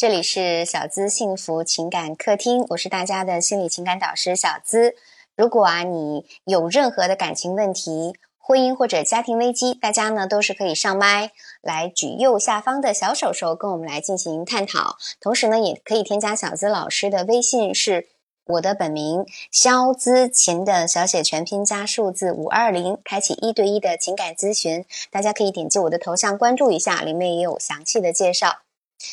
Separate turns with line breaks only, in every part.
这里是小资幸福情感客厅，我是大家的心理情感导师小资。如果啊你有任何的感情问题、婚姻或者家庭危机，大家呢都是可以上麦来举右下方的小手手跟我们来进行探讨。同时呢，也可以添加小资老师的微信，是我的本名肖资琴的小写全拼加数字五二零，开启一对一的情感咨询。大家可以点击我的头像关注一下，里面也有详细的介绍。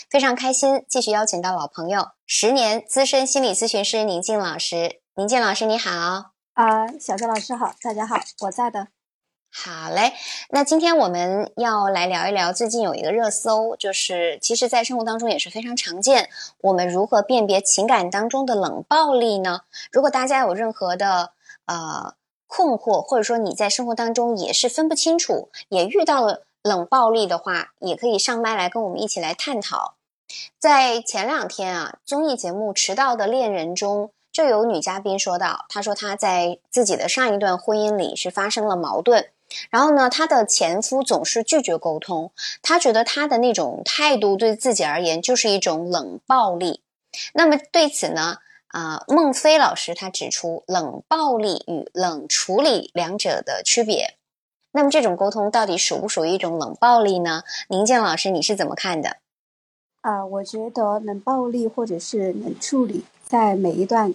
非常开心，继续邀请到老朋友，十年资深心理咨询师宁静老师。宁静老师，你好。
啊，小周老师好，大家好，我在的。
好嘞，那今天我们要来聊一聊，最近有一个热搜，就是其实，在生活当中也是非常常见。我们如何辨别情感当中的冷暴力呢？如果大家有任何的呃困惑，或者说你在生活当中也是分不清楚，也遇到了。冷暴力的话，也可以上麦来跟我们一起来探讨。在前两天啊，综艺节目《迟到的恋人》中，就有女嘉宾说到，她说她在自己的上一段婚姻里是发生了矛盾，然后呢，她的前夫总是拒绝沟通，她觉得他的那种态度对自己而言就是一种冷暴力。那么对此呢，啊，孟非老师他指出，冷暴力与冷处理两者的区别。那么这种沟通到底属不属于一种冷暴力呢？宁静老师，你是怎么看的？
啊，我觉得冷暴力或者是冷处理，在每一段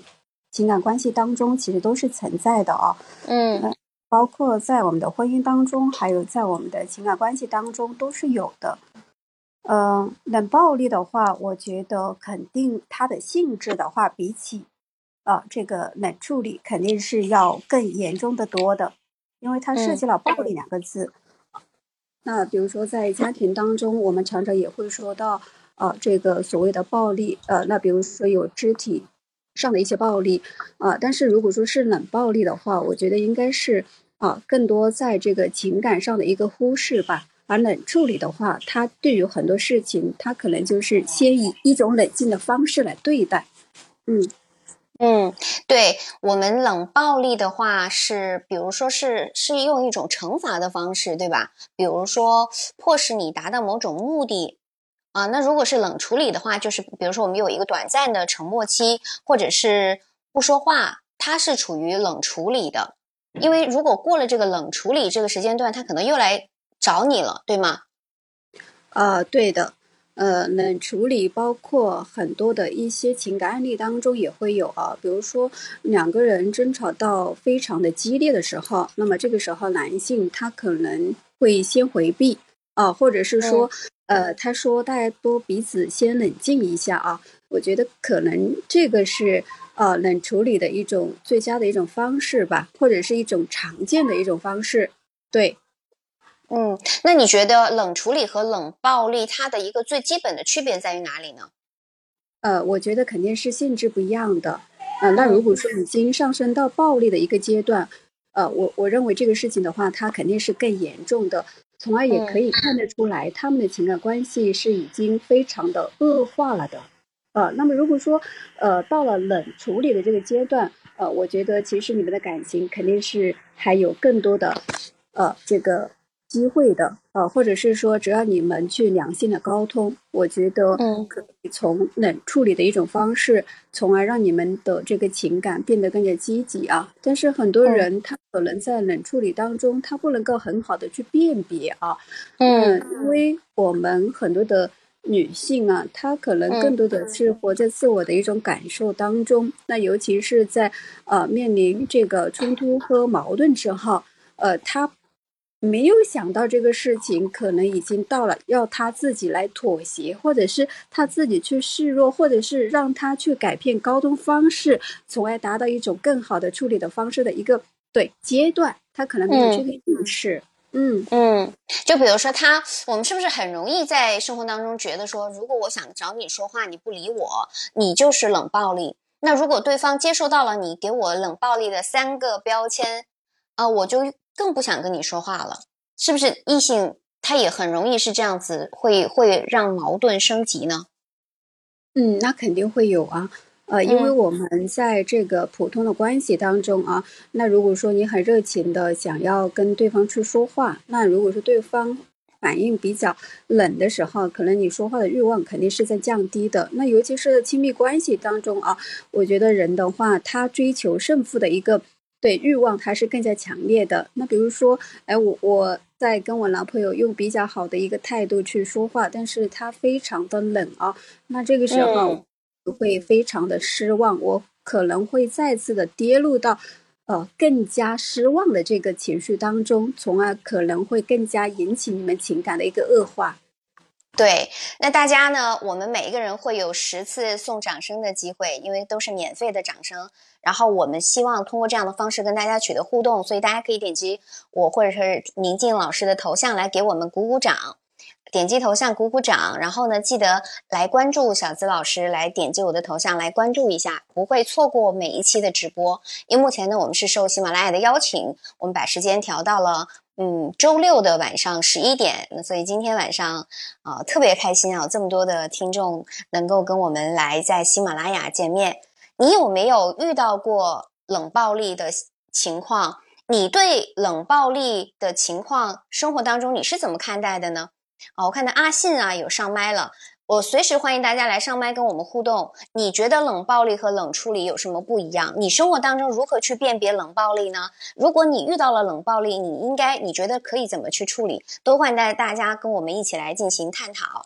情感关系当中，其实都是存在的啊。
嗯，
包括在我们的婚姻当中，还有在我们的情感关系当中，都是有的。嗯，冷暴力的话，我觉得肯定它的性质的话，比起啊这个冷处理，肯定是要更严重的多的。因为它涉及了“暴力”两个字，那比如说在家庭当中，我们常常也会说到，呃，这个所谓的暴力，呃，那比如说有肢体上的一些暴力，啊，但是如果说是冷暴力的话，我觉得应该是啊，更多在这个情感上的一个忽视吧。而冷处理的话，它对于很多事情，它可能就是先以一种冷静的方式来对待，嗯。
嗯，对我们冷暴力的话是，比如说是是用一种惩罚的方式，对吧？比如说迫使你达到某种目的啊。那如果是冷处理的话，就是比如说我们有一个短暂的沉默期，或者是不说话，它是处于冷处理的。因为如果过了这个冷处理这个时间段，他可能又来找你了，对吗？
啊，对的。呃，冷处理包括很多的一些情感案例当中也会有啊，比如说两个人争吵到非常的激烈的时候，那么这个时候男性他可能会先回避啊，或者是说，呃，他说大家都彼此先冷静一下啊，我觉得可能这个是呃冷处理的一种最佳的一种方式吧，或者是一种常见的一种方式，对。
嗯，那你觉得冷处理和冷暴力它的一个最基本的区别在于哪里呢？
呃，我觉得肯定是性质不一样的。呃，那如果说已经上升到暴力的一个阶段，呃，我我认为这个事情的话，它肯定是更严重的，从而也可以看得出来他们的情感关系是已经非常的恶化了的。呃，那么如果说呃到了冷处理的这个阶段，呃，我觉得其实你们的感情肯定是还有更多的呃这个。机会的，呃，或者是说，只要你们去良性的沟通，我觉得，
嗯，
可以从冷处理的一种方式，从而让你们的这个情感变得更加积极啊。但是很多人他可能在冷处理当中，他不能够很好的去辨别啊，
嗯，
因为我们很多的女性啊，她可能更多的是活在自我的一种感受当中，那尤其是在呃面临这个冲突和矛盾之后，呃，她。没有想到这个事情可能已经到了要他自己来妥协，或者是他自己去示弱，或者是让他去改变沟通方式，从而达到一种更好的处理的方式的一个对阶段，他可能没有这个意识。嗯
嗯，就比如说他，我们是不是很容易在生活当中觉得说，如果我想找你说话，你不理我，你就是冷暴力。那如果对方接受到了你给我冷暴力的三个标签，啊，我就。更不想跟你说话了，是不是？异性他也很容易是这样子，会会让矛盾升级呢？
嗯，那肯定会有啊，呃，因为我们在这个普通的关系当中啊，那如果说你很热情的想要跟对方去说话，那如果说对方反应比较冷的时候，可能你说话的欲望肯定是在降低的。那尤其是亲密关系当中啊，我觉得人的话，他追求胜负的一个对欲望，它是更加强烈的。那比如说，哎，我我在跟我男朋友用比较好的一个态度去说话，但是他非常的冷啊，那这个时候会非常的失望，我可能会再次的跌入到。呃，更加失望的这个情绪当中，从而可能会更加引起你们情感的一个恶化。
对，那大家呢？我们每一个人会有十次送掌声的机会，因为都是免费的掌声。然后我们希望通过这样的方式跟大家取得互动，所以大家可以点击我或者是宁静老师的头像来给我们鼓鼓掌。点击头像鼓鼓掌，然后呢，记得来关注小资老师，来点击我的头像来关注一下，不会错过每一期的直播。因为目前呢，我们是受喜马拉雅的邀请，我们把时间调到了嗯周六的晚上十一点。所以今天晚上啊特别开心啊，这么多的听众能够跟我们来在喜马拉雅见面。你有没有遇到过冷暴力的情况？你对冷暴力的情况生活当中你是怎么看待的呢？哦，我看到阿信啊有上麦了，我随时欢迎大家来上麦跟我们互动。你觉得冷暴力和冷处理有什么不一样？你生活当中如何去辨别冷暴力呢？如果你遇到了冷暴力，你应该你觉得可以怎么去处理？都欢迎大大家跟我们一起来进行探讨。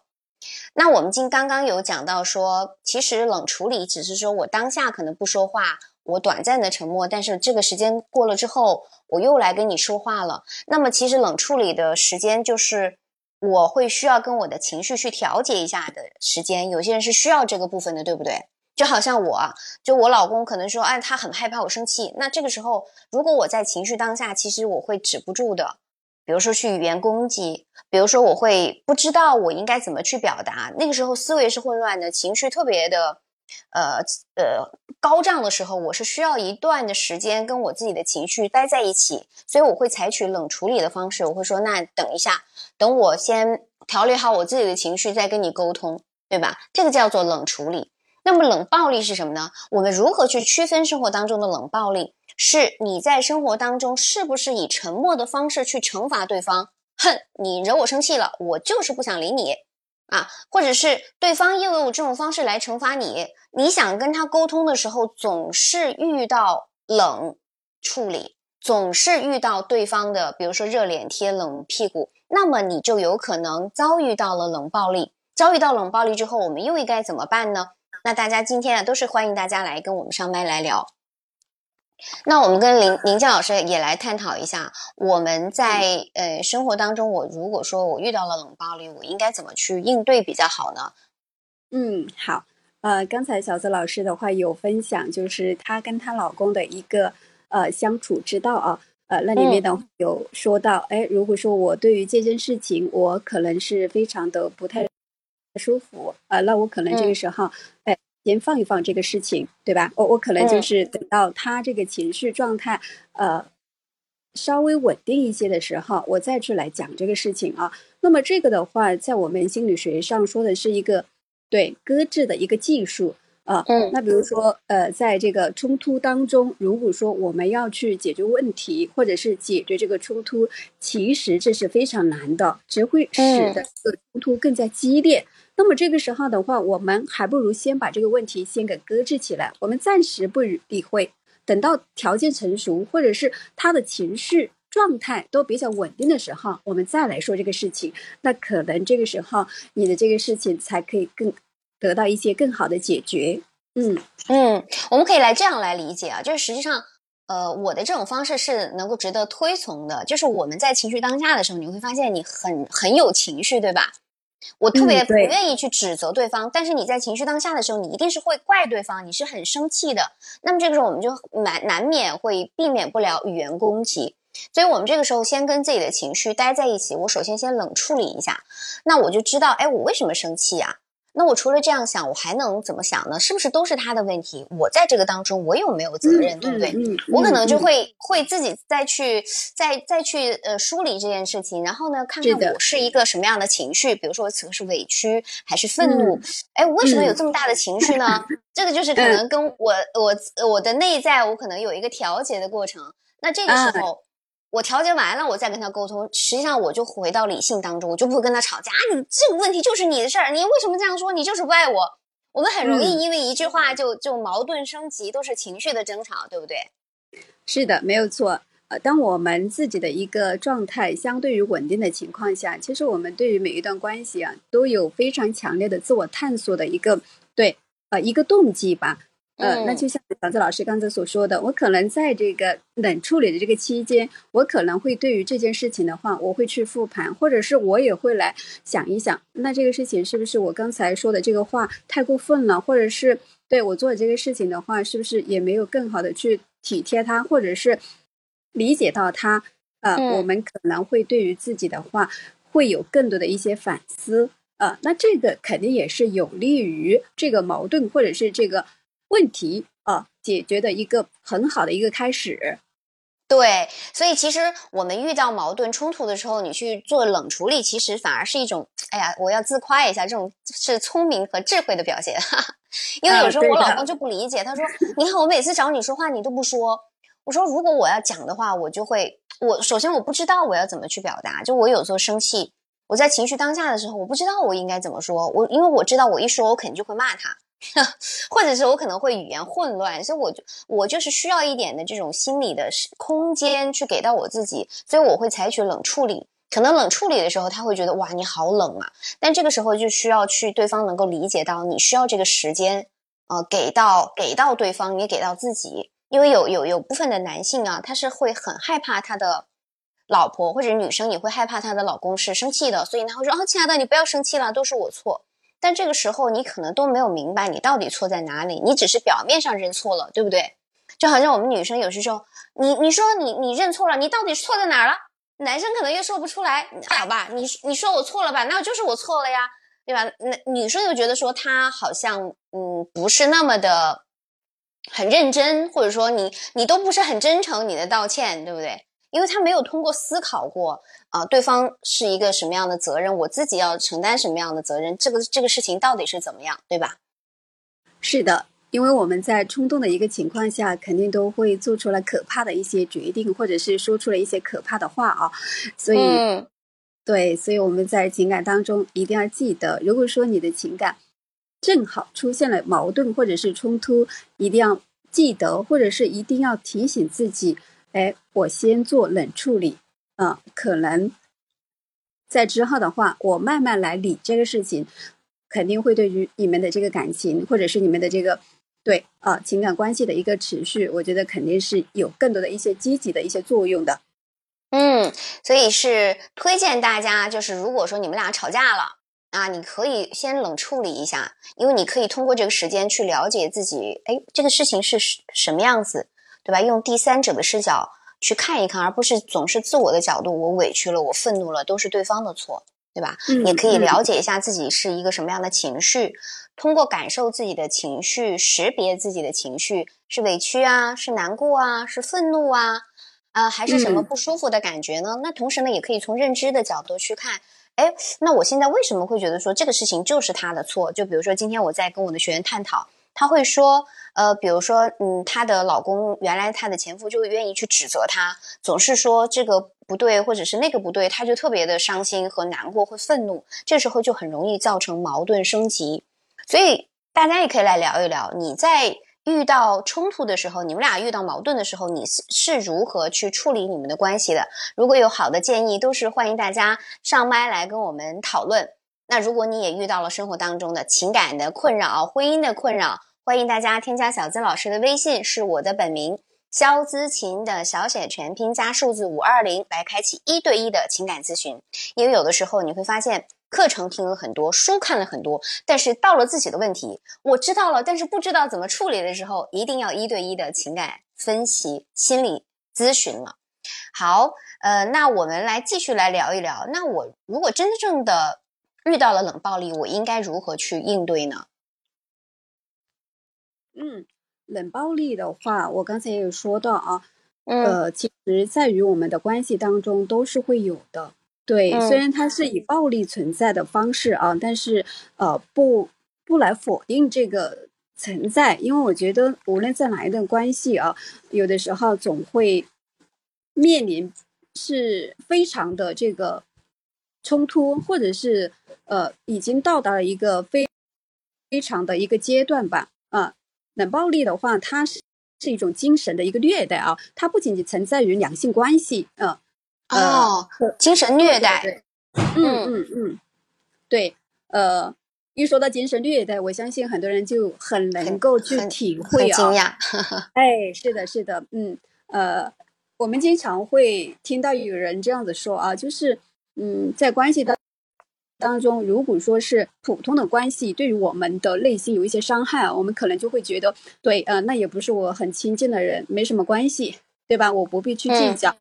那我们今刚刚有讲到说，其实冷处理只是说我当下可能不说话，我短暂的沉默，但是这个时间过了之后，我又来跟你说话了。那么其实冷处理的时间就是。我会需要跟我的情绪去调节一下的时间，有些人是需要这个部分的，对不对？就好像我，就我老公可能说，哎，他很害怕我生气，那这个时候，如果我在情绪当下，其实我会止不住的，比如说去语言攻击，比如说我会不知道我应该怎么去表达，那个时候思维是混乱的，情绪特别的。呃呃，高涨的时候，我是需要一段的时间跟我自己的情绪待在一起，所以我会采取冷处理的方式。我会说，那等一下，等我先调理好我自己的情绪，再跟你沟通，对吧？这个叫做冷处理。那么冷暴力是什么呢？我们如何去区分生活当中的冷暴力？是你在生活当中是不是以沉默的方式去惩罚对方？哼，你惹我生气了，我就是不想理你。啊，或者是对方又用这种方式来惩罚你，你想跟他沟通的时候，总是遇到冷处理，总是遇到对方的，比如说热脸贴冷屁股，那么你就有可能遭遇到了冷暴力。遭遇到冷暴力之后，我们又应该怎么办呢？那大家今天啊，都是欢迎大家来跟我们上麦来聊。那我们跟林林江老师也来探讨一下，我们在呃生活当中，我如果说我遇到了冷暴力，我应该怎么去应对比较好呢？
嗯，好，呃，刚才小泽老师的话有分享，就是她跟她老公的一个呃相处之道啊，呃，那里面呢有说到，哎，如果说我对于这件事情，我可能是非常的不太舒服，呃，那我可能这个时候，哎。先放一放这个事情，对吧？我我可能就是等到他这个情绪状态呃稍微稳定一些的时候，我再去来讲这个事情啊。那么这个的话，在我们心理学上说的是一个对搁置的一个技术啊。嗯。那比如说呃，在这个冲突当中，如果说我们要去解决问题，或者是解决这个冲突，其实这是非常难的，只会使得这个冲突更加激烈。那么这个时候的话，我们还不如先把这个问题先给搁置起来，我们暂时不予理会，等到条件成熟，或者是他的情绪状态都比较稳定的时候，我们再来说这个事情。那可能这个时候你的这个事情才可以更得到一些更好的解决。
嗯嗯，我们可以来这样来理解啊，就是实际上，呃，我的这种方式是能够值得推崇的，就是我们在情绪当下的时候，你会发现你很很有情绪，对吧？我特别不愿意去指责对方，但是你在情绪当下的时候，你一定是会怪对方，你是很生气的。那么这个时候，我们就难难免会避免不了语言攻击，所以我们这个时候先跟自己的情绪待在一起。我首先先冷处理一下，那我就知道，哎，我为什么生气呀？那我除了这样想，我还能怎么想呢？是不是都是他的问题？我在这个当中，我有没有责任？对不对？我可能就会会自己再去再再去呃梳理这件事情，然后呢，看看我是一个什么样的情绪。比如说，我此刻是委屈还是愤怒？哎，我为什么有这么大的情绪呢？这个就是可能跟我我我的内在，我可能有一个调节的过程。那这个时候。我调节完了，我再跟他沟通，实际上我就回到理性当中，我就不会跟他吵架。你这个问题就是你的事儿，你为什么这样说？你就是不爱我。我们很容易因为一句话就就矛盾升级，都是情绪的争吵，对不对？
是的，没有错。呃，当我们自己的一个状态相对于稳定的情况下，其实我们对于每一段关系啊，都有非常强烈的自我探索的一个对呃一个动机吧。呃，那就像小子老师刚才所说的，我可能在这个冷处理的这个期间，我可能会对于这件事情的话，我会去复盘，或者是我也会来想一想，那这个事情是不是我刚才说的这个话太过分了，或者是对我做的这个事情的话，是不是也没有更好的去体贴他，或者是理解到他？呃，我们可能会对于自己的话，会有更多的一些反思。呃，那这个肯定也是有利于这个矛盾，或者是这个。问题啊，解决的一个很好的一个开始。
对，所以其实我们遇到矛盾冲突的时候，你去做冷处理，其实反而是一种，哎呀，我要自夸一下，这种是聪明和智慧的表现。因为有时候我老公就不理解，他说：“你看，我每次找你说话，你都不说。”我说：“如果我要讲的话，我就会，我首先我不知道我要怎么去表达，就我有时候生气，我在情绪当下的时候，我不知道我应该怎么说，我因为我知道我一说，我肯定就会骂他。” 或者是我可能会语言混乱，所以我就我就是需要一点的这种心理的空间去给到我自己，所以我会采取冷处理。可能冷处理的时候，他会觉得哇你好冷啊，但这个时候就需要去对方能够理解到你需要这个时间，呃，给到给到对方，也给到自己。因为有有有部分的男性啊，他是会很害怕他的老婆或者女生也会害怕她的老公是生气的，所以他会说啊，亲爱的，你不要生气了，都是我错。但这个时候，你可能都没有明白你到底错在哪里，你只是表面上认错了，对不对？就好像我们女生有些时候，你你说你你认错了，你到底错在哪儿了？男生可能又说不出来，好吧？你你说我错了吧？那就是我错了呀，对吧？那女生又觉得说他好像嗯不是那么的很认真，或者说你你都不是很真诚你的道歉，对不对？因为他没有通过思考过啊，对方是一个什么样的责任，我自己要承担什么样的责任，这个这个事情到底是怎么样，对吧？
是的，因为我们在冲动的一个情况下，肯定都会做出了可怕的一些决定，或者是说出了一些可怕的话啊。所以，对，所以我们在情感当中一定要记得，如果说你的情感正好出现了矛盾或者是冲突，一定要记得，或者是一定要提醒自己。哎，我先做冷处理，啊，可能在之后的话，我慢慢来理这个事情，肯定会对于你们的这个感情，或者是你们的这个对啊情感关系的一个持续，我觉得肯定是有更多的一些积极的一些作用的。
嗯，所以是推荐大家，就是如果说你们俩吵架了啊，你可以先冷处理一下，因为你可以通过这个时间去了解自己，哎，这个事情是什么样子。对吧？用第三者的视角去看一看，而不是总是自我的角度。我委屈了，我愤怒了，都是对方的错，对吧？也可以了解一下自己是一个什么样的情绪，通过感受自己的情绪，识别自己的情绪是委屈啊，是难过啊，是愤怒啊，啊，还是什么不舒服的感觉呢？那同时呢，也可以从认知的角度去看，哎，那我现在为什么会觉得说这个事情就是他的错？就比如说今天我在跟我的学员探讨。他会说，呃，比如说，嗯，她的老公原来她的前夫就愿意去指责她，总是说这个不对，或者是那个不对，她就特别的伤心和难过，会愤怒，这时候就很容易造成矛盾升级。所以大家也可以来聊一聊，你在遇到冲突的时候，你们俩遇到矛盾的时候，你是是如何去处理你们的关系的？如果有好的建议，都是欢迎大家上麦来跟我们讨论。那如果你也遇到了生活当中的情感的困扰、婚姻的困扰，欢迎大家添加小资老师的微信，是我的本名肖姿琴的小写全拼加数字五二零，来开启一对一的情感咨询。因为有的时候你会发现，课程听了很多，书看了很多，但是到了自己的问题，我知道了，但是不知道怎么处理的时候，一定要一对一的情感分析、心理咨询了。好，呃，那我们来继续来聊一聊，那我如果真正的。遇到了冷暴力，我应该如何去应对呢？
嗯，冷暴力的话，我刚才也有说到啊，呃，其实在于我们的关系当中都是会有的。对，虽然它是以暴力存在的方式啊，但是呃，不不来否定这个存在，因为我觉得无论在哪一段关系啊，有的时候总会面临。是非常的这个冲突，或者是呃已经到达了一个非非常的一个阶段吧。啊，冷暴力的话，它是是一种精神的一个虐待啊，它不仅仅存在于两性关系，嗯，
哦，精神虐待，
嗯嗯嗯，对，呃，一说到精神虐待，我相信很多人就很能够去体会
啊，惊讶，
哎，是的，是的，嗯，呃，我们经常会听到有人这样子说啊，就是，嗯，在关系当。当中，如果说是普通的关系，对于我们的内心有一些伤害，我们可能就会觉得，对，呃，那也不是我很亲近的人，没什么关系，对吧？我不必去计较。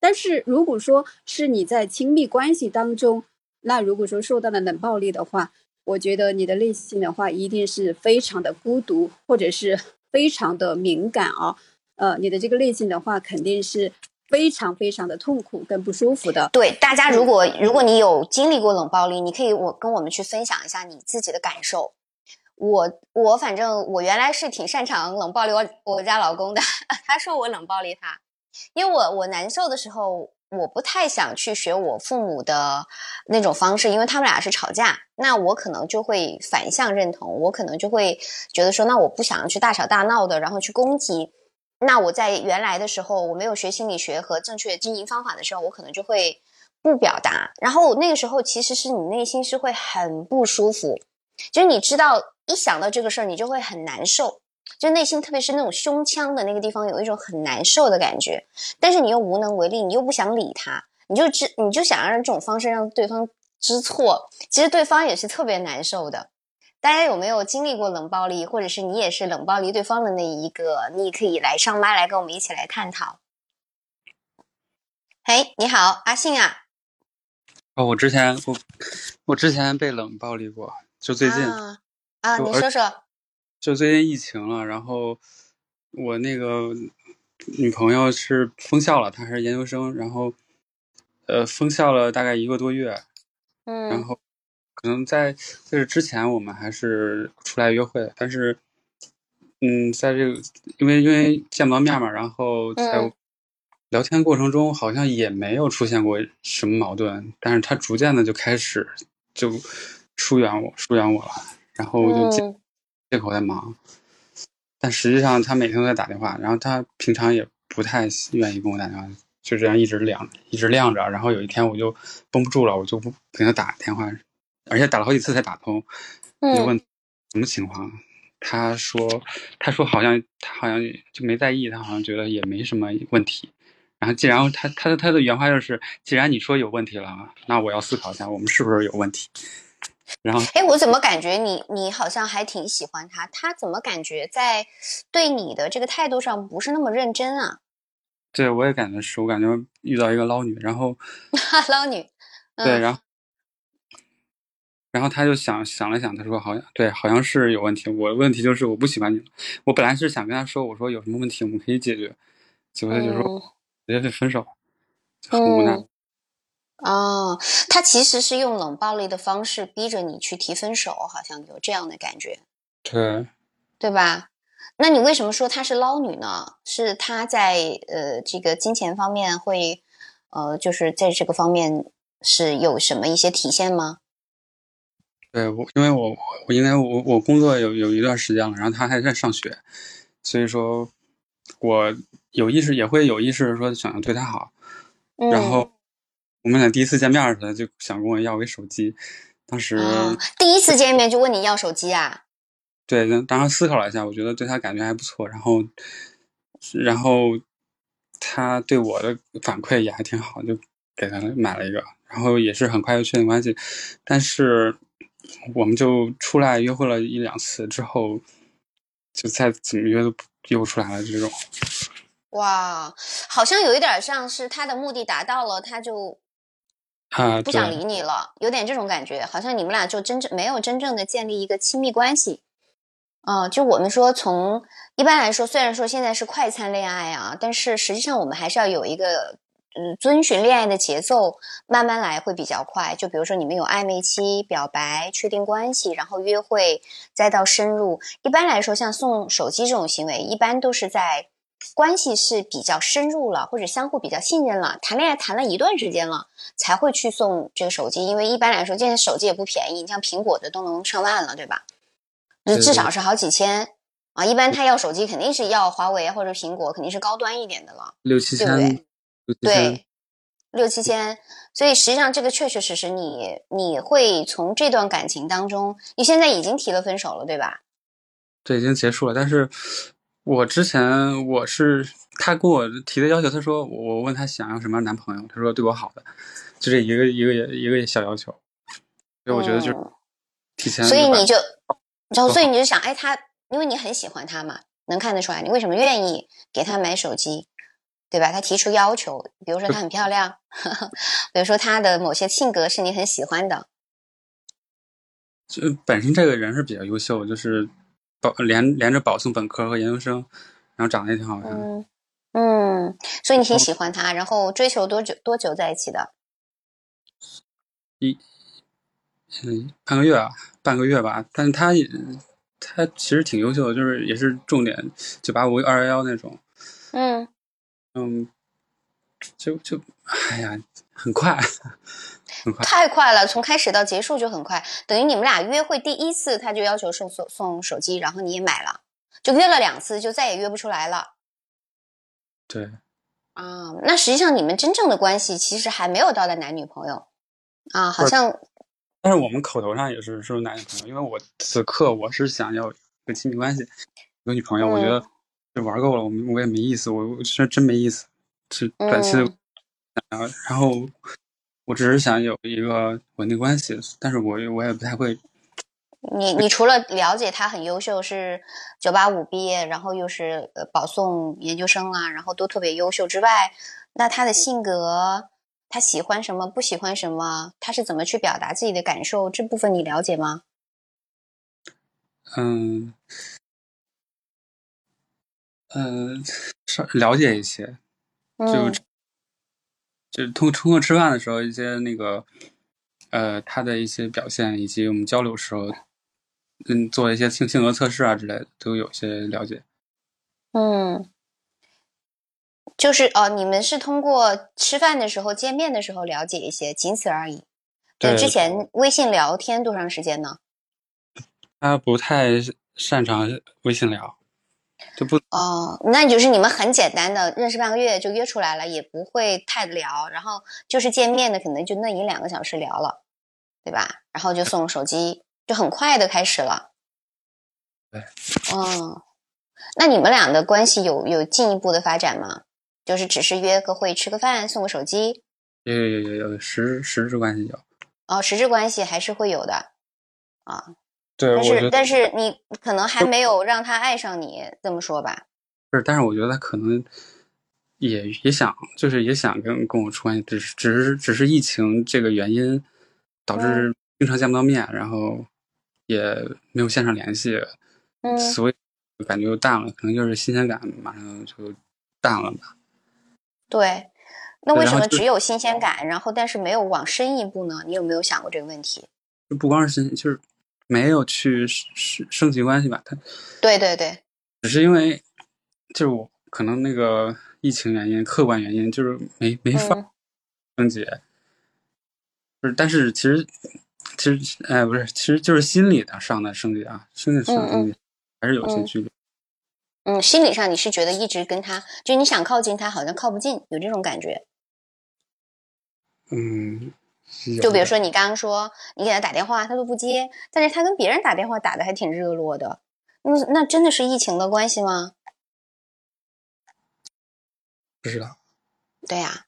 但是如果说是你在亲密关系当中，那如果说受到了冷暴力的话，我觉得你的内心的话，一定是非常的孤独，或者是非常的敏感啊。呃，你的这个内心的话，肯定是。非常非常的痛苦跟不舒服的。
对大家，如果如果你有经历过冷暴力，你可以我跟我们去分享一下你自己的感受。我我反正我原来是挺擅长冷暴力我我家老公的，他说我冷暴力他，因为我我难受的时候，我不太想去学我父母的那种方式，因为他们俩是吵架，那我可能就会反向认同，我可能就会觉得说，那我不想去大吵大闹的，然后去攻击。那我在原来的时候，我没有学心理学和正确经营方法的时候，我可能就会不表达。然后那个时候，其实是你内心是会很不舒服，就是你知道一想到这个事儿，你就会很难受，就内心特别是那种胸腔的那个地方有一种很难受的感觉。但是你又无能为力，你又不想理他，你就知你就想让这种方式让对方知错，其实对方也是特别难受的。大家有没有经历过冷暴力，或者是你也是冷暴力对方的那一个？你可以来上麦来跟我们一起来探讨。嘿，你好，阿信啊。
哦，我之前我我之前被冷暴力过，就最近
啊，你说说。
就最近疫情了，然后我那个女朋友是封校了，她还是研究生，然后呃封校了大概一个多月，
嗯，
然后。可能在在这之前我们还是出来约会，但是，嗯，在这个因为因为见不到面嘛，然后在聊天过程中好像也没有出现过什么矛盾，但是他逐渐的就开始就疏远我，疏远我了，然后就借借口在忙，但实际上他每天都在打电话，然后他平常也不太愿意跟我打电话，就这样一直亮一直亮着，然后有一天我就绷不住了，我就不给他打电话。而且打了好几次才打通，就问什么情况，他说他说好像他好像就没在意，他好像觉得也没什么问题。然后既然他他的他的原话就是，既然你说有问题了，那我要思考一下我们是不是有问题。然后
哎，我怎么感觉你你好像还挺喜欢他？他怎么感觉在对你的这个态度上不是那么认真啊？
对，我也感觉是我感觉遇到一个捞女，然后
捞女，
对，然后。然后他就想想了想，他说：“好像对，好像是有问题。我的问题就是我不喜欢你我本来是想跟他说，我说有什么问题我们可以解决，结果他就说直接就分手，很无奈。
哦，他其实是用冷暴力的方式逼着你去提分手，好像有这样的感觉。
对，
对吧？那你为什么说她是捞女呢？是她在呃这个金钱方面会呃就是在这个方面是有什么一些体现吗？
对我，因为我我应该我我工作有有一段时间了，然后他还在上学，所以说，我有意识也会有意识说想要对他好，然后我们俩第一次见面的时候就想跟我要个手机，当时
第一次见面就问你要手机啊？
对，当时思考了一下，我觉得对他感觉还不错，然后然后他对我的反馈也还挺好，就给他买了一个，然后也是很快就确定关系，但是。我们就出来约会了一两次之后，就再怎么约都约不出来了。这种，
哇，好像有一点像是他的目的达到了，他就
啊
不想理你了，有点这种感觉，好像你们俩就真正没有真正的建立一个亲密关系。啊，就我们说，从一般来说，虽然说现在是快餐恋爱啊，但是实际上我们还是要有一个。嗯，遵循恋爱的节奏，慢慢来会比较快。就比如说，你们有暧昧期、表白、确定关系，然后约会，再到深入。一般来说，像送手机这种行为，一般都是在关系是比较深入了，或者相互比较信任了，谈恋爱谈了一段时间了，才会去送这个手机。因为一般来说，现在手机也不便宜，你像苹果的都能上万了，对吧？那至少是好几千啊。一般他要手机，肯定是要华为或者苹果，肯定是高端一点的了，
六七千，
对，六七千。所以实际上，这个确确实实，你你会从这段感情当中，你现在已经提了分手了，对吧？
对，已经结束了。但是我之前我是他跟我提的要求，他说我问他想要什么样男朋友，他说对我好的，就这一个一个一个小要求。所以我觉得就是提前。
所以你就，然后所以你就想，哎，他因为你很喜欢他嘛，能看得出来，你为什么愿意给他买手机？对吧？他提出要求，比如说她很漂亮，比如说她的某些性格是你很喜欢的。
就本身这个人是比较优秀，就是保连连着保送本科和研究生，然后长得也挺好看。
嗯嗯，所以你挺喜欢他，然后追求多久多久在一起的？
一嗯半个月啊，半个月吧。但是他他其实挺优秀的，就是也是重点九八五二幺幺那种。
嗯。
嗯，就就哎呀，很快，很快，
太快了！从开始到结束就很快，等于你们俩约会第一次他就要求送送送手机，然后你也买了，就约了两次，就再也约不出来了。
对，
啊，那实际上你们真正的关系其实还没有到达男女朋友啊，好像。
但是我们口头上也是说男女朋友，因为我此刻我是想要个亲密关系，有女朋友，我觉得。就玩够了，我我也没意思，我是真没意思，是短期的，然后我只是想有一个稳定关系，但是我我也不太会。
你你除了了解他很优秀，是九八五毕业，然后又是保送研究生啊，然后都特别优秀之外，那他的性格，他喜欢什么，不喜欢什么，他是怎么去表达自己的感受，这部分你了解吗？
嗯。嗯，稍了解一些，就就通通过吃饭的时候一些那个，呃，他的一些表现，以及我们交流时候，嗯，做一些性性格测试啊之类的，都有些了解。
嗯，就是哦，你们是通过吃饭的时候、见面的时候了解一些，仅此而已。
对，
之前微信聊天多长时间呢？
他不太擅长微信聊。就不
哦，那就是你们很简单的认识半个月就约出来了，也不会太聊，然后就是见面的可能就那一两个小时聊了，对吧？然后就送手机，就很快的开始了。
对，
哦，那你们俩的关系有有进一步的发展吗？就是只是约个会、吃个饭、送个手机？
有有有有有实实质关系有。
哦，实质关系还是会有的，啊。
但
是，但是你可能还没有让他爱上你，这么说吧？
不是，但是我觉得他可能也也想，就是也想跟跟我处关系，只是只是只是疫情这个原因导致经常见不到面，然后也没有线上联系，
嗯，
所以感觉又淡了，可能就是新鲜感马上就淡了吧？
对，那为什么只有新鲜感，然后但是没有往深一步呢？你有没有想过这个问题？
就不光是新，就是。没有去升升级关系吧？他，
对对对，
只是因为就是我可能那个疫情原因、客观原因，就是没没法升级。不是，但是其实其实哎，不是，其实就是心理的上的升级啊，心理上升级还是有些距离。
嗯，心理上你是觉得一直跟他，就你想靠近他，好像靠不近，有这种感觉。
嗯。
就比如说，你刚刚说你给他打电话，他都不接，但是他跟别人打电话打的还挺热络的。那那真的是疫情的关系吗？
不知道。
对呀，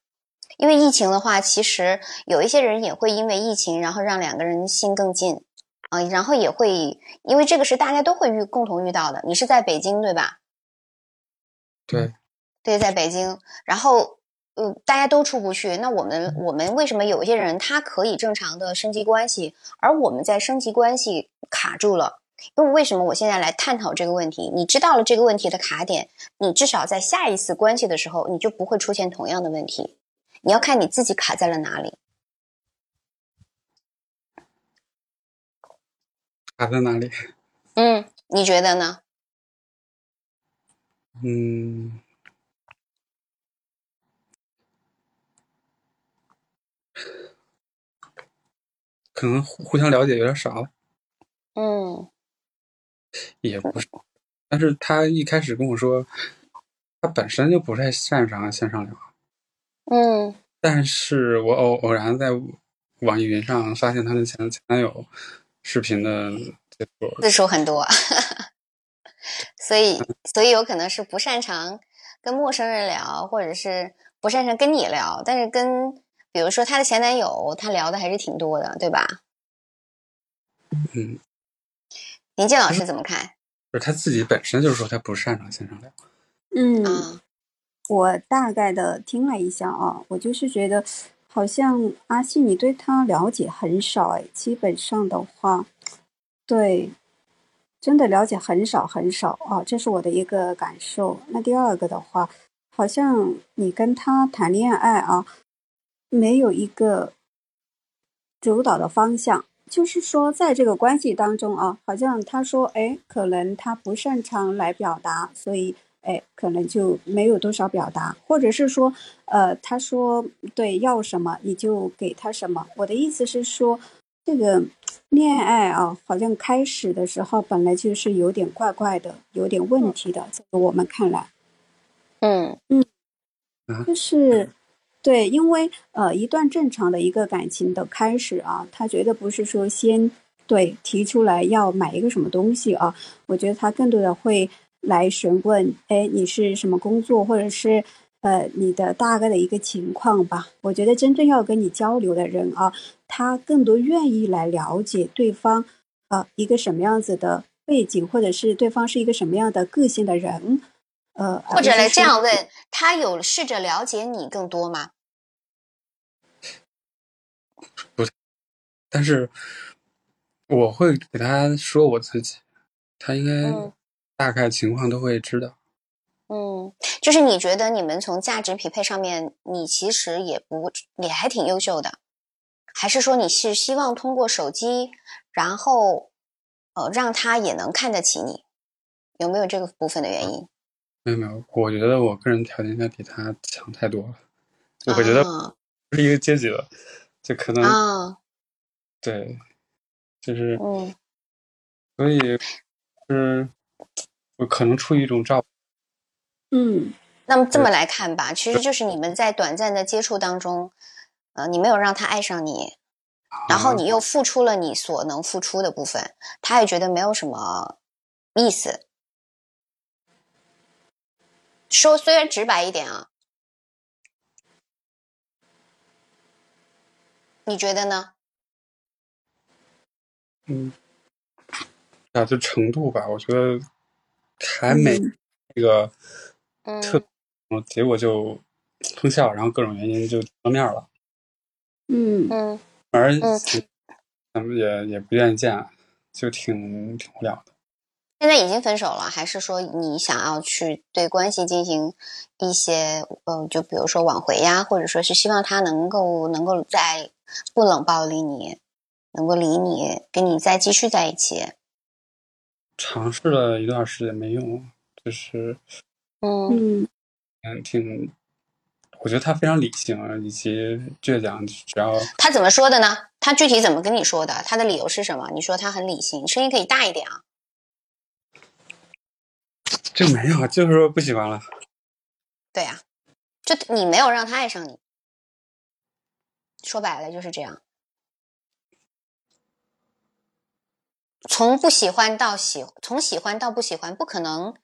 因为疫情的话，其实有一些人也会因为疫情，然后让两个人心更近啊，然后也会因为这个是大家都会遇共同遇到的。你是在北京对吧？
对。
对，在北京，然后。呃，大家都出不去，那我们我们为什么有一些人他可以正常的升级关系，而我们在升级关系卡住了？因为为什么我现在来探讨这个问题？你知道了这个问题的卡点，你至少在下一次关系的时候，你就不会出现同样的问题。你要看你自己卡在了哪里，
卡在哪里？
嗯，你觉得呢？
嗯。可能互互相了解有点少。
嗯，
也不是，但是他一开始跟我说，他本身就不太擅长线上聊。
嗯，
但是我偶偶然在网易云上发现他的前前男友视频的接触
次数很多，所以所以有可能是不擅长跟陌生人聊，或者是不擅长跟你聊，但是跟比如说她的前男友，她聊的还是挺多的，对吧？
嗯，
林健老师怎么看？
不是他自己本身就是说他不擅长线上聊。
嗯，
啊，
我大概的听了一下啊，我就是觉得好像阿信你对他了解很少哎，基本上的话，对，真的了解很少很少啊，这是我的一个感受。那第二个的话，好像你跟他谈恋爱啊，没有一个主导的方向。就是说，在这个关系当中啊，好像他说，哎，可能他不擅长来表达，所以，哎，可能就没有多少表达，或者是说，呃，他说对要什么你就给他什么。我的意思是说，这个恋爱啊，好像开始的时候本来就是有点怪怪的，有点问题的，在我们看来，
嗯
嗯
啊
就是。对，因为呃，一段正常的一个感情的开始啊，他绝对不是说先对提出来要买一个什么东西啊，我觉得他更多的会来询问，哎，你是什么工作，或者是呃你的大概的一个情况吧。我觉得真正要跟你交流的人啊，他更多愿意来了解对方啊一个什么样子的背景，或者是对方是一个什么样的个性的人。呃，
或者来这样问，他有试着了解你更多吗？
不但是我会给他说我自己，他应该
嗯
大概情况都会知道。
嗯，就是你觉得你们从价值匹配上面，你其实也不也还挺优秀的，还是说你是希望通过手机，然后呃让他也能看得起你？有没有这个部分的原因？
没有没有，我觉得我个人条件应该比他强太多了。我觉得
啊
不是一个阶级的，就可能、
啊，
对，就是
嗯
所以是我可能出于一种照顾。
嗯
那么这么来看吧，其实就是你们在短暂的接触当中，呃，你没有让他爱上你，然后你又付出了你所能付出的部分，他也觉得没有什么意思。说虽然直白一点啊，你觉得呢？
嗯，啊，就程度吧，我觉得还没
嗯
那个
嗯
特，嗯结果就通宵，然后各种原因就见面了，
嗯
嗯
反而
嗯
咱们也也不愿意见，就挺挺无聊的。
现在已经分手了，还是说你想要去对关系进行一些，呃，就比如说挽回呀，或者说是希望他能够能够在不冷暴力你，能够理你，跟你再继续在一起。
尝试了一段时间没用，就是
嗯
嗯
嗯挺，我觉得他非常理性以及倔强，只要
他怎么说的呢？他具体怎么跟你说的？他的理由是什么？你说他很理性，声音可以大一点啊。
就没有，就是说不喜欢了。
对呀、就你没有让他爱上你，说白了就是这样。从不喜欢到喜，从喜欢到不喜欢，不可能。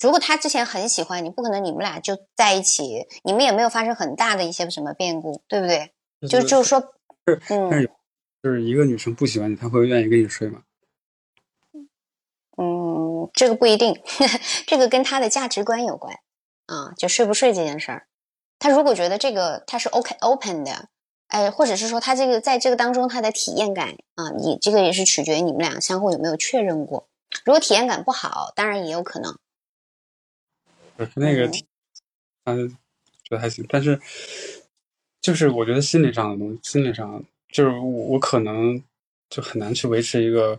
如果他之前很喜欢你，不可能你们俩就在一起，你们也没有发生很大的一些什么变故，对不对？就就是说，
是但是
嗯
就是一个女生不喜欢你，她会愿意跟你睡吗？
嗯，这个不一定，这个跟他的价值观有关啊，就睡不睡这件事儿。他如果觉得这个他是 OK open 的，哎，或者是说他这个在这个当中他的体验感啊，你这个也是取决于你们俩相互有没有确认过。如果体验感不好，当然也有可能。
不是那个
嗯，
他觉得还行，但是就是我觉得心理上的东西，心理上就是我我可能就很难去维持一个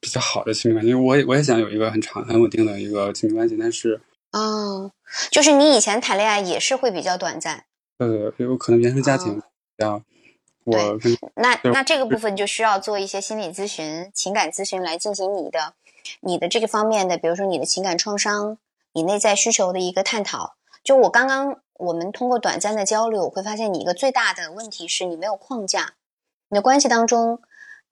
比较好的亲密关系，因为我也我也想有一个很长很稳定的一个亲密关系，但是
哦，就是你以前谈恋爱也是会比较短暂。
呃，有可能原生家庭
哦
比较我
那那这个部分就需要做一些心理咨询、情感咨询来进行你的你的这个方面的，比如说你的情感创伤、你内在需求的一个探讨。就我刚刚我们通过短暂的交流，我会发现你一个最大的问题是你没有框架。你的关系当中，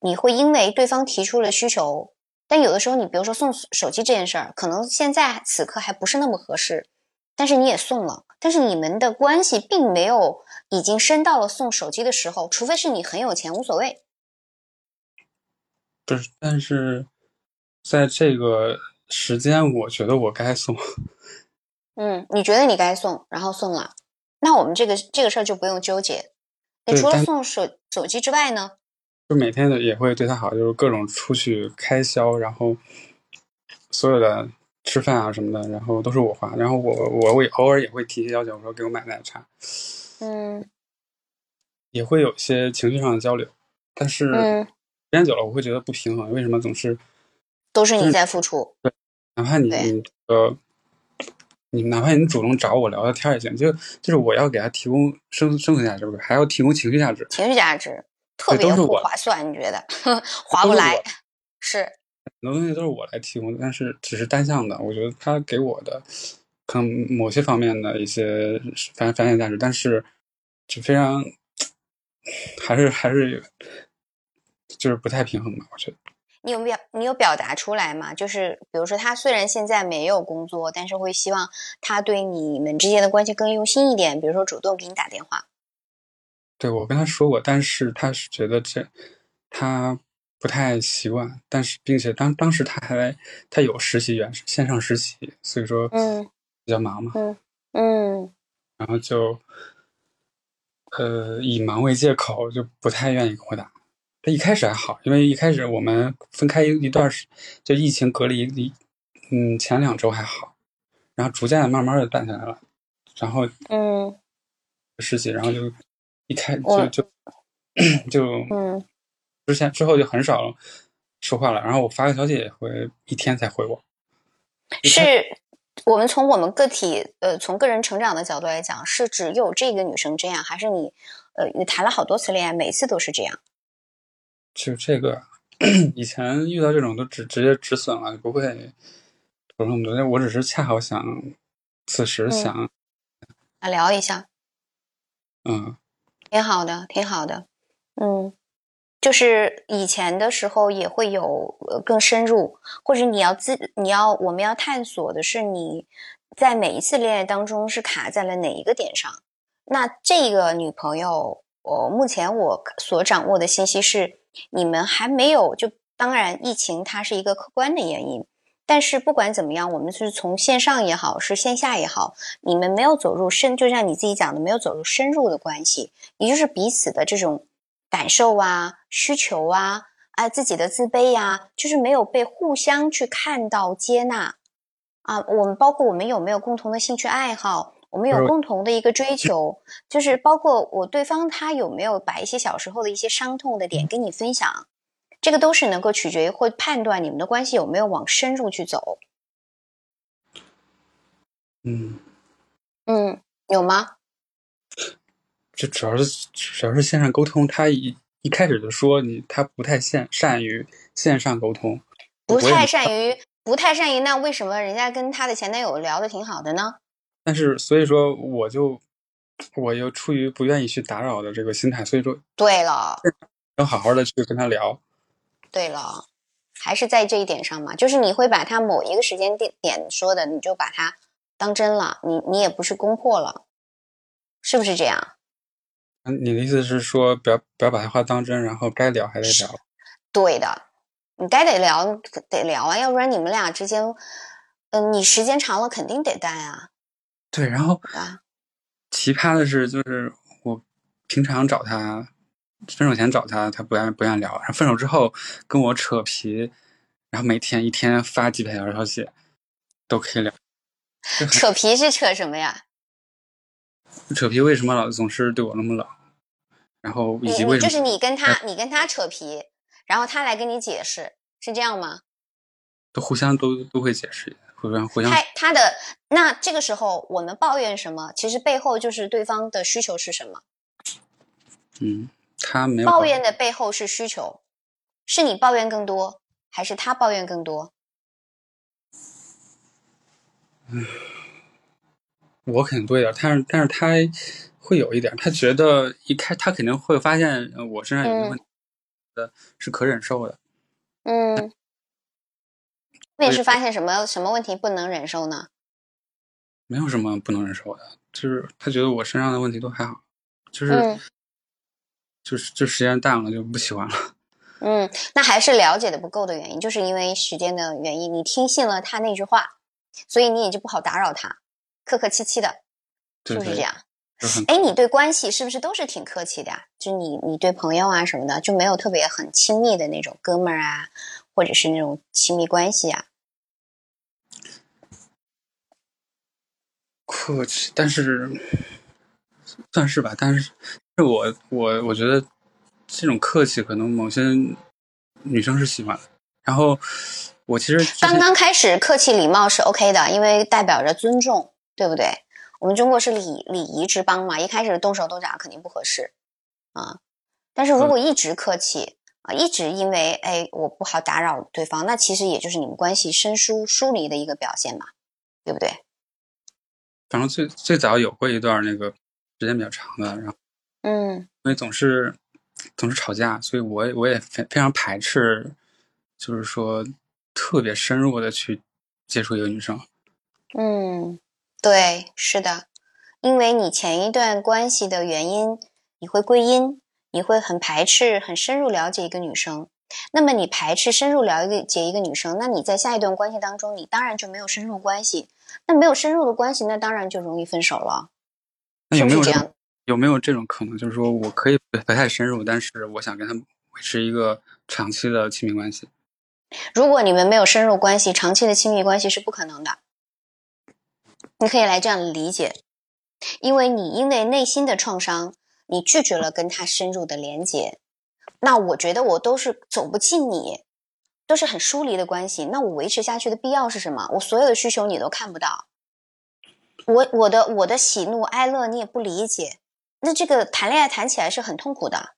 你会因为对方提出了需求，但有的时候你比如说送手机这件事儿，可能现在此刻还不是那么合适，但是你也送了，但是你们的关系并没有已经升到了送手机的时候，除非是你很有钱无所谓。
不是，但是在这个时间，我觉得我该送。
嗯，你觉得你该送，然后送了，那我们这个这个事儿就不用纠结。你除了送手手机之外呢？
就每天的也会对他好，就是各种出去开销，然后所有的吃饭啊什么的，然后都是我花。然后我我会偶尔也会提些要求，我说给我买奶茶。
嗯，
也会有些情绪上的交流，但是时间久了，我会觉得不平衡。为什么总是
都是你在付出？
对，哪怕你你呃。你哪怕你主动找我聊聊天也行，就就是我要给他提供生生存价值，还要提供情绪价值？
情绪价值特别不划算，你觉得划不来？是
很多东西都是我来提供，但是只是单向的。我觉得他给我的可能某些方面的一些反反向价值，但是就非常还是还是就是不太平衡吧？我觉得。
你有表，你有表达出来吗？就是比如说，他虽然现在没有工作，但是会希望他对你们之间的关系更用心一点，比如说主动给你打电话。
对，我跟他说过，但是他是觉得这他不太习惯，但是并且当当时他还他有实习员线上实习，所以说
嗯
比较忙嘛
嗯嗯，
然后就呃以忙为借口，就不太愿意跟我打。他一开始还好，因为一开始我们分开一一段时，就疫情隔离离，嗯，前两周还好，然后逐渐的慢慢的淡下来了，然后
嗯，
实习，然后就一开就就就
嗯，
之前之后就很少说话了，然后我发个消息也会一天才回我。
是我们从我们个体呃从个人成长的角度来讲，是只有这个女生这样，还是你呃你谈了好多次恋爱，每次都是这样？
就这个，以前遇到这种都直直接止损了，不会说那么多。我只是恰好想，此时想
啊聊一下，
嗯，
挺好的，挺好的，嗯，就是以前的时候也会有更深入，或者你要自你要我们要探索的是你在每一次恋爱当中是卡在了哪一个点上。那这个女朋友，我目前我所掌握的信息是。你们还没有就当然，疫情它是一个客观的原因，但是不管怎么样，我们是从线上也好，是线下也好，你们没有走入深，就像你自己讲的，没有走入深入的关系，也就是彼此的这种感受啊、需求啊、啊自己的自卑呀，就是没有被互相去看到、接纳啊。我们包括我们有没有共同的兴趣爱好？我们有共同的一个追求，就是包括我对方他有没有把一些小时候的一些伤痛的点跟你分享，这个都是能够取决于或判断你们的关系有没有往深入去走。
嗯
嗯，有吗？
这主要是主要是线上沟通，他一一开始就说你他不太善善于线上沟通，
不太善于不太善于，那为什么人家跟他的前男友聊的挺好的呢？
但是，所以说，我就我又出于不愿意去打扰的这个心态，所以说，
对了，
要好好的去跟他聊。
对了，还是在这一点上嘛，就是你会把他某一个时间点点说的，你就把他当真了，你你也不是攻破了，是不是这样？
嗯，你的意思是说，不要不要把他话当真，然后该聊还得聊。
对的，你该得聊得聊啊，要不然你们俩之间，嗯，你时间长了肯定得淡啊。
对，然后啊奇葩的是，就是我平常找他，分手前找他，他不愿不愿聊；然后分手之后跟我扯皮，然后每天一天发几百条消息，都可以聊。
扯皮是扯什么呀？
扯皮为什么老总是对我那么冷？然后以及为什么
就是你跟他，你跟他扯皮，然后他来跟你解释，是这样吗？
都互相都都会解释。互相互相，
他他的那这个时候我们抱怨什么？其实背后就是对方的需求是什么？
嗯，他没有
抱怨的背后是需求，是你抱怨更多，还是他抱怨更多？
嗯，我肯定多一点，但是但是他会有一点，他觉得一开他肯定会发现我身上有问题，的是可忍受的。
嗯，那是发现什么什么问题不能忍受呢？
没有什么不能忍受的，就是他觉得我身上的问题都还好，就是就是就时间淡了就不喜欢了。
嗯，那还是了解的不够的原因，就是因为时间的原因，你听信了他那句话，所以你也就不好打扰他，客客气气的，是不是这样？哎，你对关系是不是都是挺客气的呀？就你你对朋友啊什么的，就没有特别很亲密的那种哥们儿啊，或者是那种亲密关系啊？
客气，但是算是吧。但是，是我我我觉得这种客气，可能某些女生是喜欢的。然后，我其实
刚刚开始客气礼貌是 OK 的，因为代表着尊重，对不对？我们中国是礼礼仪之邦嘛，一开始动手动脚肯定不合适啊。但是如果一直客气啊，一直因为哎我不好打扰对方，那其实也就是你们关系生疏疏离的一个表现嘛，对不对？
反正最最早有过一段那个时间比较长的，然后，
嗯，因
为总是总是吵架，所以我我也非非常排斥，就是说特别深入的去接触一个女生。
嗯，对，是的，因为你前一段关系的原因，你会归因，你会很排斥很深入了解一个女生。那么你排斥深入了解一个女生，那你在下一段关系当中，你当然就没有深入关系。那没有深入的关系，那当然就容易分手了。
那有没有
这样？
有没有这种可能？就是说我可以不太深入，但是我想跟他维持一个长期的亲密关系。
如果你们没有深入关系，长期的亲密关系是不可能的。你可以来这样理解，因为你因为内心的创伤，你拒绝了跟他深入的连接。那我觉得我都是走不进你。都是很疏离的关系，那我维持下去的必要是什么？我所有的需求你都看不到，我我的我的喜怒哀乐你也不理解，那这个谈恋爱谈起来是很痛苦的。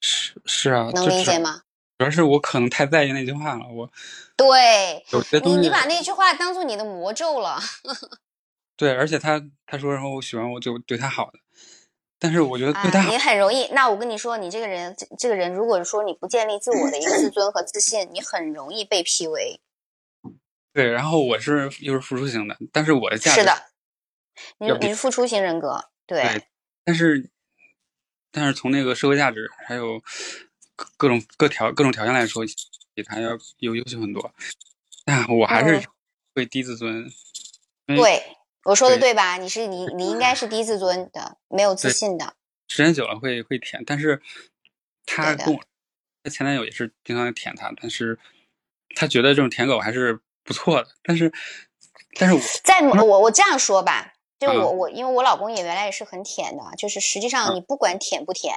是是啊，
能理解吗？
主要是我可能太在意那句话了，我
对，你你把那句话当做你的魔咒了。
对，而且他他说然后我喜欢我就对他好的。但是我觉得对他，
你很容易。那我跟你说，你这个人，这个人，如果说你不建立自我的一个自尊和自信，你很容易被 PUA。
对，然后我是又是付出型的，但是我的价值
是的，你你是付出型人格，
对。但是，但是从那个社会价值还有各种各条各种条件来说，比他要有优秀很多。但我还是会低自尊。
对。我说的对吧？你是你，你应该是低自尊的，没有自信的。
时间久了会会舔，但是他跟我，他前男友也是经常舔他，但是他觉得这种舔狗还是不错的。但是，但是我
在我我这样说吧，就我我因为我老公也原来也是很舔的，就是实际上你不管舔不舔，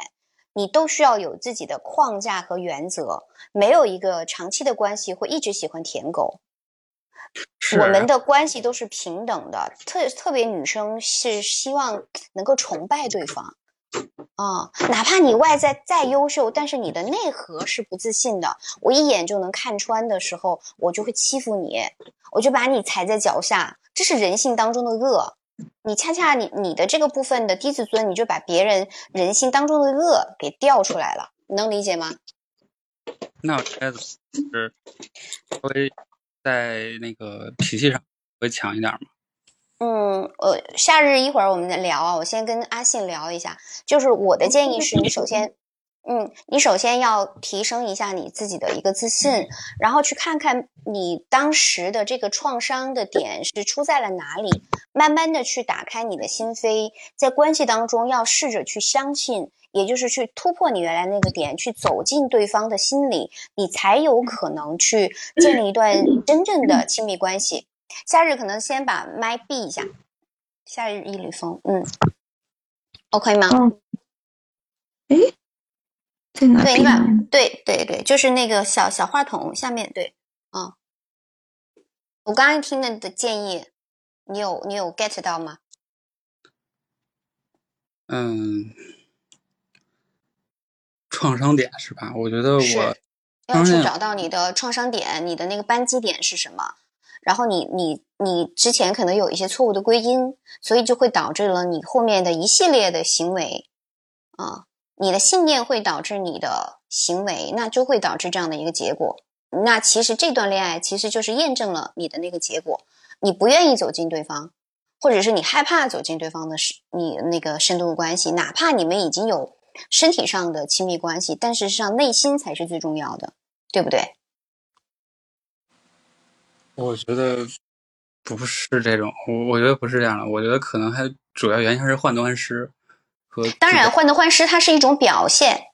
你都需要有自己的框架和原则，没有一个长期的关系会一直喜欢舔狗。我们的关系都是平等的，特特别女生是希望能够崇拜对方，啊，哪怕你外在再优秀，但是你的内核是不自信的，我一眼就能看穿的时候，我就会欺负你，我就把你踩在脚下，这是人性当中的恶。你恰恰你你的这个部分的低自尊，你就把别人人性当中的恶给调出来了，能理解吗？
那我觉得是稍微。在那个脾气上会强一点吗？
嗯，呃，夏日一会儿我们再聊啊。我先跟阿信聊一下，就是我的建议是你首先，嗯，你首先要提升一下你自己的一个自信，然后去看看你当时的这个创伤的点是出在了哪里，慢慢的去打开你的心扉，在关系当中要试着去相信。也就是去突破你原来那个点，去走进对方的心里，你才有可能去建立一段真正的亲密关系。夏日可能先把麦闭一下。夏日一缕风，嗯，OK 吗？
嗯。哎，在哪？
对，你把对对对，就是那个小小话筒下面，对，嗯。我刚刚听的的建议，你有你有 get 到吗？
嗯。创伤点是吧？我觉得我
要去找到你的创伤点，你的那个扳机点是什么？然后你你你之前可能有一些错误的归因，所以就会导致了你后面的一系列的行为啊，你的信念会导致你的行为，那就会导致这样的一个结果。那其实这段恋爱其实就是验证了你的那个结果，你不愿意走进对方。或者是你害怕走进对方的深，你那个深度关系，哪怕你们已经有身体上的亲密关系，但事实上内心才是最重要的，对不对？
我觉得不是这种，我我觉得不是这样的，我觉得可能还主要原因还是患得患失和。
当然，患得患失它是一种表现，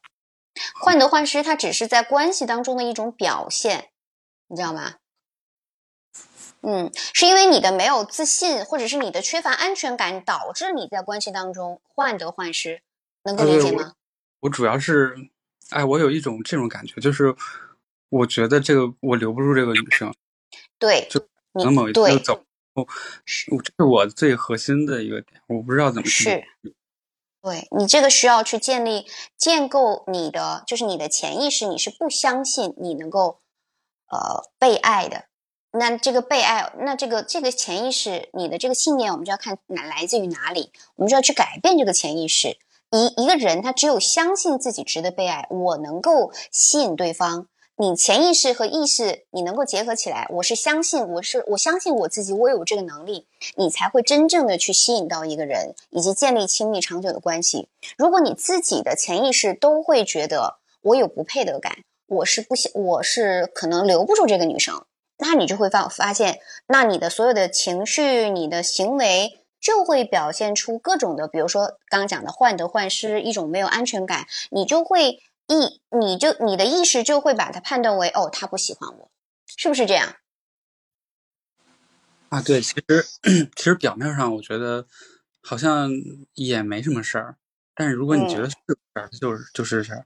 患得患失它只是在关系当中的一种表现，你知道吗？嗯，是因为你的没有自信，或者是你的缺乏安全感，导致你在关系当中患得患失，能够理解吗？
我主要是，哎，我有一种这种感觉，就是我觉得这个我留不住这个女生，
对，
就能某一次走，哦，是，这是我最核心的一个点，我不知道怎么
是，对你这个需要去建立、建构你的，就是你的潜意识，你是不相信你能够呃被爱的。那这个被爱，那这个这个潜意识，你的这个信念，我们就要看哪来自于哪里，我们就要去改变这个潜意识。一一个人，他只有相信自己值得被爱，我能够吸引对方。你潜意识和意识，你能够结合起来，我是相信，我是我相信我自己，我有这个能力，你才会真正的去吸引到一个人，以及建立亲密长久的关系。如果你自己的潜意识都会觉得我有不配得感，我是不想，我是可能留不住这个女生。那你就会发发现，那你的所有的情绪、你的行为就会表现出各种的，比如说刚刚讲的患得患失，一种没有安全感，你就会意，你就你的意识就会把它判断为哦，他不喜欢我，是不是这样？
啊，对，其实 其实表面上我觉得好像也没什么事儿，但是如果你觉得是事儿，就是就是事儿。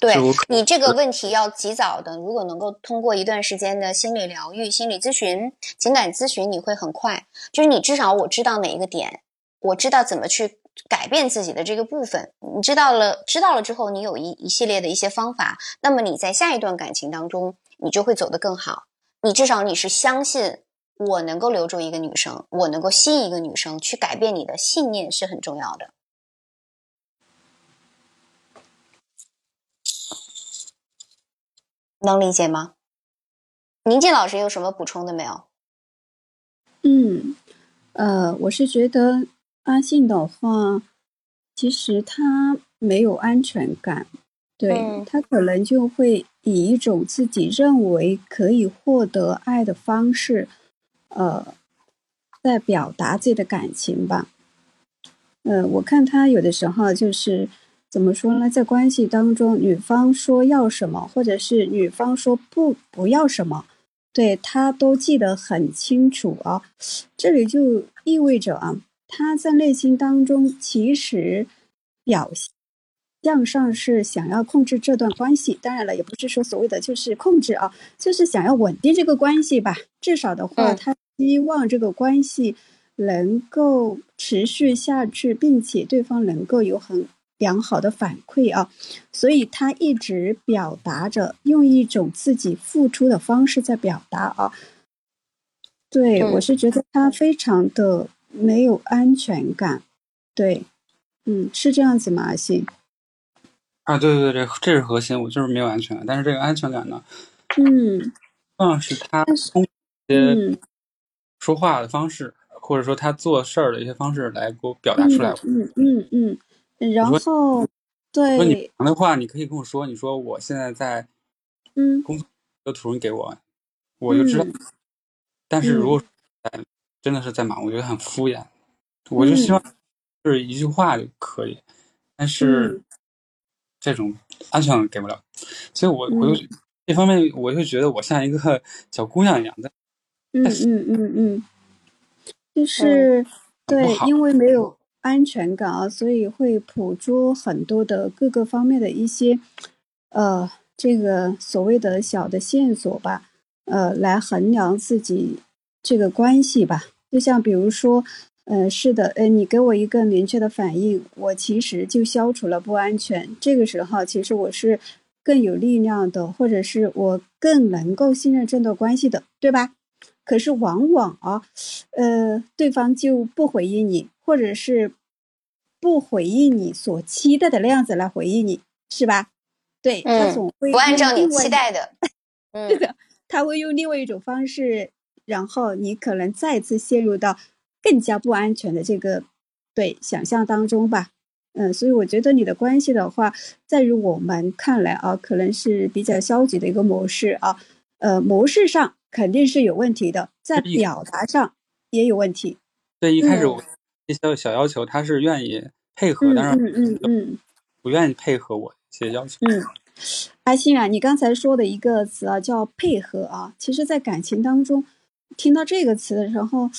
对你这个问题要及早的，如果能够通过一段时间的心理疗愈、心理咨询、情感咨询，你会很快。就是你至少我知道哪一个点，我知道怎么去改变自己的这个部分。你知道了，知道了之后，你有一一系列的一些方法，那么你在下一段感情当中，你就会走得更好。你至少你是相信我能够留住一个女生，我能够吸引一个女生，去改变你的信念是很重要的。能理解吗？宁静老师有什么补充的没有？
嗯，呃，我是觉得阿信的话，其实他没有安全感，对他可能就会以一种自己认为可以获得爱的方式，呃，在表达自己的感情吧。呃，我看他有的时候就是。怎么说呢？在关系当中，女方说要什么，或者是女方说不不要什么，对他都记得很清楚啊。这里就意味着啊，他在内心当中其实表象上是想要控制这段关系。当然了，也不是说所谓的就是控制啊，就是想要稳定这个关系吧。至少的话，他希望这个关系能够持续下去，并且对方能够有很。良好的反馈啊，所以他一直表达着用一种自己付出的方式在表达啊。对我是觉得他非常的没有安全感。对，嗯，是这样子吗？阿信？
啊，对对对，这这是核心，我就是没有安全感。但是这个安全感呢，
嗯，
嗯是他通过一些说话的方式，或者说他做事儿的一些方式来给我表达出来。
嗯嗯嗯。然后，对，
说你长的话，你可以跟我说，你说我现在在，
嗯，
工作的图你给我，我就知道。但是如果在真的是在忙，我觉得很敷衍。我就希望就是一句话就可以，但是这种安全感给不了，所以我我就这方面我就觉得我像一个 小姑娘一样的。
嗯嗯嗯嗯，就是对，因为没有。安全感啊，所以会捕捉很多的各个方面的一些，呃，这个所谓的小的线索吧，呃，来衡量自己这个关系吧。就像比如说，呃，是的，呃，你给我一个明确的反应，我其实就消除了不安全。这个时候，其实我是更有力量的，或者是我更能够信任这段关系的，对吧？可是往往啊，呃，对方就不回应你，或者是不回应你所期待的那样子来回应你，是吧？对他总会
不按照你期待的，
是的，他会用另外一种方式，然后你可能再次陷入到。更加不安全的这个对想象当中吧，嗯，所以我觉得你的关系的话，在于我们看来啊，可能是比较消极的一个模式啊，呃，模式上肯定是有问题的，在表达上也有问题。
对，一开始我一些小要求，他是愿意配合，但是
嗯嗯嗯，
不愿意配合我一些要求。
嗯，阿欣啊，你刚才说的一个词啊，叫配合啊，其实，在感情当中听到这个词的时候。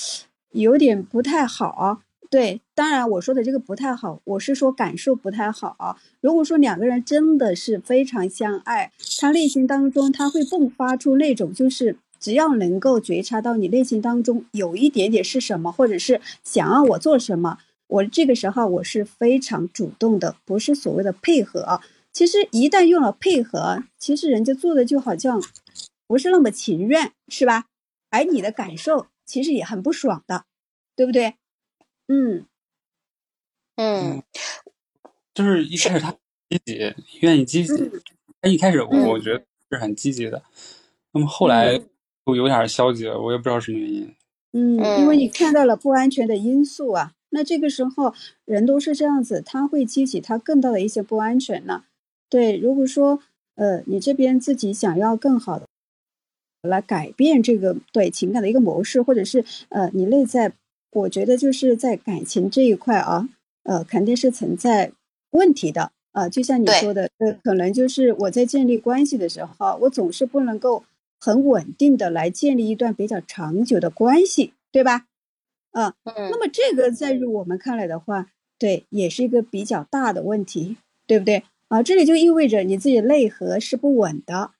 有点不太好，对，当然我说的这个不太好，我是说感受不太好啊。如果说两个人真的是非常相爱，他内心当中他会迸发出那种，就是只要能够觉察到你内心当中有一点点是什么，或者是想要我做什么，我这个时候我是非常主动的，不是所谓的配合。其实一旦用了配合，其实人家做的就好像不是那么情愿，是吧？而你的感受。其实也很不爽的，对不对？
嗯嗯，
就是一开始他积极，愿意积极。他一开始我觉得是很积极的，那么后来就有点消极了，我也不知道什么原因。
嗯，因为你看到了不安全的因素啊。那这个时候人都是这样子，他会激起他更大的一些不安全呢。对，如果说呃你这边自己想要更好的。来改变这个对情感的一个模式，或者是呃，你内在，我觉得就是在感情这一块啊，呃，肯定是存在问题的啊。就像你说的，呃，可能就是我在建立关系的时候，我总是不能够很稳定的来建立一段比较长久的关系，对吧？啊，那么这个在于我们看来的话，对，也是一个比较大的问题，对不对？啊，这里就意味着你自己内核是不稳的。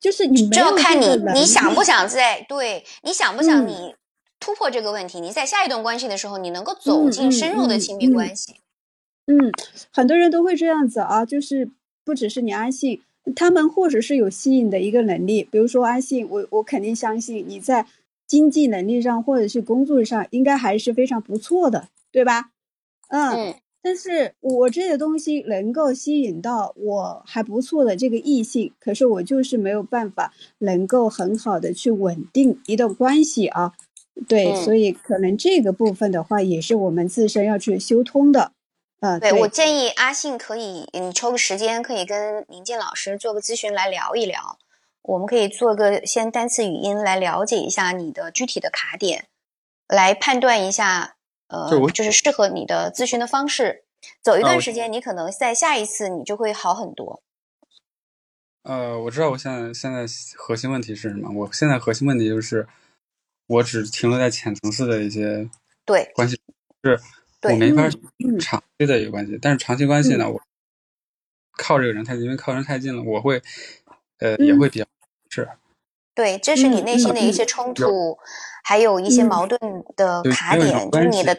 就是你
就要看你你想不想在对你想不想你突破这个问题？你在下一段关系的时候，你能够走进深入的亲密关系。
嗯，很多人都会这样子啊，就是不只是你安信，他们或者是有吸引的一个能力。比如说安信，我我肯定相信你在经济能力上或者是工作上应该还是非常不错的，对吧？嗯。但是我这个东西能够吸引到我还不错的这个异性，可是我就是没有办法能够很好的去稳定一段关系啊。对，所以可能这个部分的话，也是我们自身要去修通的。啊，对
我建议阿信可以，你抽个时间可以跟宁静老师做个咨询来聊一聊。我们可以做个先单次语音来了解一下你的具体的卡点，来判断一下。呃，就是适合你的咨询的方式，走一段时间，你可能在下一次你就会好很多。
呃，我知道我现在现在核心问题是什么？我现在核心问题就是，我只停留在浅层次的一些
对
关系，是我没法长期的一个关系。但是长期关系呢，我靠这个人太近，因为靠人太近了，我会呃也会比较是。
对，这是你内心的一些冲突。还有一些矛盾的卡点，就是你的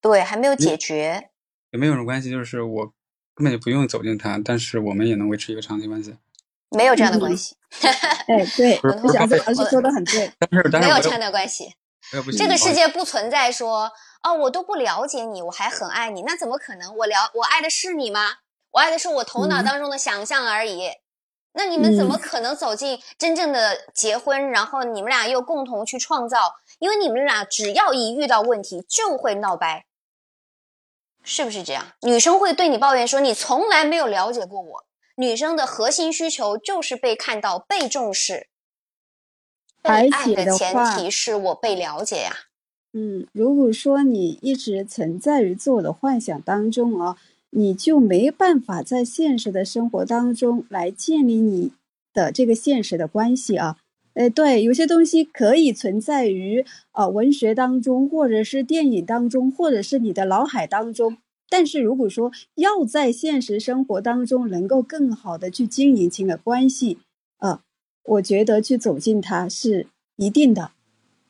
对还没有解决，
也没有什么关系，就是我根本就不用走进他，但是我们也能维持一个长期关系，
没有这样的关系。
哎，对，小子老师说的很对，
没有这样的关系，这个世界不存在说哦，我都不了解你，我还很爱你，那怎么可能？我了，我爱的是你吗？我爱的是我头脑当中的想象而已。那你们怎么可能走进真正的结婚？然后你们俩又共同去创造？因为你们俩只要一遇到问题就会闹掰，是不是这样？女生会对你抱怨说你从来没有了解过我。女生的核心需求就是被看到、被重视。
被
爱的前提是我被了解呀。
嗯，如果说你一直存在于自我的幻想当中啊。你就没办法在现实的生活当中来建立你的这个现实的关系啊，呃，对，有些东西可以存在于啊文学当中，或者是电影当中，或者是你的脑海当中，但是如果说要在现实生活当中能够更好的去经营情感关系，啊，我觉得去走进它是一定的，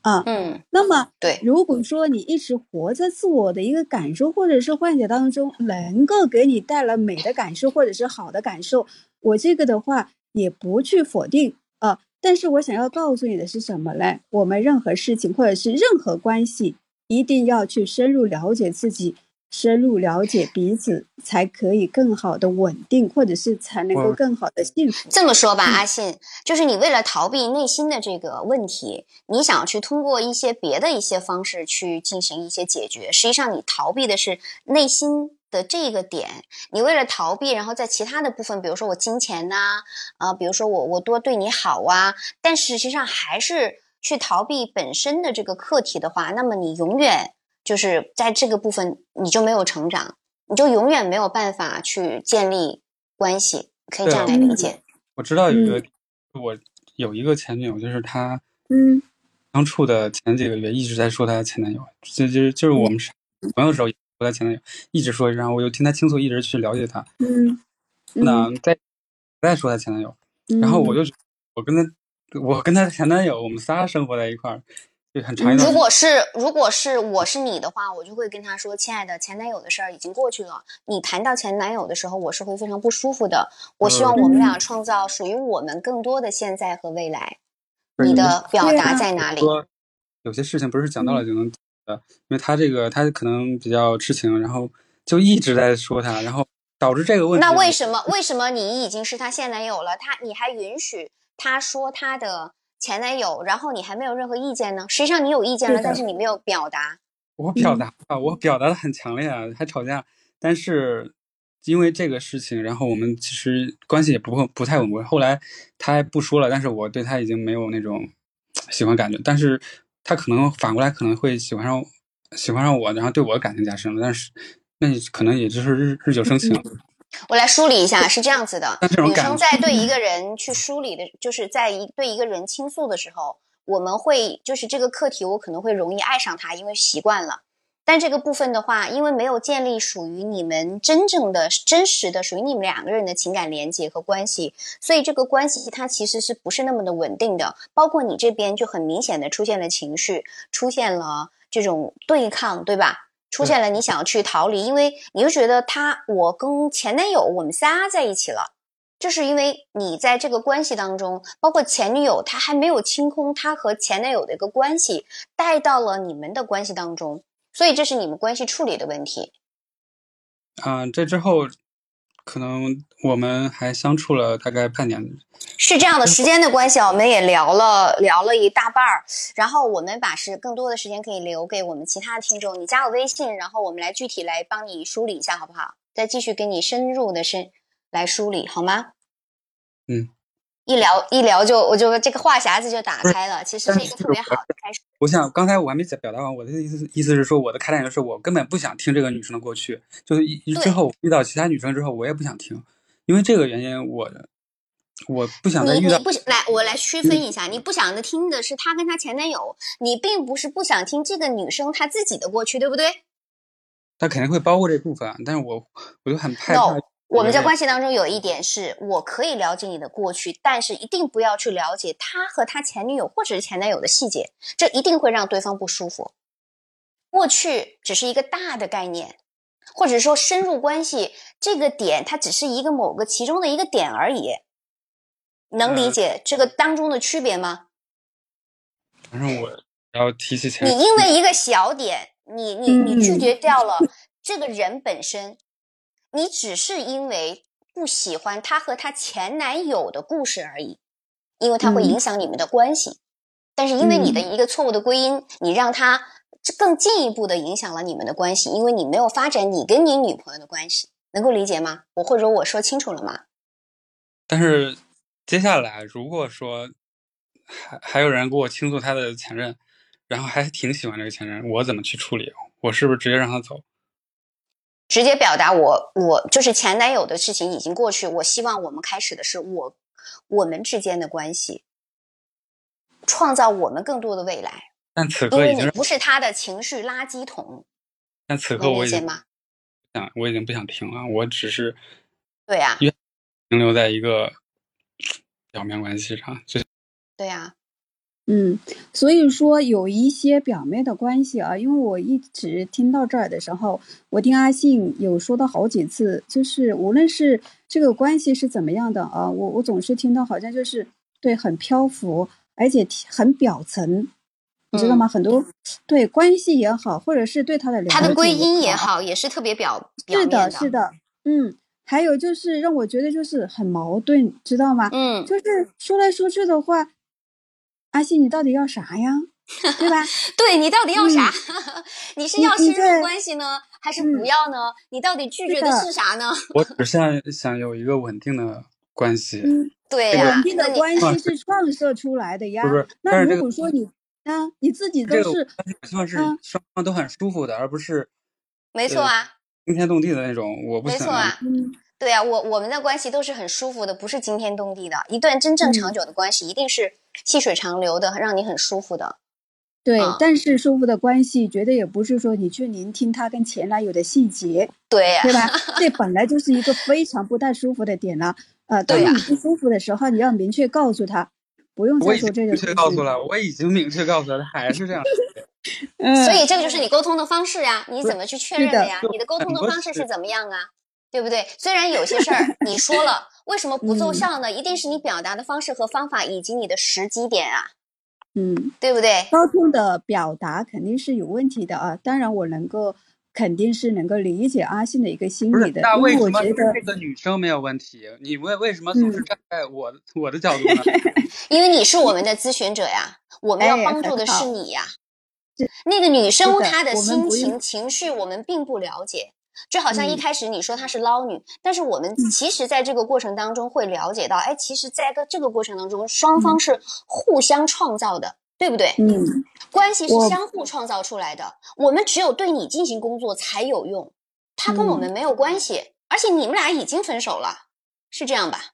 啊。
嗯，
那么
对，
如果说你一直活在自我的一个感受或者是幻想当中，能够给你带来美的感受或者是好的感受，我这个的话也不去否定啊。但是我想要告诉你的是什么嘞？我们任何事情或者是任何关系，一定要去深入了解自己，深入了解彼此，才可以更好的稳定，或者是才能够更好的幸福。
这么说吧，阿信，就是你为了逃避内心的这个问题，你想要去通过一些别的一些方式去进行一些解决，实际上你逃避的是内心的这个点。你为了逃避，然后在其他的部分，比如说我金钱呐、啊，比如说我我多对你好啊，但实际上还是去逃避本身的这个课题的话，那么你永远就是在这个部分你就没有成长，你就永远没有办法去建立关系，可以这样来理解。
我知道有一个，我有一个前女友，就是她
嗯
相处的前几个月一直在说她的前男友，就就是就是我们是朋友的时候也说她前男友，一直说，然后我就听她倾诉，一直去了解她。
嗯，
那再再说她前男友，
嗯
然后我就我跟她，我跟她前男友，我们仨生活在一块儿，就很长一段时间。
如果是如果是我是你的话，我就会跟他说：“亲爱的，前男友的事儿已经过去了。你谈到前男友的时候，我是会非常不舒服的。我希望我们俩创造属于我们更多的现在和未来。你的表达在哪里？
有些事情不是讲到了就能的，因为他这个他可能比较痴情，然后就一直在说他，然后导致这个问题。
那为什么为什么你已经是他现男友了，他你还允许他说他的前男友，然后你还没有任何意见呢？实际上你有意见了，但是你没有表达。
我表达啊，我表达的很强烈啊，还吵架，但是因为这个事情，然后我们其实关系也不不太稳固。后来他不说了，但是我对他已经没有那种喜欢感觉，但是他可能反过来可能会喜欢上喜欢上我，然后对我的感情加深了，但是那可能也就是日日久生情。
我来梳理一下，是这样子的女生在对一个人去梳理的，就是在一对一个人倾诉的时候，我们会就是这个课题，我可能会容易爱上他，因为习惯了。但这个部分的话，因为没有建立属于你们真正的、真实的属于你们两个人的情感连接和关系，所以这个关系它其实是不是那么的稳定的。包括你这边就很明显的出现了情绪，出现了这种对抗，对吧？出现了你想要去逃离，因为你就觉得他，我跟前男友我们仨在一起了，这是因为你在这个关系当中，包括前女友，她还没有清空她和前男友的一个关系，带到了你们的关系当中，所以这是你们关系处理的问题。
嗯、这之后可能我们还相处了大概半年，
是这样的，时间的关系啊，我们也聊了聊了一大半儿，然后我们把时更多的时间可以留给我们其他的听众。你加我微信，然后我们来具体来帮你梳理一下，好不好？再继续给你深入的深来梳理，好吗？
嗯，
一聊一聊就我就这个话匣子就打开了，其实是一个特别好的开始。
我想刚才我还没表达完我的意思，意思是说我的开展就是我根本不想听这个女生的过去，就是一之后遇到其他女生之后，我也不想听，因为这个原因我我不想再遇到
你你不想来，我来区分一下，你不想的听的是她跟她前男友，你并不是不想听这个女生她自己的过去，对不对？
她肯定会包括这部分，但是我我就很害怕
no，我们在关
系
系当中有一点是我可以了解你的过去，但是一定不要去了解他和他前女友或者是前男友的细节，这一定会让对方不舒服。过去只是一个大的概念，或者说深入关系这个点，它只是一个某个其中的一个点而已。能理
嗯
解这个当中的区别吗？
反正我要提起前
你因为一个小点，你你你拒
嗯
绝掉了这个人本身，你只是因为不喜欢他和他前男友的故事而已，因为他会影响你们的关系。但是因为你的一个错误的归因，你让他更进一步的影响了你们的关系，因为你没有发展你跟你女朋友的关系，能够理解吗？我或者我说清楚了吗？
但是接下来如果说还还有人给我倾诉他的前任，然后还挺喜欢这个前任，我怎么去处理？我是不是直接让他走？
直接表达我我就是前男友的事情已经过去，我希望我们开始的是我我们之间的关系，创造我们更多的未来。
但此
因为你
刻已经，
不是他的情绪垃圾桶，
但此刻我已经？想，我已经不想听了，我只是
对呀、
停留在一个表面关系上，就
对呀、
嗯，所以说有一些表面的关系啊，因为我一直听到这儿的时候，我听阿信有说到好几次，就是无论是这个关系是怎么样的啊，我我总是听到好像就是对很漂浮，而且很表层，你知道吗？很多对关系也好，或者是对他的了解，
他的归因也好，也是特别表表
面的，是的，嗯，还有就是让我觉得就是很矛盾，知道吗？
嗯，
就是说来说去的话。阿信，你到底要啥呀？对吧？
对你到底要啥？你是要深入关系呢，还是不要呢？你到底拒绝的是啥呢？
我只是想有一个稳定的关系。
对呀，
稳定的关系是创设出来的呀。
不是，
那如果说你啊，你自己都是，
希望是双方都很舒服的，而不是
没错啊，
惊天动地的那种。我不
没错啊。对啊，我我们的关系都是很舒服的，不是惊天动地的。一段真正长久的关系，一定是细水长流的，让你很舒服的。
对，但是舒服的关系，绝对也不是说你去聆听他跟前男友的细节，
对
对吧？这本来就是一个非常不太舒服的点了。呃，当你不舒服的时候，你要明确告诉他，不用再说这个。
明确告诉了，我已经明确告诉了，他还是这样。
嗯，
所以这个就是你沟通的方式呀，你怎么去确认的呀？你的沟通的方式是怎么样啊？对不对？虽然有些事儿你说了，为什么不奏效呢？一定是你表达的方式和方法以及你的时机点啊，
嗯，
对不对？
沟通的表达肯定是有问题的啊。当然，我能够肯定是能够理解阿信的一个心理的。
那为什么
这
个女生没有问题？你为为什么总是站在我我的角度呢？
因为你是我们的咨询者呀，我们要帮助的是你呀。那个女生她的心情情绪我们并不了解。就好像一开始你说她是捞女，但是我们其实在这个过程当中会了解到，哎，其实在个这个过程当中，双方是互相创造的，对不对？
嗯，
关系是相互创造出来的。我们只有对你进行工作才有用，他跟我们没有关系，而且你们俩已经分手了，是这样吧？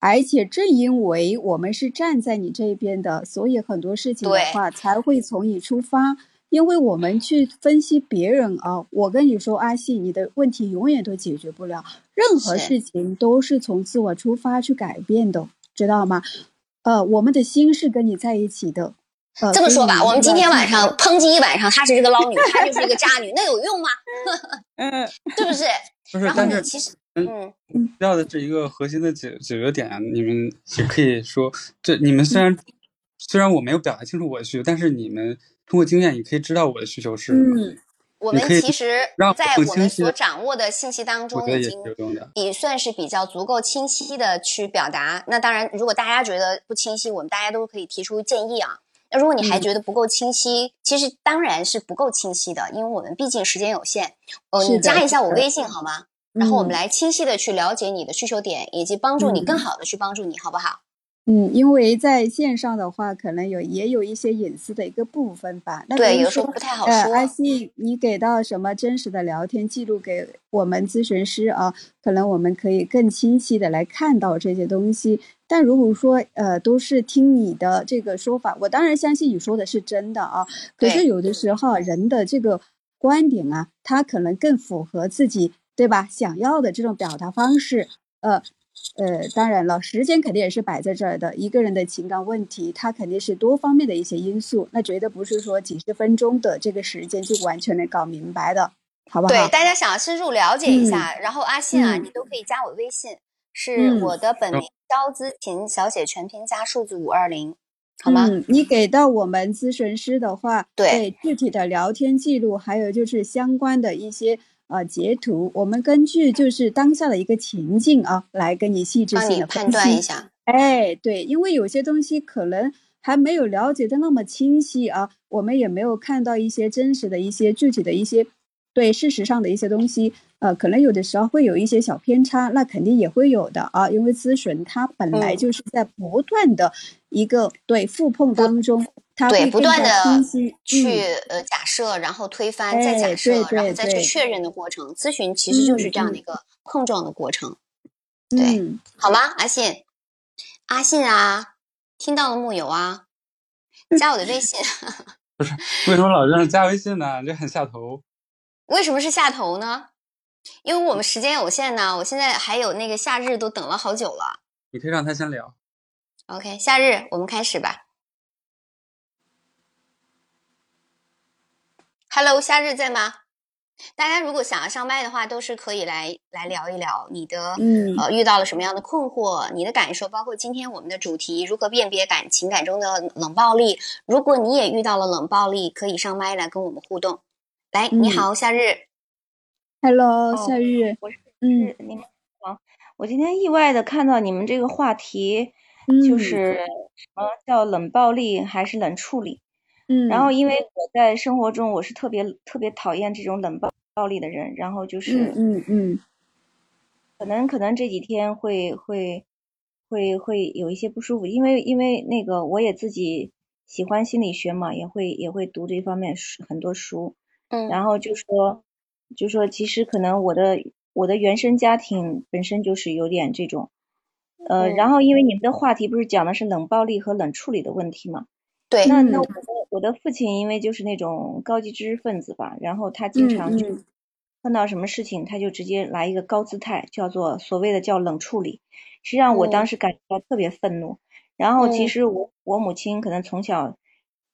而且正因为我们是站在你这边的，所以很多事情的话才会从你出发。因为我们去分析别人啊，我跟你说，阿信，你的问题永远都解决不了。任何事情都是从自我出发去改变的，知道吗？呃，我们的心是跟你在一起的。呃，
这么说吧，我们今天晚上抨击一晚上，她是一个捞女，她就是一个渣女，那有用吗？
嗯，
是不是？
不是，
但是其实，嗯，
要的是一个核心的解解决点。你们也可以说，这你们虽然虽然我没有表达清楚我的需求，但是你们。通过经验，你可以知道我的需求是。
嗯，
我们其实，在我们所掌握的信息当中，已经也算是比较足够清晰的去表达。那当然，如果大家觉得不清晰，我们大家都可以提出建议啊。那如果你还觉得不够清晰，其实当然是不够清晰的，因为我们毕竟时间有限。哦，你加一下我微信好吗？然后我们来清晰的去了解你的需求点，以及帮助你更好的去帮助你，好不好？
嗯，因为在线上的话，可能有也有一些隐私的一个部分吧。
那对，有时候不太好说。
阿信，你给到什么真实的聊天记录给我们咨询师啊？可能我们可以更清晰的来看到这些东西。但如果说呃都是听你的这个说法，我当然相信你说的是真的啊。可是有的时候人的这个观点啊，他可能更符合自己对吧？想要的这种表达方式，呃。呃，当然了，时间肯定也是摆在这儿的。一个人的情感问题，它肯定是多方面的一些因素，那绝对不是说几十分钟的这个时间就完全能搞明白的，好不好？
对，大家想要深入了解一下，然后阿信啊，你都可以加我微信，是我的本名肖姿琴，小写全拼加数字五二零，好吗？
你给到我们咨询师的话，
对
具体的聊天记录，还有就是相关的一些。啊，截图，我们根据就是当下的一个情境啊，来跟你细致性的
判断一下。
哎，对，因为有些东西可能还没有了解的那么清晰啊，我们也没有看到一些真实的一些具体的一些对事实上的一些东西，呃，可能有的时候会有一些小偏差，那肯定也会有的啊，因为咨询它本来就是在不断的一个对复碰当中。
对，不断的去呃假设，然后推翻，再假设，然后再去确认的过程。咨询其实就是这样的一个碰撞的过程。对，好吗？阿信，阿信啊，听到了木有啊？加我的微信。
不是，为什么老让加微信呢？这很下头。
为什么是下头呢？因为我们时间有限呢。我现在还有那个夏日都等了好久了。
你可以让他先聊。
OK，夏日，我们开始吧。Hello，夏日在吗？大家如果想要上麦的话，都是可以来来聊一聊你的，
嗯
呃，遇到了什么样的困惑，你的感受，包括今天我们的主题如何辨别感情感中的冷暴力。如果你也遇到了冷暴力，可以上麦来跟我们互动。来，你好，夏日。
，Hello，夏日，
我是
嗯
你们好，我今天意外的看到你们这个话题，
嗯，
就是什么叫冷暴力还是冷处理？
嗯，
然后因为我在生活中我是特别特别讨厌这种冷暴暴力的人，然后就是
嗯嗯。嗯
可能可能这几天会会会会有一些不舒服，因为因为那个我也自己喜欢心理学嘛，也会也会读这方面书很多书，
嗯。
然后就说就说其实可能我的我的原生家庭本身就是有点这种，呃，
嗯。
然后因为你们的话题不是讲的是冷暴力和冷处理的问题嘛，
对，
那那
嗯。
我的我的父亲因为就是那种高级知识分子吧，然后他经常就碰到什么事情，他就直接来一个高姿态，叫做所谓的叫冷处理。实际上我当
嗯
时感觉到特别愤怒，然后其
嗯
实我我母亲可能从小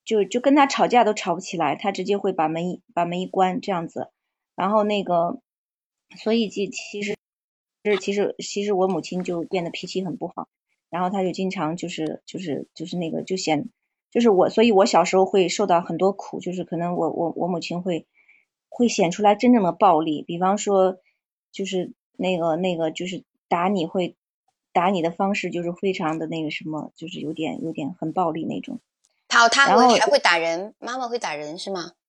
就就跟他吵架都吵不起来，他直接会把门一把门一关这样子，然后那个所以其其实是其实其实我母亲就变得脾气很不好，然后他就经常就是就是就是那个就显就是我，所以我小时候会受到很多苦，就是可能我我我母亲会会显出来真正的暴力，比方说就是那个那个就是打你会打你的方式就是非常的那个什么，就是有点有点很暴力那种。
他他还会打人，妈妈会打人是吗？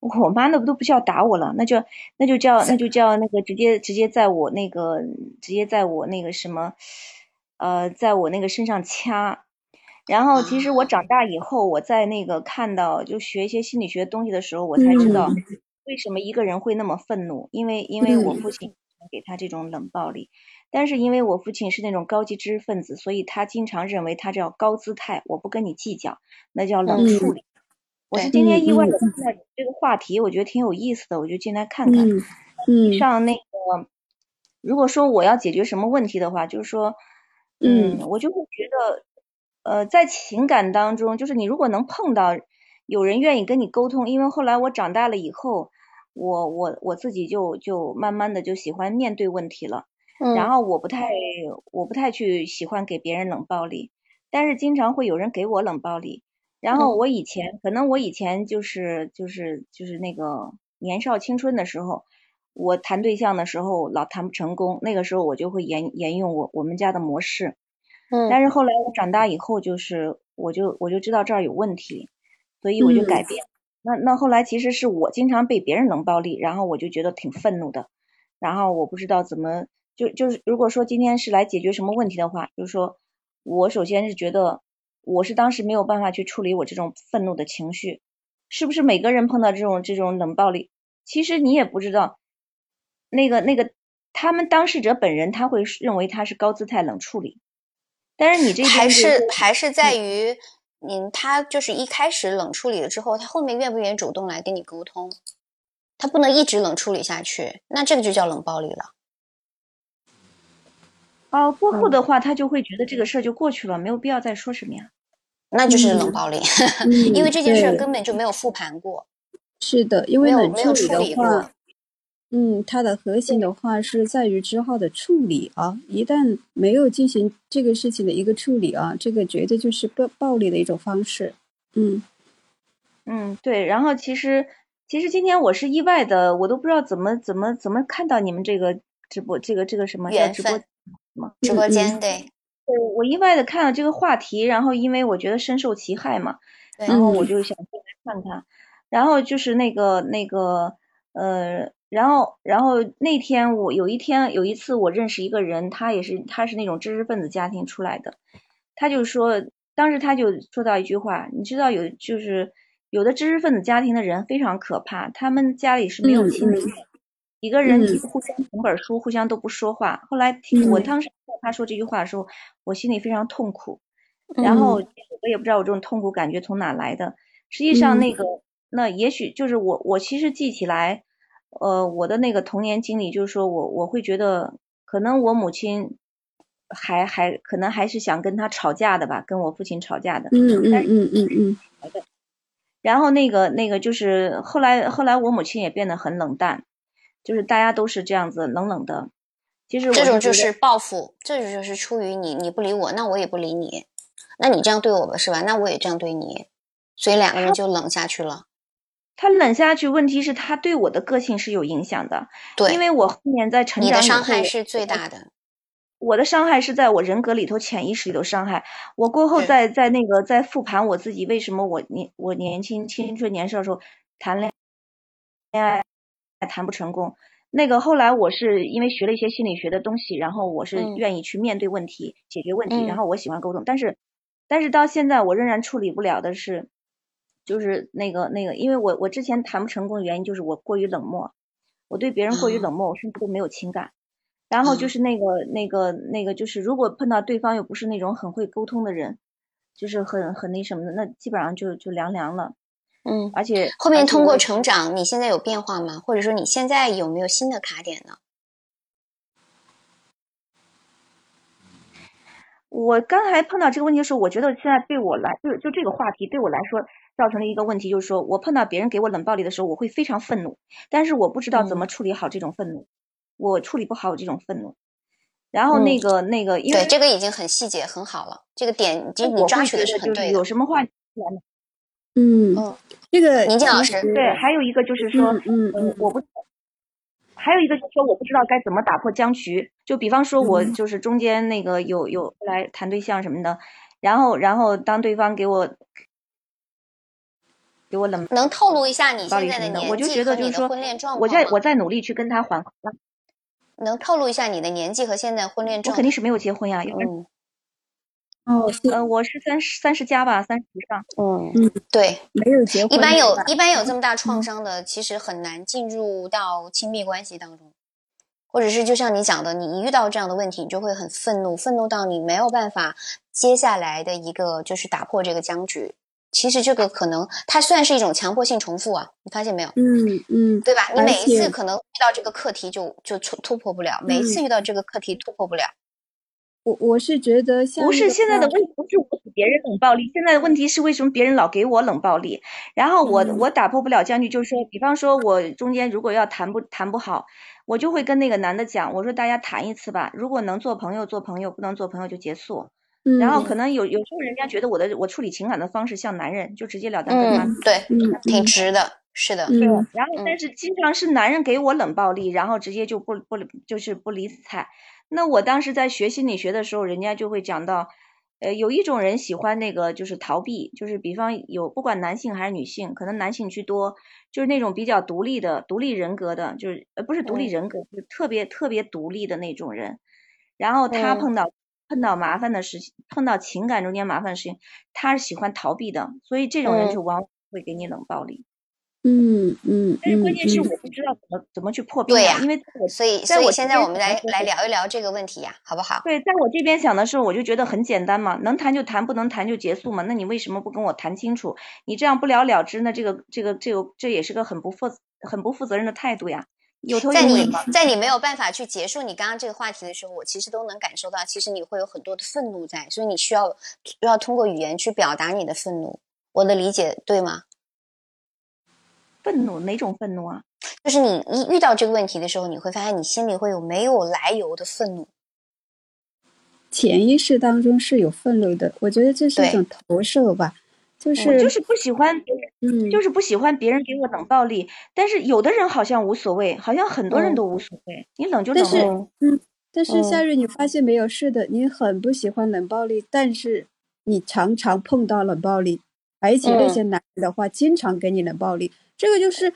我妈那不都不叫打我了，那就那就叫那就叫那个直接直接在我那个直接在我那个什么呃，在我那个身上掐。然后其实我长大以后，我在那个看到就学一些心理学东西的时候，我才知道为什么一个人会那么愤怒，因为因为我父亲给他这种冷暴力，但是因为我父亲是那种高级知识分子，所以他经常认为他叫高姿态，我不跟你计较，那叫冷处理。我是今天意外的看到这个话题，我觉得挺有意思的，我就进来看看。
嗯。嗯。
上那个，如果说我要解决什么问题的话，就是说，嗯，我就会觉得，呃，在情感当中，就是你如果能碰到有人愿意跟你沟通，因为后来我长大了以后，我我我自己就就慢慢的就喜欢面对问题了，
嗯
然后我不太我不太去喜欢给别人冷暴力，但是经常会有人给我冷暴力。然后
嗯
我以前、可能我以前就是就是就是那个年少青春的时候，我谈对象的时候老谈不成功，那个时候我就会沿沿用我我们家的模式。
嗯。
但是后来我长大以后，就是我就我就知道这儿有问题，所以我就改变。那那后来其实是我经常被别人冷暴力，然后我就觉得挺愤怒的，然后我不知道怎么就就是如果说今天是来解决什么问题的话，就是说我首先是觉得我是当时没有办法去处理我这种愤怒的情绪，是不是每个人碰到这种这种冷暴力，其实你也不知道，那个那个他们当事者本人他会认为他是高姿态冷处理，但是你这边
还
是
还是在于，嗯，他就是一开始冷处理了之后，他后面愿不愿意主动来跟你沟通？他不能一直冷处理下去，那这个就叫冷暴力了。
哦，过后的话他就会觉得这个事儿就过去了，没有必要再说什么呀。
那就是冷暴力，
嗯
因为这件事根本就没有复盘过，
是的，因为
没有
冷
没有处
处理的话
理过，。
嗯，它的核心的话是在于之后的处理啊，一旦没有进行这个事情的一个处理啊，这个绝对就是暴暴力的一种方式。嗯
嗯，对。然后其实其实今天我是意外的，我都不知道怎么怎么怎么看到你们这个直播这个这个什么叫
缘
直播
分直播
嗯
间对
我，我意外的看了这个话题，然后因为我觉得深受其害嘛，然后我
嗯
就想进来看看，然后就是那个那个呃，然后然后那天我有一天有一次我认识一个人，他也是他是那种知识分子家庭出来的，他就说当时他就说到一句话，你知道有就是有的知识分子家庭的人非常可怕，他们家里是没有
嗯
亲情
嗯
的。几个人
嗯
互相捧本书，互相都不说话。后来听我
嗯
当时听到他说这句话的时候，我心里非常痛苦。然后我也不知道我这种痛苦感觉从哪来的。实际上，
嗯
那个那也许就是我我其实记起来，呃，我的那个童年经历，就是说我我会觉得，可能我母亲还还可能还是想跟他吵架的吧，跟我父亲吵架的。
嗯嗯嗯嗯嗯
然后那个那个就是后来后来我母亲也变得很冷淡，就是大家都是这样子冷冷的。其实
这种就是报复，这种就是出于你你不理我，那我也不理你，那你这样对我吧是吧？那我也这样对你，所以两个人就冷下去了。
他冷下去，问题是他对我的个性是有影响的。
对，
因为我后面在成长，
你的伤害是最大的。
我的伤害是在我人格里头、潜意识里头伤害。我过后在在那个在复盘我自己，为什么我年我年轻青春年少的时候谈恋爱谈不成功？那个后来我是因为学了一些心理学的东西，然后我是愿意去面对问题、解决问题，然后我喜欢沟通。但是但是到现在我仍然处理不了的是，就是那个那个，因为我我之前谈不成功的原因就是我过于冷漠，我对别人过于冷漠，我甚至都没有情感。然后就是那个那个那个，就是如果碰到对方又不是那种很会沟通的人，就是很很那什么的，那基本上就就凉凉了。
嗯，
而且
后面通过成长，你现在有变化吗？或者说你现在有没有新的卡点呢？
我刚才碰到这个问题的时候，我觉得现在对我来，就就这个话题对我来说造成了一个问题，就是说我碰到别人给我冷暴力的时候，我会非常愤怒，但是我不知道怎么处理好这种愤怒。我处理不好这种愤怒，然后那个那个，因为
对这个已经很细节很好了，这个点就你抓取的是很对的。
有什么话？
嗯嗯，这个
宁静老师
对，还有一个就是说，
嗯嗯，
我不，还有一个就是说，我不知道该怎么打破僵局。就比方说，我就是中间那个有有来谈对象什么的，然后然后当对方给我给我冷，
能透露一下你现在
的
年
纪和
你的婚恋状况
我在我在努力去跟他缓和。
能透露一下你的年纪和现在婚恋状？
我肯定是没有结婚呀。
嗯。哦，
呃，我是三十三十加吧，三十以上。
嗯嗯，对，
没有结婚。
一般有一般有这么大创伤的，其实很难进入到亲密关系当中，或者是就像你讲的，你一遇到这样的问题，你就会很愤怒，愤怒到你没有办法接下来的一个就是打破这个僵局。其实这个可能它算是一种强迫性重复啊，你发现没有？
嗯嗯，
对吧？你每一次可能遇到这个课题就就突突破不了，每一次遇到这个课题突破不了。
我我是觉得，
不是现在的问题不是我给别人冷暴力，现在的问题是为什么别人老给我冷暴力？然后我我打破不了僵局，就是说，比方说我中间如果要谈不谈不好，我就会跟那个男的讲，我说大家谈一次吧，如果能做朋友做朋友，不能做朋友就结束。然后可能有有时候人家觉得我的我处理情感的方式像男人，就直截了当跟他
对，挺直的，是的。
对，然后但是经常是男人给我冷暴力，然后直接就不不就是不理睬。那我当时在学心理学的时候，人家就会讲到，呃，有一种人喜欢那个就是逃避，就是比方有不管男性还是女性，可能男性居多，就是那种比较独立的、独立人格的，就是呃不是独立人格，就是特别特别独立的那种人。然后他碰到。碰到麻烦的事情，碰到情感中间麻烦的事情，他是喜欢逃避的，所以这种人就往往会给你冷暴力。
嗯嗯。
但是关键是我不知道怎么怎么去破冰
呀，
因为
所以所以现在我们来来聊一聊这个问题呀，好不好？
对，在我这边想的时候，我就觉得很简单嘛，能谈就谈，不能谈就结束嘛。那你为什么不跟我谈清楚？你这样不了了之，那这个这个这个这也是个很不负很不负责任的态度呀。
在你在你没有办法去结束你刚刚这个话题的时候，我其实都能感受到，其实你会有很多的愤怒在，所以你需要要通过语言去表达你的愤怒。我的理解对吗？
愤怒哪种愤怒啊？
就是你一遇到这个问题的时候，你会发现你心里会有没有来由的愤怒。
潜意识当中是有愤怒的，我觉得这是一种投射吧。就是
就是不喜欢，嗯，就是不喜欢别人给我冷暴力。但是有的人好像无所谓，好像很多人都无所谓。你冷就冷。
但是，嗯，但是夏日，你发现没有？是的，你很不喜欢冷暴力，但是你常常碰到冷暴力，而且那些男人的话经常给你冷暴力。这个就是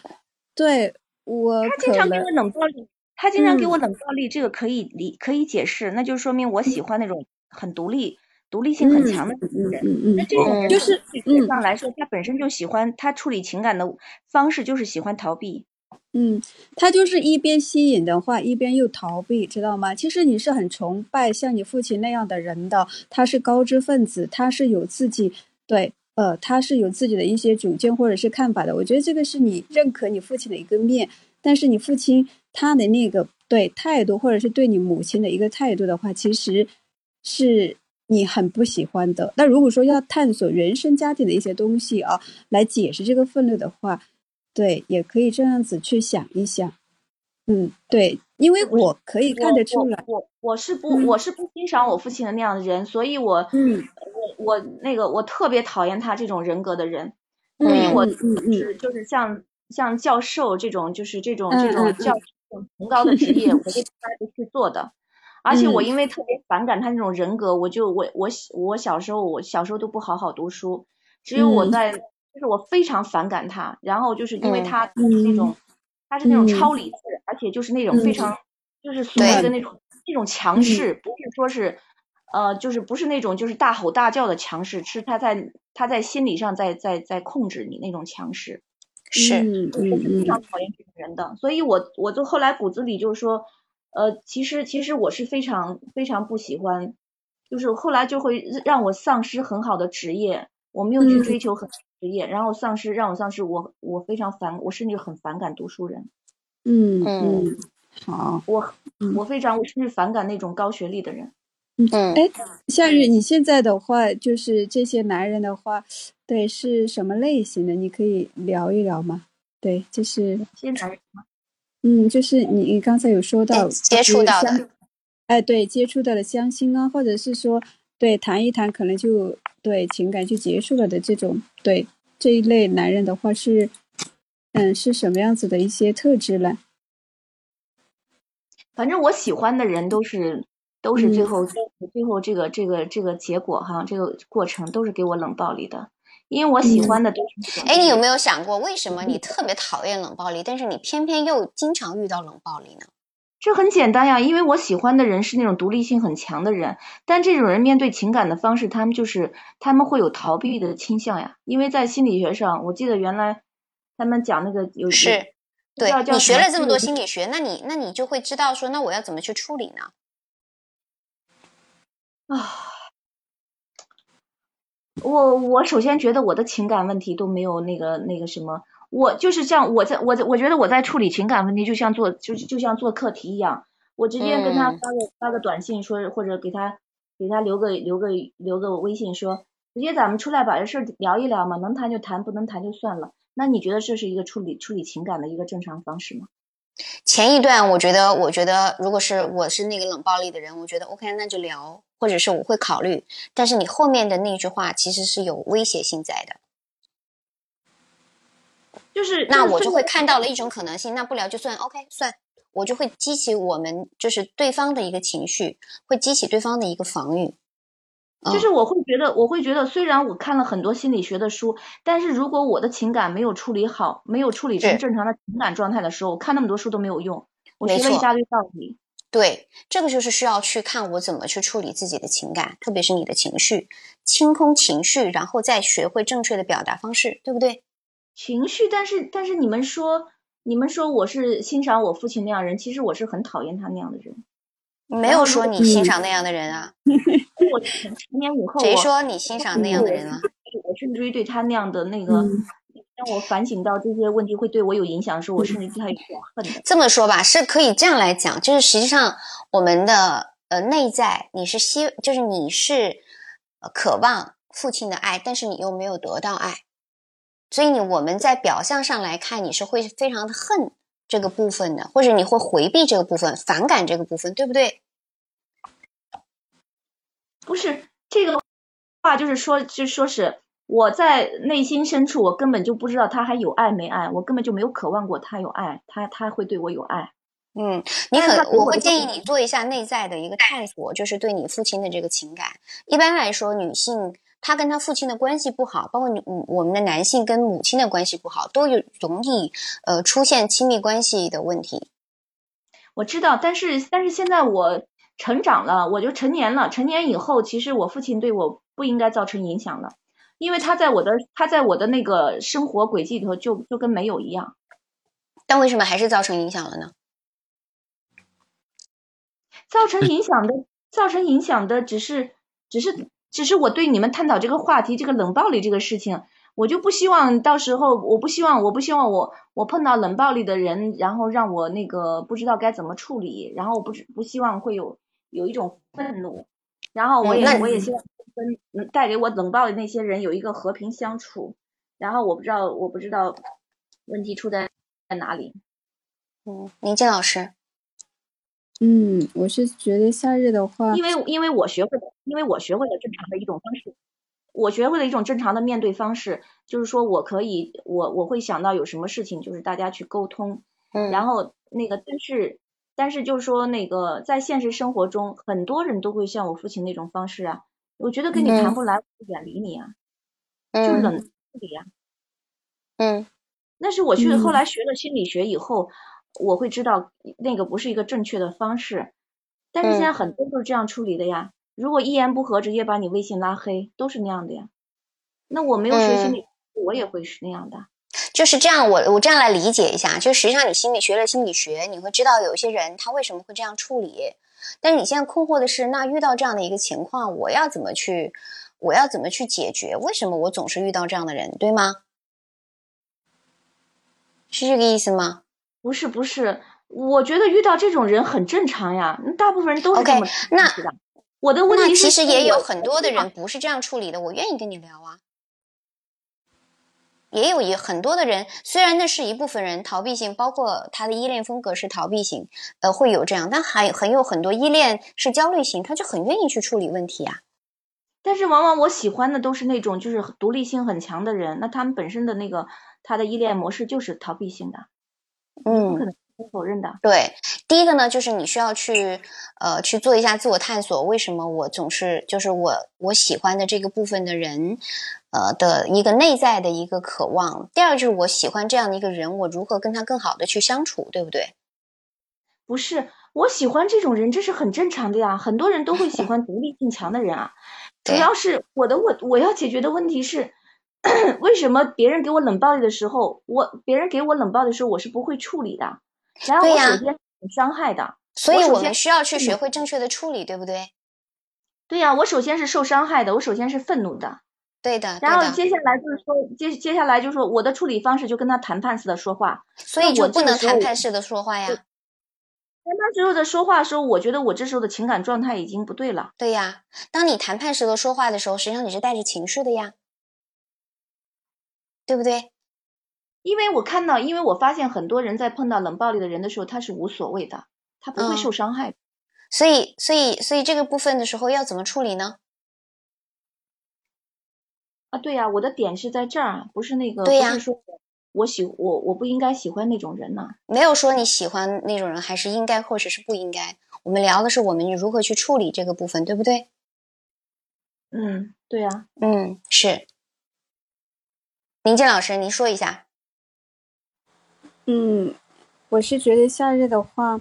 对我，
他经常给我冷暴力，他经常给我冷暴力，这个可以理可以解释，那就说明我喜欢那种很独立。独立性很强的人，那这种就是嗯上来说，他本身就喜欢他处理情感的方式，就是喜欢逃避。
嗯，他就是一边吸引的话，一边又逃避，知道吗？其实你是很崇拜像你父亲那样的人的，他是高知分子，他是有自己对呃，他是有自己的一些主见或者是看法的。我觉得这个是你认可你父亲的一个面，但是你父亲他的那个对态度，或者是对你母亲的一个态度的话，其实是。你很不喜欢的。那如果说要探索原生家庭的一些东西啊，来解释这个愤怒的话，对，也可以这样子去想一想。嗯，对，因为我可以看得出来，
我我是不我是不欣赏我父亲的那样的人，所以我
嗯
我我那个我特别讨厌他这种人格的人，所以我是就是像像教授这种就是这种这种教这种崇高的职业，我就从来不去做的。而且我因为特别反感他那种人格，我就我我我小时候我小时候都不好好读书，只有我在就是我非常反感他，然后就是因为他那种。他是那种超理智，而且就是那种非常，就是所谓的那种那种强势，不是说是，呃，就是不是那种就是大吼大叫的强势，是他在他在心理上在在在控制你那种强势，
是，
我是非常讨厌这种人的，所以我我就后来骨子里就是说，呃，其实其实我是非常非常不喜欢，就是后来就会让我丧失很好的职业，我没有去追求很。职业，然后丧失让我丧失我我非常反我甚至很反感读书人，
嗯嗯，好，
我我非常我甚至反感那种高学历的人，
嗯，哎，夏雨，你现在的话就是这些男人的话，对是什么类型的？你可以聊一聊吗？对，就是
些男人吗？
嗯，就是你你刚才有说到
接触到的，
哎，对，接触到了相亲啊，或者是说对谈一谈，可能就。对情感就结束了的这种，对这一类男人的话是，嗯，是什么样子的一些特质呢？
反正我喜欢的人都是都是最后最后这个这个这个结果哈，这个过程都是给我冷暴力的，因为我喜欢的都是。
哎，你有没有想过，为什么你特别讨厌冷暴力，但是你偏偏又经常遇到冷暴力呢？
这很简单呀，因为我喜欢的人是那种独立性很强的人，但这种人面对情感的方式，他们就是他们会有逃避的倾向呀。因为在心理学上，我记得原来他们讲那个有
是，对你学了这么多心理学，那你那你就会知道说，那我要怎么去处理呢？
啊，我我首先觉得我的情感问题都没有那个那个什么。我就是像我在我在我觉得我在处理情感问题，就像做就就像做课题一样，我直接跟他发个发个短信说，或者给他给他留个留个留个微信说，直接咱们出来把这事聊一聊嘛，能谈就谈，不能谈就算了。那你觉得这是一个处理处理情感的一个正常方式吗？
前一段我觉得，我觉得如果是我是那个冷暴力的人，我觉得 OK，那就聊，或者是我会考虑。但是你后面的那句话其实是有威胁性在的。
就是，
那我就会看到了一种可能性，那不聊就算，OK，算，我就会激起我们就是对方的一个情绪，会激起对方的一个防御。
就是我会觉得，我会觉得，虽然我看了很多心理学的书，但是如果我的情感没有处理好，没有处理成正常的情感状态的时候，我看那么多书都没有用。我学了一大堆道理。
对，这个就是需要去看我怎么去处理自己的情感，特别是你的情绪，清空情绪，然后再学会正确的表达方式，对不对？
情绪，但是但是你们说，你们说我是欣赏我父亲那样人，其实我是很讨厌他那样的人。
没有 说你欣赏那样的人啊。
我成年以后，
谁说你欣赏那样的人啊？
我甚至于对他那样的那个，让我反省到这些问题会对我有影响的时候，我甚至对他有点恨的。
这么说吧，是可以这样来讲，就是实际上我们的呃内在，你是希，就是你是渴望父亲的爱，但是你又没有得到爱。所以你我们在表象上来看，你是会非常的恨这个部分的，或者你会回避这个部分，反感这个部分，对不对？
不是这个话，就是说，就说是我在内心深处，我根本就不知道他还有爱没爱，我根本就没有渴望过他有爱，他他会对我有爱。
嗯，你可我会建议你做一下内在的一个探索，就是对你父亲的这个情感。一般来说，女性。她跟她父亲的关系不好，包括女我们的男性跟母亲的关系不好，都有容易呃出现亲密关系的问题。
我知道，但是但是现在我成长了，我就成年了。成年以后，其实我父亲对我不应该造成影响了，因为他在我的他在我的那个生活轨迹里头就就跟没有一样。
但为什么还是造成影响了呢？
造成影响的，造成影响的只是只是。只是我对你们探讨这个话题，这个冷暴力这个事情，我就不希望到时候，我不希望，我不希望我我碰到冷暴力的人，然后让我那个不知道该怎么处理，然后我不不希望会有有一种愤怒。然后我也我也希望跟带给我冷暴力那些人有一个和平相处。然后我不知道我不知道问题出在在哪里。
嗯，林静老师。
嗯，我是觉得夏日的话，
因为因为我学会了，因为我学会了正常的一种方式，我学会了一种正常的面对方式，就是说我可以，我我会想到有什么事情，就是大家去沟通，
嗯，
然后那个，但是但是就是说那个在现实生活中，很多人都会像我父亲那种方式啊，我觉得跟你谈不来，远离你啊，就冷处理啊，
嗯，
那是我去后来学了心理学以后。我会知道那个不是一个正确的方式，但是现在很多都是这样处理的呀。如果一言不合直接把你微信拉黑，都是那样的呀。那我没有学心理，我也会是那样的。
就是这样，我我这样来理解一下，就实际上你心理学了心理学，你会知道有一些人他为什么会这样处理。但是你现在困惑的是，那遇到这样的一个情况，我要怎么去，我要怎么去解决？为什么我总是遇到这样的人，对吗？是这个意思吗？
不是不是，我觉得遇到这种人很正常呀，大部分人都是这么处理的。我的问题
是，其实也有很多的人不是这样处理的。我愿意跟你聊啊，也有一很多的人，虽然那是一部分人逃避性，包括他的依恋风格是逃避型，呃，会有这样，但还很有很多依恋是焦虑型，他就很愿意去处理问题啊。
但是往往我喜欢的都是那种就是独立性很强的人，那他们本身的那个他的依恋模式就是逃避性的。
嗯，
不可能否认的。
对，第一个呢，就是你需要去呃去做一下自我探索，为什么我总是就是我我喜欢的这个部分的人，呃的一个内在的一个渴望。第二就是我喜欢这样的一个人，我如何跟他更好的去相处，对不对？
不是，我喜欢这种人，这是很正常的呀。很多人都会喜欢独立性强的人啊。主要是我的我我要解决的问题是。为什么别人给我冷暴力的时候，我别人给我冷暴力的时候，我是不会处理的？然后我首先很伤害的，
所以我们需要去学会正确的处理，对不对？
对呀，我首先是受伤害的，我首先是愤怒的，
对的。
然后接下来就是说，接接下来就是说，我的处理方式就跟他谈判似的说话，
所以我不能谈判式的说话呀。
谈判时候的说话的时候，我觉得我这时候的情感状态已经不对了。
对呀，当你谈判时的说话的时候，实际上你是带着情绪的呀。对不对？
因为我看到，因为我发现很多人在碰到冷暴力的人的时候，他是无所谓的，他不会受伤害。
所以，所以，所以这个部分的时候要怎么处理呢？
啊，对呀，我的点是在这儿啊，不是那个，
对呀，
不是说我喜我我不应该喜欢那种人呢。
没有说你喜欢那种人，还是应该或者是不应该。我们聊的是我们如何去处理这个部分，对不对？
嗯，对呀，
嗯，是。宁静老师，您说一下。
嗯，我是觉得夏日的话，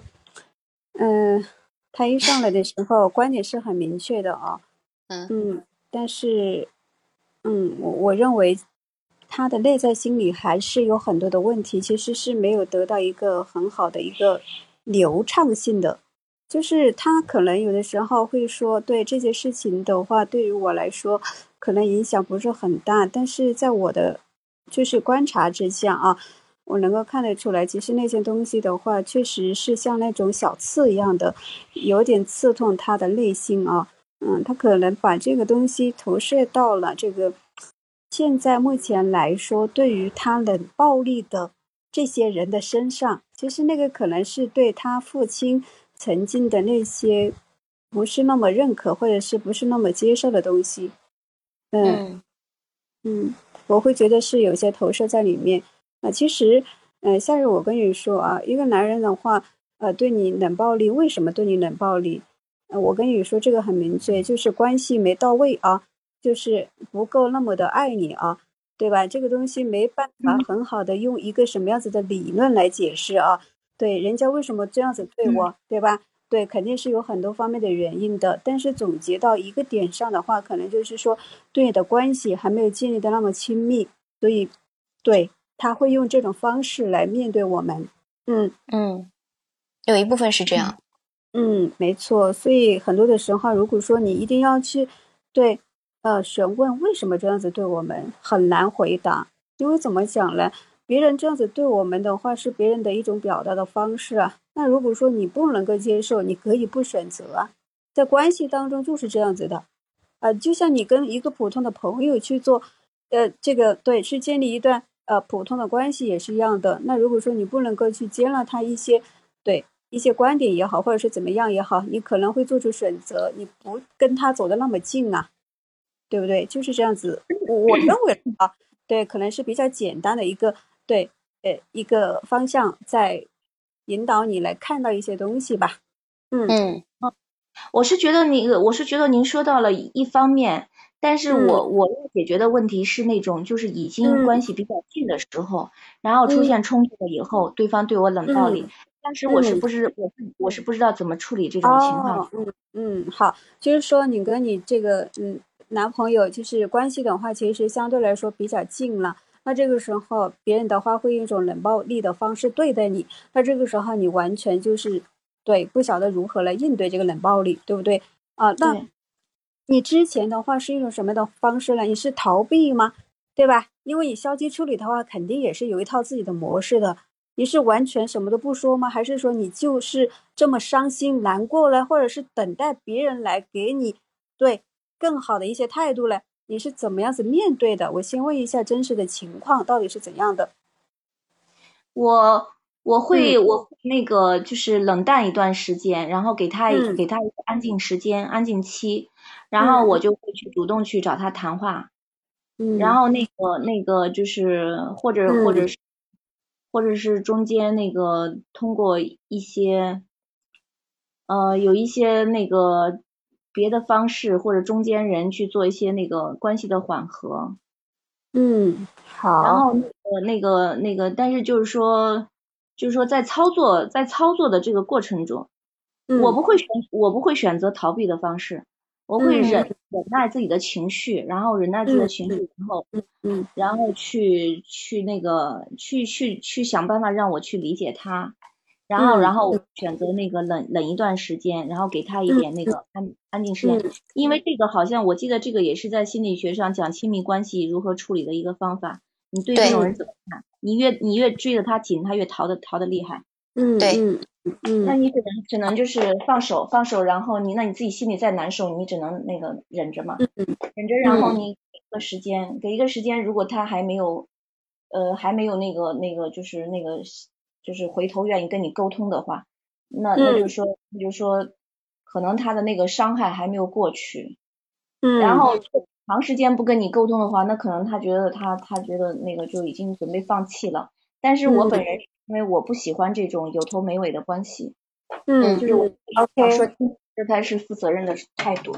嗯，他一上来的时候观点是很明确的啊，
嗯
嗯，但是，嗯，我我认为他的内在心理还是有很多的问题，其实是没有得到一个很好的一个流畅性的，就是他可能有的时候会说，对这些事情的话，对于我来说可能影响不是很大，但是在我的。就是观察之下啊，我能够看得出来，其实那些东西的话，确实是像那种小刺一样的，有点刺痛他的内心啊。嗯，他可能把这个东西投射到了这个现在目前来说，对于他冷暴力的这些人的身上，其实那个可能是对他父亲曾经的那些不是那么认可，或者是不是那么接受的东西。嗯嗯。我会觉得是有些投射在里面啊。其实，嗯，夏日，我跟你说啊，一个男人的话，呃，对你冷暴力，为什么对你冷暴力？呃，我跟你说这个很明确，就是关系没到位啊，就是不够那么的爱你啊，对吧？这个东西没办法很好的用一个什么样子的理论来解释啊？对，人家为什么这样子对我，对吧？对，肯定是有很多方面的原因的，但是总结到一个点上的话，可能就是说对你的关系还没有建立的那么亲密，所以对他会用这种方式来面对我们。
嗯嗯，有一部分是这样。
嗯，没错。所以很多的时候，如果说你一定要去对呃询问为什么这样子对我们，很难回答，因为怎么讲呢？别人这样子对我们的话，是别人的一种表达的方式啊。那如果说你不能够接受，你可以不选择啊。在关系当中就是这样子的，啊，就像你跟一个普通的朋友去做，呃，这个对，去建立一段呃普通的关系也是一样的。那如果说你不能够去接纳他一些对一些观点也好，或者是怎么样也好，你可能会做出选择，你不跟他走的那么近啊，对不对？就是这样子，我我认为啊，对，可能是比较简单的一个对，呃，一个方向在引导你来看到一些东西吧。嗯
嗯。
我是觉得你，我是觉得您说到了一方面，但是我我要解决的问题是那种就是已经关系比较近的时候，然后出现冲突了以后，对方对我冷暴力，但是我是不是我是我是不知道怎么处理这种情况。
嗯嗯，好，就是说你跟你这个嗯男朋友就是关系的话，其实相对来说比较近了，那这个时候别人的话会用一种冷暴力的方式对待你，那这个时候你完全就是。对，不晓得如何来应对这个冷暴力，对不对啊？那你之前的话是一种什么的方式呢？你是逃避吗？对吧？因为你消极处理的话，肯定也是有一套自己的模式的。你是完全什么都不说吗？还是说你就是这么伤心难过了，或者是等待别人来给你对更好的一些态度呢？你是怎么样子面对的？我先问一下真实的情况到底是怎样的？
我。我会，我会那个就是冷淡一段时间，然后给他一给他一个安静时间、安静期，然后我就会去主动去找他谈话，
嗯，
然后那个那个就是或者或者是或者是中间那个通过一些呃有一些那个别的方式或者中间人去做一些那个关系的缓和，
嗯，好，
然后那个那个那个，但是就是说。就是说，在操作在操作的这个过程中，我不会选我不会选择逃避的方式，我会忍忍耐自己的情绪，然后忍耐自己的情绪，然后
嗯，
然后去去那个去去去想办法让我去理解他，然后然后选择那个冷冷一段时间，然后给他一点那个安安静时间，因为这个好像我记得这个也是在心理学上讲亲密关系如何处理的一个方法。你对这种人怎么看？你越你越追着他紧，他越逃的逃的厉害。
嗯，
对，
嗯嗯，
那你只能只能就是放手放手，然后你那你自己心里再难受，你只能那个忍着嘛，忍着，然后你给一个时间，给一个时间，如果他还没有呃还没有那个那个就是那个就是回头愿意跟你沟通的话，那那就说那就说可能他的那个伤害还没有过去，
嗯，
然后。长时间不跟你沟通的话，那可能他觉得他他觉得那个就已经准备放弃了。但是我本人因为我不喜欢这种有头没尾的关系，
嗯，
就是我说这才是负责任的态度。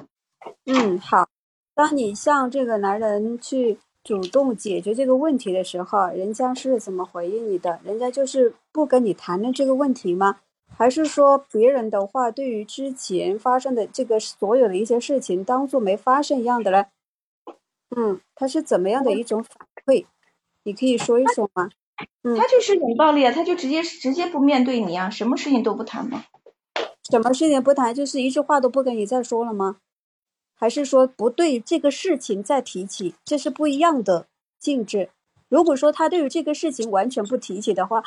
嗯，好。当你向这个男人去主动解决这个问题的时候，人家是怎么回应你的？人家就是不跟你谈论这个问题吗？还是说别人的话对于之前发生的这个所有的一些事情当做没发生一样的呢？嗯，他是怎么样的一种反馈？你可以说一说吗？嗯，
他就是冷暴力啊，他就直接直接不面对你啊，什么事情都不谈吗？
什么事情不谈，就是一句话都不跟你再说了吗？还是说不对这个事情再提起？这是不一样的性质。如果说他对于这个事情完全不提起的话，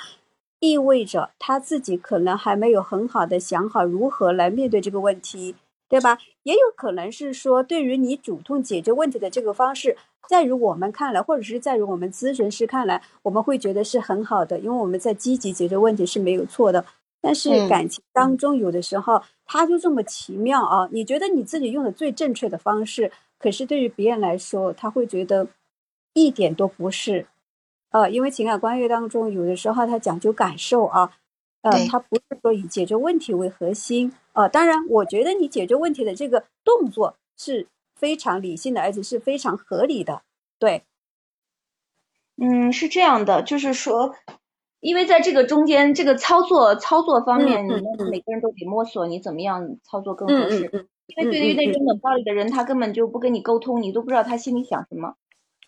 意味着他自己可能还没有很好的想好如何来面对这个问题。对吧？也有可能是说，对于你主动解决问题的这个方式，在于我们看来，或者是在于我们咨询师看来，我们会觉得是很好的，因为我们在积极解决问题是没有错的。但是感情当中，有的时候他就这么奇妙啊！你觉得你自己用的最正确的方式，可是对于别人来说，他会觉得一点都不是。呃，因为情感关系当中，有的时候他讲究感受啊。呃，他不是说以解决问题为核心，呃，当然，我觉得你解决问题的这个动作是非常理性的，而且是非常合理的，对。
嗯，是这样的，就是说，因为在这个中间，这个操作操作方面，你们每个人都得摸索，你怎么样操作更合适。因为对于那种冷暴力的人，他根本就不跟你沟通，你都不知道他心里想什么。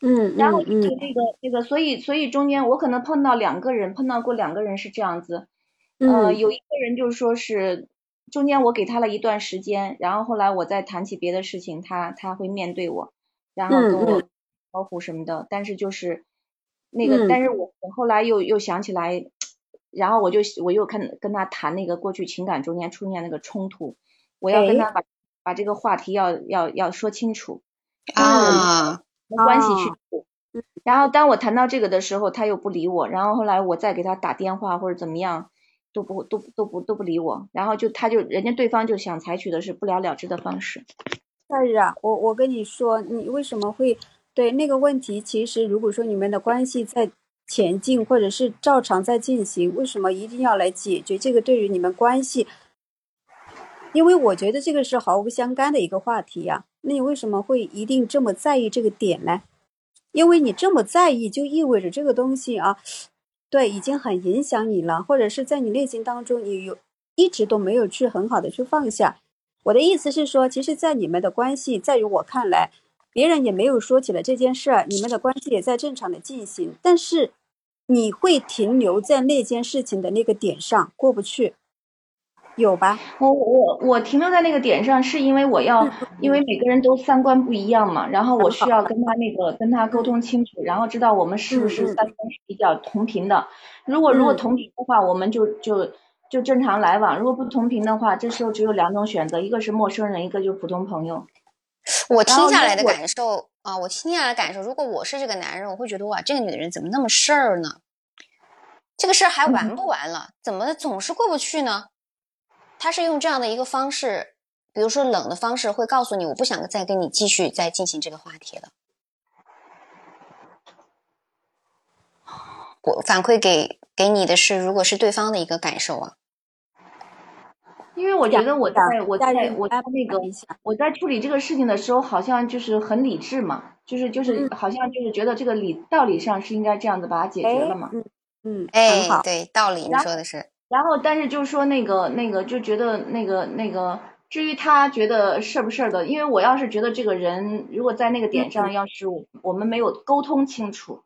嗯，
然后就那个那个，所以所以中间我可能碰到两个人，碰到过两个人是这样子。呃，有一个人就是说是中间我给他了一段时间，然后后来我再谈起别的事情，他他会面对我，然后跟我招呼什么的。但是就是那个，但是我我后来又又想起来，然后我就我又看跟他谈那个过去情感中间出现那个冲突，我要跟他把把这个话题要要要说清楚
啊，
关系去。然后当我谈到这个的时候，他又不理我。然后后来我再给他打电话或者怎么样，都不都都不都不理我。然后就他就人家对方就想采取的是不了了之的方式。
夏日啊，我我跟你说，你为什么会对那个问题？其实如果说你们的关系在前进，或者是照常在进行，为什么一定要来解决这个？对于你们关系，因为我觉得这个是毫无相干的一个话题呀。那你为什么会一定这么在意这个点呢？因为你这么在意，就意味着这个东西啊，对，已经很影响你了，或者是在你内心当中，你有一直都没有去很好的去放下。我的意思是说，其实，在你们的关系，在于我看来，别人也没有说起了这件事儿，你们的关系也在正常的进行，但是你会停留在那件事情的那个点上过不去。有吧？
我我我停留在那个点上，是因为我要，因为每个人都三观不一样嘛，然后我需要跟他那个跟他沟通清楚，然后知道我们是不是三观是比较同频的。如果如果同频的话，我们就就就正常来往；如果不同频的话，这时候只有两种选择，一个是陌生人，一个就是普通朋友。
我听下来的感受啊，我听下来的感受，如果我是这个男人，我会觉得哇，这个女人怎么那么事儿呢？这个事儿还完不完了？怎么总是过不去呢？他是用这样的一个方式，比如说冷的方式，会告诉你我不想再跟你继续再进行这个话题了。我反馈给给你的是，如果是对方的一个感受啊，
因为我觉得我在我在我在那个我在处理这个事情的时候，好像就是很理智嘛，就是就是好像就是觉得这个理道理上是应该这样子把它解决了嘛。
嗯嗯，
哎，对，道理你说的是。
然后，但是就是说那个那个，就觉得那个那个，至于他觉得事儿不事儿的，因为我要是觉得这个人如果在那个点上，要是我们没有沟通清楚，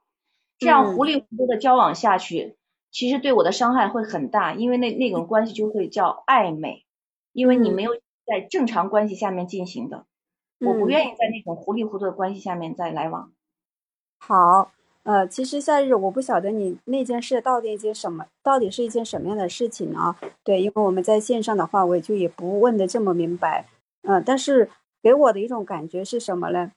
这样糊里糊涂的交往下去，其实对我的伤害会很大，因为那那种关系就会叫暧昧，因为你没有在正常关系下面进行的，我不愿意在那种糊里糊涂的关系下面再来往。
好。呃，其实夏日，我不晓得你那件事到底一件什么，到底是一件什么样的事情啊？对，因为我们在线上的话，我也就也不问的这么明白。嗯，但是给我的一种感觉是什么呢？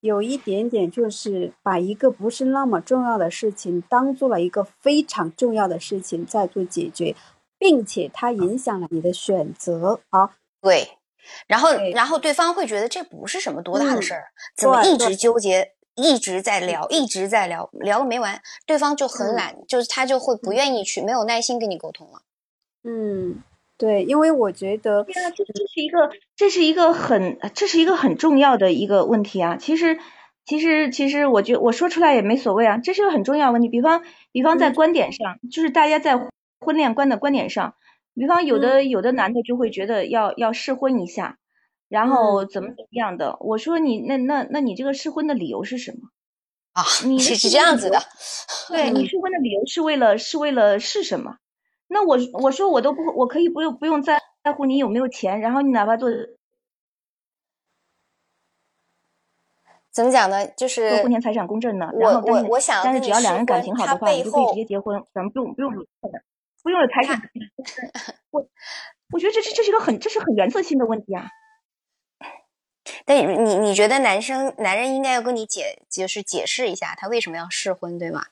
有一点点就是把一个不是那么重要的事情当做了一个非常重要的事情在做解决，并且它影响了你的选择啊。
对，然后然后对方会觉得这不是什么多大的事儿，怎么一直纠结？一直在聊，一直在聊，聊个没完。对方就很懒，就是他就会不愿意去，没有耐心跟你沟通了。
嗯，对，因为我觉得，
对啊，这这是一个，这是一个很，这是一个很重要的一个问题啊。其实，其实，其实，我觉我说出来也没所谓啊。这是个很重要的问题。比方，比方在观点上，就是大家在婚恋观的观点上，比方有的有的男的就会觉得要要试婚一下。然后怎么怎么样的？我说你那那那你这个试婚的理由是什么
啊？你是这样子的，
对你试婚的理由是为了是为了是什么？那我我说我都不我可以不用不用在在乎你有没有钱，然后你哪怕做
怎么讲呢？就是
做婚前财产公证呢？然后
我我想
但是只要两人感情好的话，你就可以直接结婚，咱们不用不用不用有财产。我我觉得这这这是一个很这是很原则性的问题啊。
但你你觉得男生男人应该要跟你解就是解释一下他为什么要试婚对吗？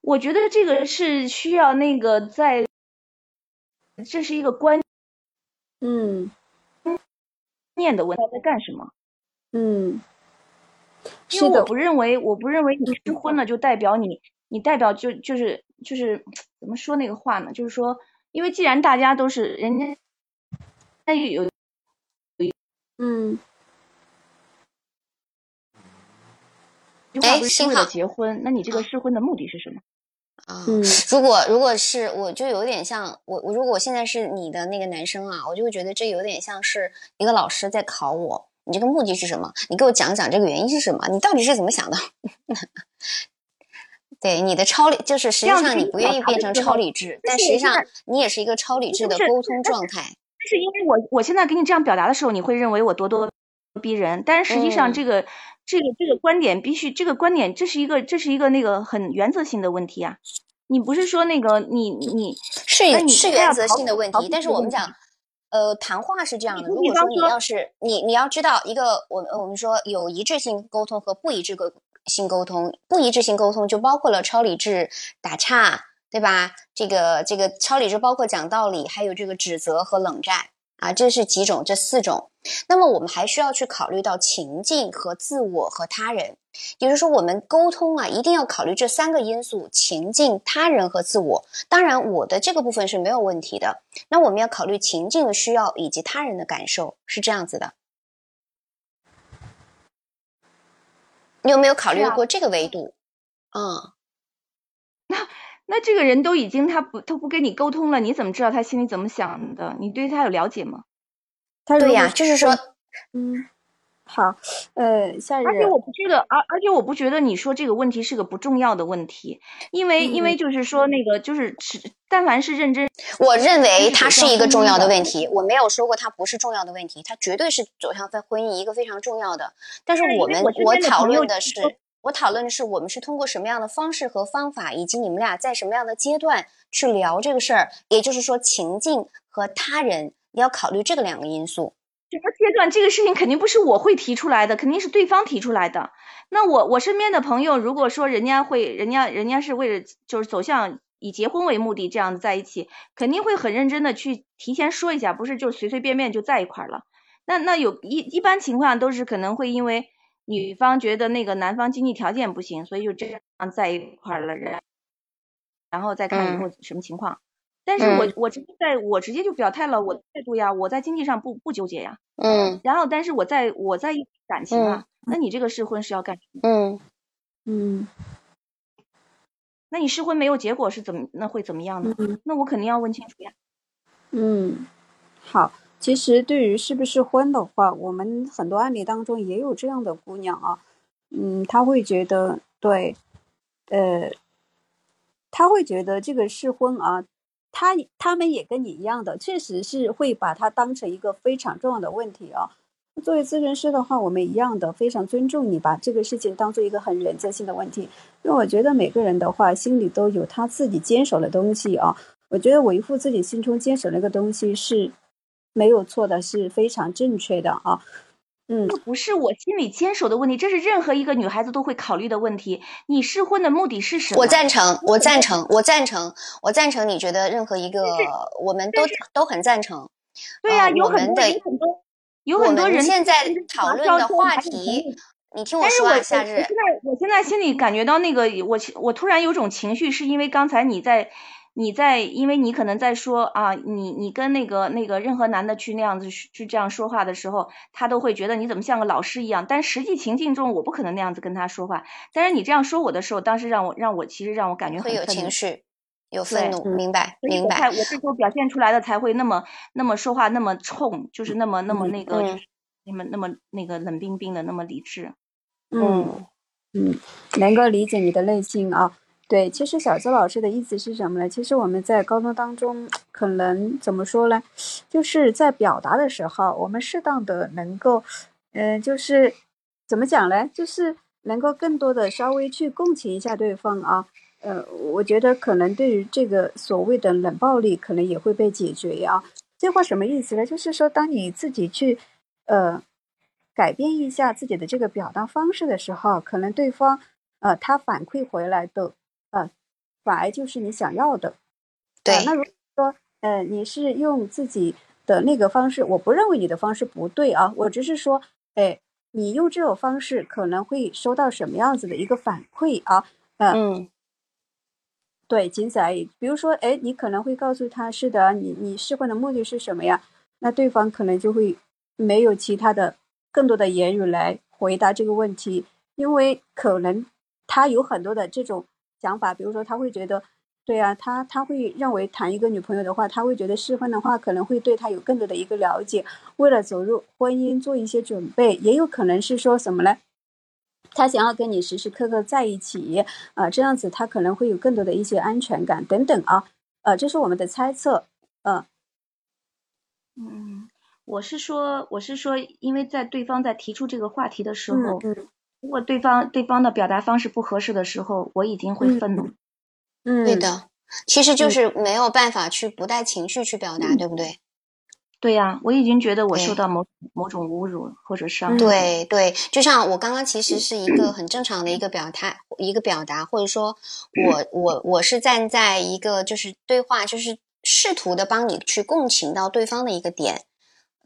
我觉得这个是需要那个在，这是一个关，
嗯，
念的问他在干什么？
嗯，
因为我不认为我不认为你试婚了就代表你你代表就就是就是怎么说那个话呢？就是说，因为既然大家都是人家，那有。
嗯，
哎，
是为了结婚，那你这个试婚的目的是什么？
啊，如果如果是我，就有点像我我如果我现在是你的那个男生啊，我就会觉得这有点像是一个老师在考我，你这个目的是什么？你给我讲讲这个原因是什么？你到底是怎么想的？对，你的超理就是实际上你不愿意变成超理智，但实际上你也是一个超理智的沟通状态。
是因为我我现在给你这样表达的时候，你会认为我咄咄逼人，但是实际上这个这个这个观点必须这个观点这是一个这是一个那个很原则性的问题啊，你不是说那个你你
是是原则性的问题，但是我们讲呃，谈话是这样的，如果说你要是你你要知道一个，我我们说有一致性沟通和不一致性沟通，不一致性沟通就包括了超理智、打岔，对吧？这个这个超理智包括讲道理，还有这个指责和冷战。啊，这是几种，这四种。那么我们还需要去考虑到情境和自我和他人，也就是说，我们沟通啊，一定要考虑这三个因素：情境、他人和自我。当然，我的这个部分是没有问题的。那我们要考虑情境的需要以及他人的感受，是这样子的。你有没有考虑过这个维度？嗯，
那。那这个人都已经他不他不跟你沟通了，你怎么知道他心里怎么想的？你对他有了解吗？
他对呀，就是说，
嗯，好，呃，下一
而且我不觉得，而而且我不觉得你说这个问题是个不重要的问题，因为因为就是说那个就是是但凡是认真，
我认为它是一个重要的问题，我没有说过它不是重要的问题，它绝对是走向在婚姻一个非常重要的。但是我们我讨论的是。我讨论的是，我们是通过什么样的方式和方法，以及你们俩在什么样的阶段去聊这个事儿。也就是说，情境和他人，你要考虑这个两个因素。
什么阶段？这个事情肯定不是我会提出来的，肯定是对方提出来的。那我我身边的朋友，如果说人家会，人家人家是为了就是走向以结婚为目的这样子在一起，肯定会很认真的去提前说一下，不是就随随便便就在一块儿了。那那有一一般情况下都是可能会因为。女方觉得那个男方经济条件不行，所以就这样在一块儿了，然然后再看以后什么情况。但是我我直接在我直接就表态了我的态度呀，我在经济上不不纠结呀。
嗯。
然后，但是我在我在意感情啊，那你这个试婚是要干什么？
嗯
嗯。
那你试婚没有结果是怎么？那会怎么样呢？那我肯定要问清楚呀。
嗯，好。其实，对于是不是婚的话，我们很多案例当中也有这样的姑娘啊，嗯，她会觉得对，呃，她会觉得这个试婚啊，她他们也跟你一样的，确实是会把它当成一个非常重要的问题啊。作为咨询师的话，我们一样的非常尊重你，把这个事情当做一个很原则性的问题，因为我觉得每个人的话心里都有他自己坚守的东西啊。我觉得维护自己心中坚守那个东西是。没有错的，是非常正确的啊。嗯，
这不是我心里坚守的问题，这是任何一个女孩子都会考虑的问题。你试婚的目的是什么？
我赞成，我赞成，我赞成，我赞成。你觉得任何一个，我们都都很赞成。
对呀，有很多有很多有很多人
现在讨论的话题，你听我说啊，夏日。
现在我现在心里感觉到那个，我我突然有种情绪，是因为刚才你在。你在，因为你可能在说啊，你你跟那个那个任何男的去那样子去这样说话的时候，他都会觉得你怎么像个老师一样。但实际情境中，我不可能那样子跟他说话。但是你这样说我的时候，当时让我让我其实让我感觉
会有情绪，有愤怒，明白明白。
我这时候表现出来的才会那么那么说话那么冲，就是那么那么那个，那么那么那个冷冰冰的，那么理智。
嗯嗯，能够理解你的内心啊。对，其实小周老师的意思是什么呢？其实我们在沟通当中，可能怎么说呢？就是在表达的时候，我们适当的能够，嗯，就是怎么讲呢？就是能够更多的稍微去共情一下对方啊。呃，我觉得可能对于这个所谓的冷暴力，可能也会被解决啊。这话什么意思呢？就是说，当你自己去呃改变一下自己的这个表达方式的时候，可能对方呃他反馈回来的。呃，反而就是你想要的，
对。
那如果说，呃，你是用自己的那个方式，我不认为你的方式不对啊，我只是说，哎，你用这种方式可能会收到什么样子的一个反馈啊？
嗯，
对，仅此而已。比如说，哎，你可能会告诉他，是的，你你试婚的目的是什么呀？那对方可能就会没有其他的更多的言语来回答这个问题，因为可能他有很多的这种。想法，比如说他会觉得，对啊，他他会认为谈一个女朋友的话，他会觉得试婚的话可能会对他有更多的一个了解，为了走入婚姻做一些准备，也有可能是说什么呢？他想要跟你时时刻刻在一起啊，这样子他可能会有更多的一些安全感等等啊，呃，这是我们的猜测，
嗯嗯，我是说，我是说，因为在对方在提出这个话题的时候。如果对方对方的表达方式不合适的时候，我已经会愤怒。
嗯，
对的，其实就是没有办法去不带情绪去表达，对不对？
对呀，我已经觉得我受到某某种侮辱或者伤害。
对对，就像我刚刚其实是一个很正常的一个表态，一个表达，或者说我我我是站在一个就是对话，就是试图的帮你去共情到对方的一个点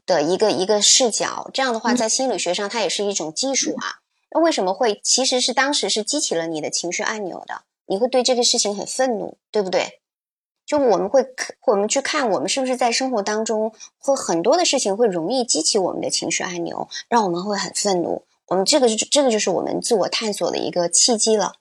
的一个一个视角。这样的话，在心理学上它也是一种技术啊。那为什么会其实是当时是激起了你的情绪按钮的？你会对这个事情很愤怒，对不对？就我们会，我们去看，我们是不是在生活当中，会很多的事情会容易激起我们的情绪按钮，让我们会很愤怒。我们这个就这个就是我们自我探索的一个契机了。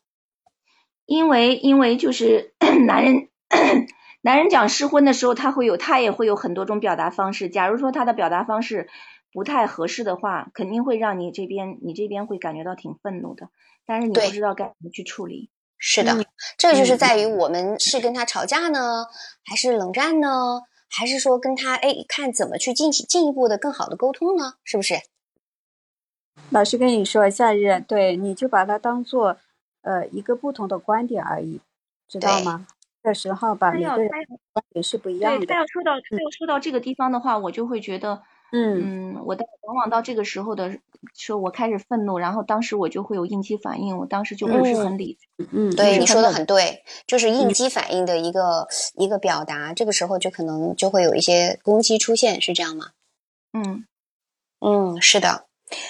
因为因为就是 男人，男人讲失婚的时候，他会有他也会有很多种表达方式。假如说他的表达方式不太合适的话，肯定会让你这边你这边会感觉到挺愤怒的，但是你不知道该怎么去处理。
是的，这就是在于我们是跟他吵架呢，还是冷战呢，还是说跟他哎看怎么去进行进一步的更好的沟通呢？是不是？
老师跟你说，夏日，对，你就把它当做呃一个不同的观点而已，知道吗？这时候吧，每个人观点是不一样的。
他要说到他要说到这个地方的话，我就会觉得。嗯我到往往到这个时候的时候，我开始愤怒，然后当时我就会有应激反应，我当时就不是很理
智。嗯，
对，你说的很对，就是应激反应的一个一个表达。这个时候就可能就会有一些攻击出现，是这样吗？
嗯
嗯，是的。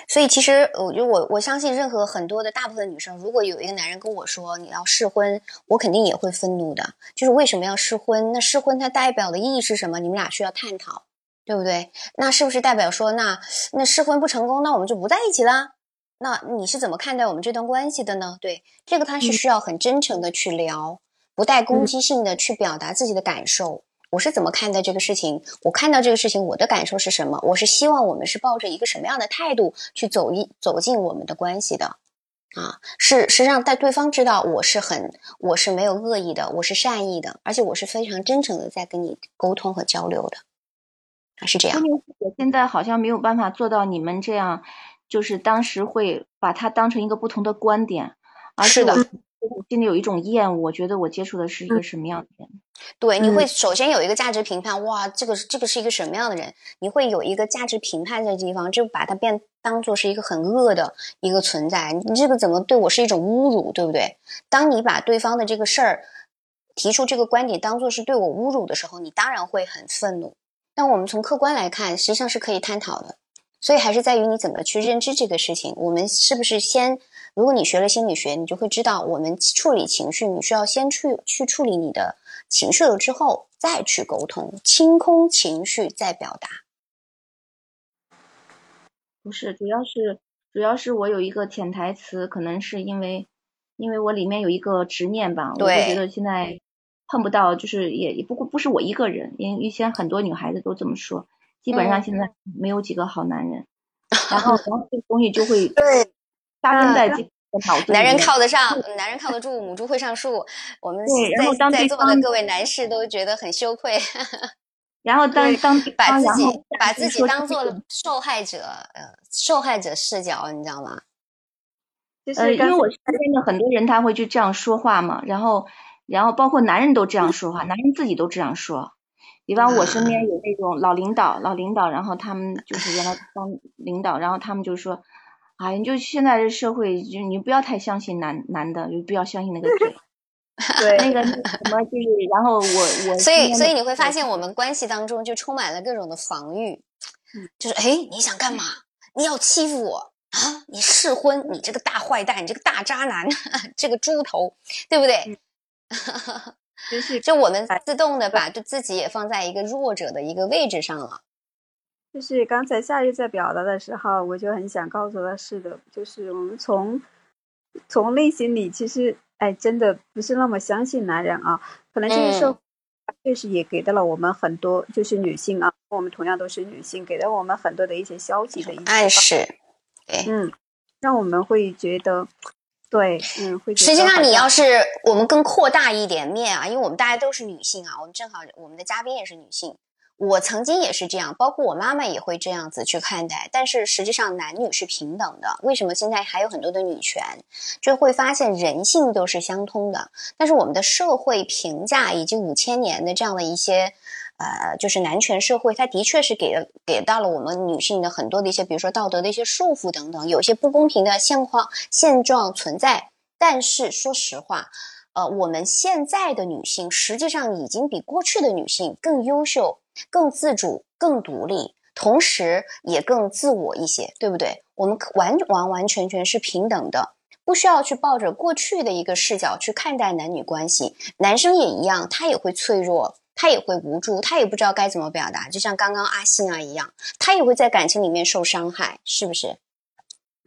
所以其实我觉得我我相信任何很多的大部分女生，如果有一个男人跟我说你要试婚，我肯定也会愤怒的。就是为什么要试婚？那试婚它代表的意义是什么？你们俩需要探讨。对不对？那是不是代表说，那那试婚不成功，那我们就不在一起啦？那你是怎么看待我们这段关系的呢？对，这个他是需要很真诚的去聊，不带攻击性的去表达自己的感受。我是怎么看待这个事情？我看到这个事情，我的感受是什么？我是希望我们是抱着一个什么样的态度去走一走进我们的关系的？啊，是实际上带对方知道我是很我是没有恶意的，我是善意的，而且我是非常真诚的在跟你沟通和交流的。是这样。
我现在好像没有办法做到你们这样，就是当时会把它当成一个不同的观点，而
是的，
心里有一种厌恶。我觉得我接触的是一个什么样的人？
对，你会首先有一个价值评判，哇，这个这个是一个什么样的人？你会有一个价值评判在地方，就把它变当做是一个很恶的一个存在。你这个怎么对我是一种侮辱，对不对？当你把对方的这个事儿提出这个观点当做是对我侮辱的时候，你当然会很愤怒。但我们从客观来看，实际上是可以探讨的，所以还是在于你怎么去认知这个事情。我们是不是先？如果你学了心理学，你就会知道，我们处理情绪，你需要先去去处理你的情绪了之后，再去沟通，清空情绪再表达。
不是，主要是主要是我有一个潜台词，可能是因为因为我里面有一个执念吧，我就觉得现在。碰不到，就是也也不过不是我一个人，因为以前很多女孩子都这么说，基本上现在没有几个好男人，然后然后这个东西就会
对
扎根在
男人靠得上，男人靠得住，母猪会上树。我们在在座的各位男士都觉得很羞愧。
然后当当
把自己把自己当做受害者，呃，受害者视角，你知道吗？
呃，因为我身边的很多人他会就这样说话嘛，然后。然后包括男人都这样说话，男人自己都这样说。比方我身边有那种老领导，老领导，然后他们就是原来当领导，然后他们就说：“哎，你就现在这社会，就你不要太相信男男的，就不要相信那个嘴。
对，
那个什么就是，然后我我
所以所以你会发现，我们关系当中就充满了各种的防御，就是哎，你想干嘛？你要欺负我啊？你试婚？你这个大坏蛋，你这个大渣男，这个猪头，对不对？
就是，
就我们自动的把就自己也放在一个弱者的一个位置上了。
就是刚才夏日在表达的时候，我就很想告诉他，是的，就是我们从从内心里，其实哎，真的不是那么相信男人啊。可能这个社会确实也给到了我们很多，就是女性啊，我们同样都是女性，给了我们很多的一些消极的一些
暗示，
嗯，让我们会觉得。对，嗯，
实际上你要是我们更扩大一点面啊，因为我们大家都是女性啊，我们正好我们的嘉宾也是女性，我曾经也是这样，包括我妈妈也会这样子去看待。但是实际上男女是平等的，为什么现在还有很多的女权？就会发现人性都是相通的，但是我们的社会评价以及五千年的这样的一些。呃，就是男权社会，它的确是给了给到了我们女性的很多的一些，比如说道德的一些束缚等等，有些不公平的现况现状存在。但是说实话，呃，我们现在的女性实际上已经比过去的女性更优秀、更自主、更独立，同时也更自我一些，对不对？我们完完完全全是平等的。不需要去抱着过去的一个视角去看待男女关系，男生也一样，他也会脆弱，他也会无助，他也不知道该怎么表达，就像刚刚阿信啊一样，他也会在感情里面受伤害，是不是？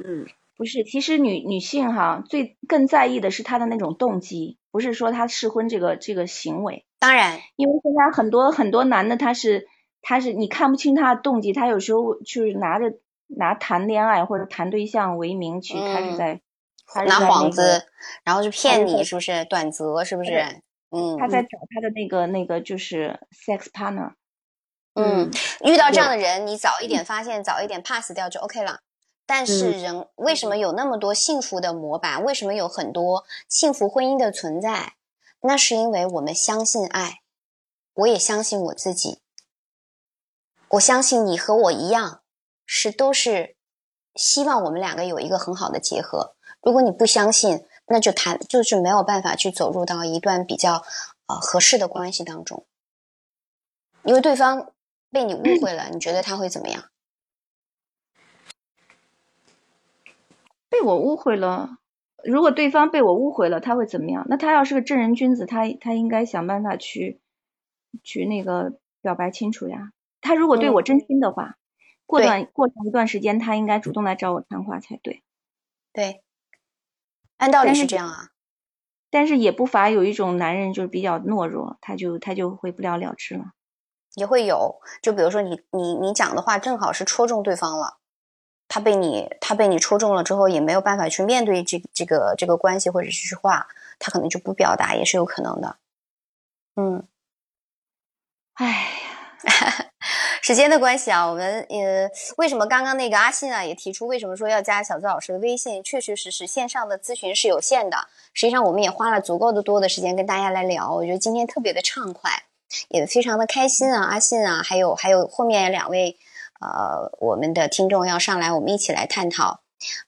嗯，不是，其实女女性哈最更在意的是她的那种动机，不是说她试婚这个这个行为。
当然，
因为现在很多很多男的他是他是你看不清他的动机，他有时候就是拿着拿谈恋爱或者谈对象为名去开始在。
拿幌子，然后就骗你，是不是？短则是不是？嗯，
他在找他的那个那个就是 sex partner。
嗯，遇到这样的人，你早一点发现，早一点 pass 掉就 OK 了。但是人为什么有那么多幸福的模板？为什么有很多幸福婚姻的存在？那是因为我们相信爱，我也相信我自己，我相信你和我一样，是都是希望我们两个有一个很好的结合。如果你不相信，那就谈就是没有办法去走入到一段比较呃合适的关系当中，因为对方被你误会了，你觉得他会怎么样？
被我误会了，如果对方被我误会了，他会怎么样？那他要是个正人君子，他他应该想办法去去那个表白清楚呀。他如果对我真心的话，过段过长一段时间，他应该主动来找我谈话才对。
对。按道理是这样啊，
但是也不乏有一种男人就是比较懦弱，他就他就会不了了之了。
也会有，就比如说你你你讲的话正好是戳中对方了，他被你他被你戳中了之后，也没有办法去面对这这个这个关系或者这句话，他可能就不表达，也是有可能的。嗯，
哎
呀。时间的关系啊，我们呃，为什么刚刚那个阿信啊也提出为什么说要加小资老师的微信？确确实实线上的咨询是有限的。实际上我们也花了足够的多的时间跟大家来聊，我觉得今天特别的畅快，也非常的开心啊。阿信啊，还有还有后面两位呃我们的听众要上来，我们一起来探讨。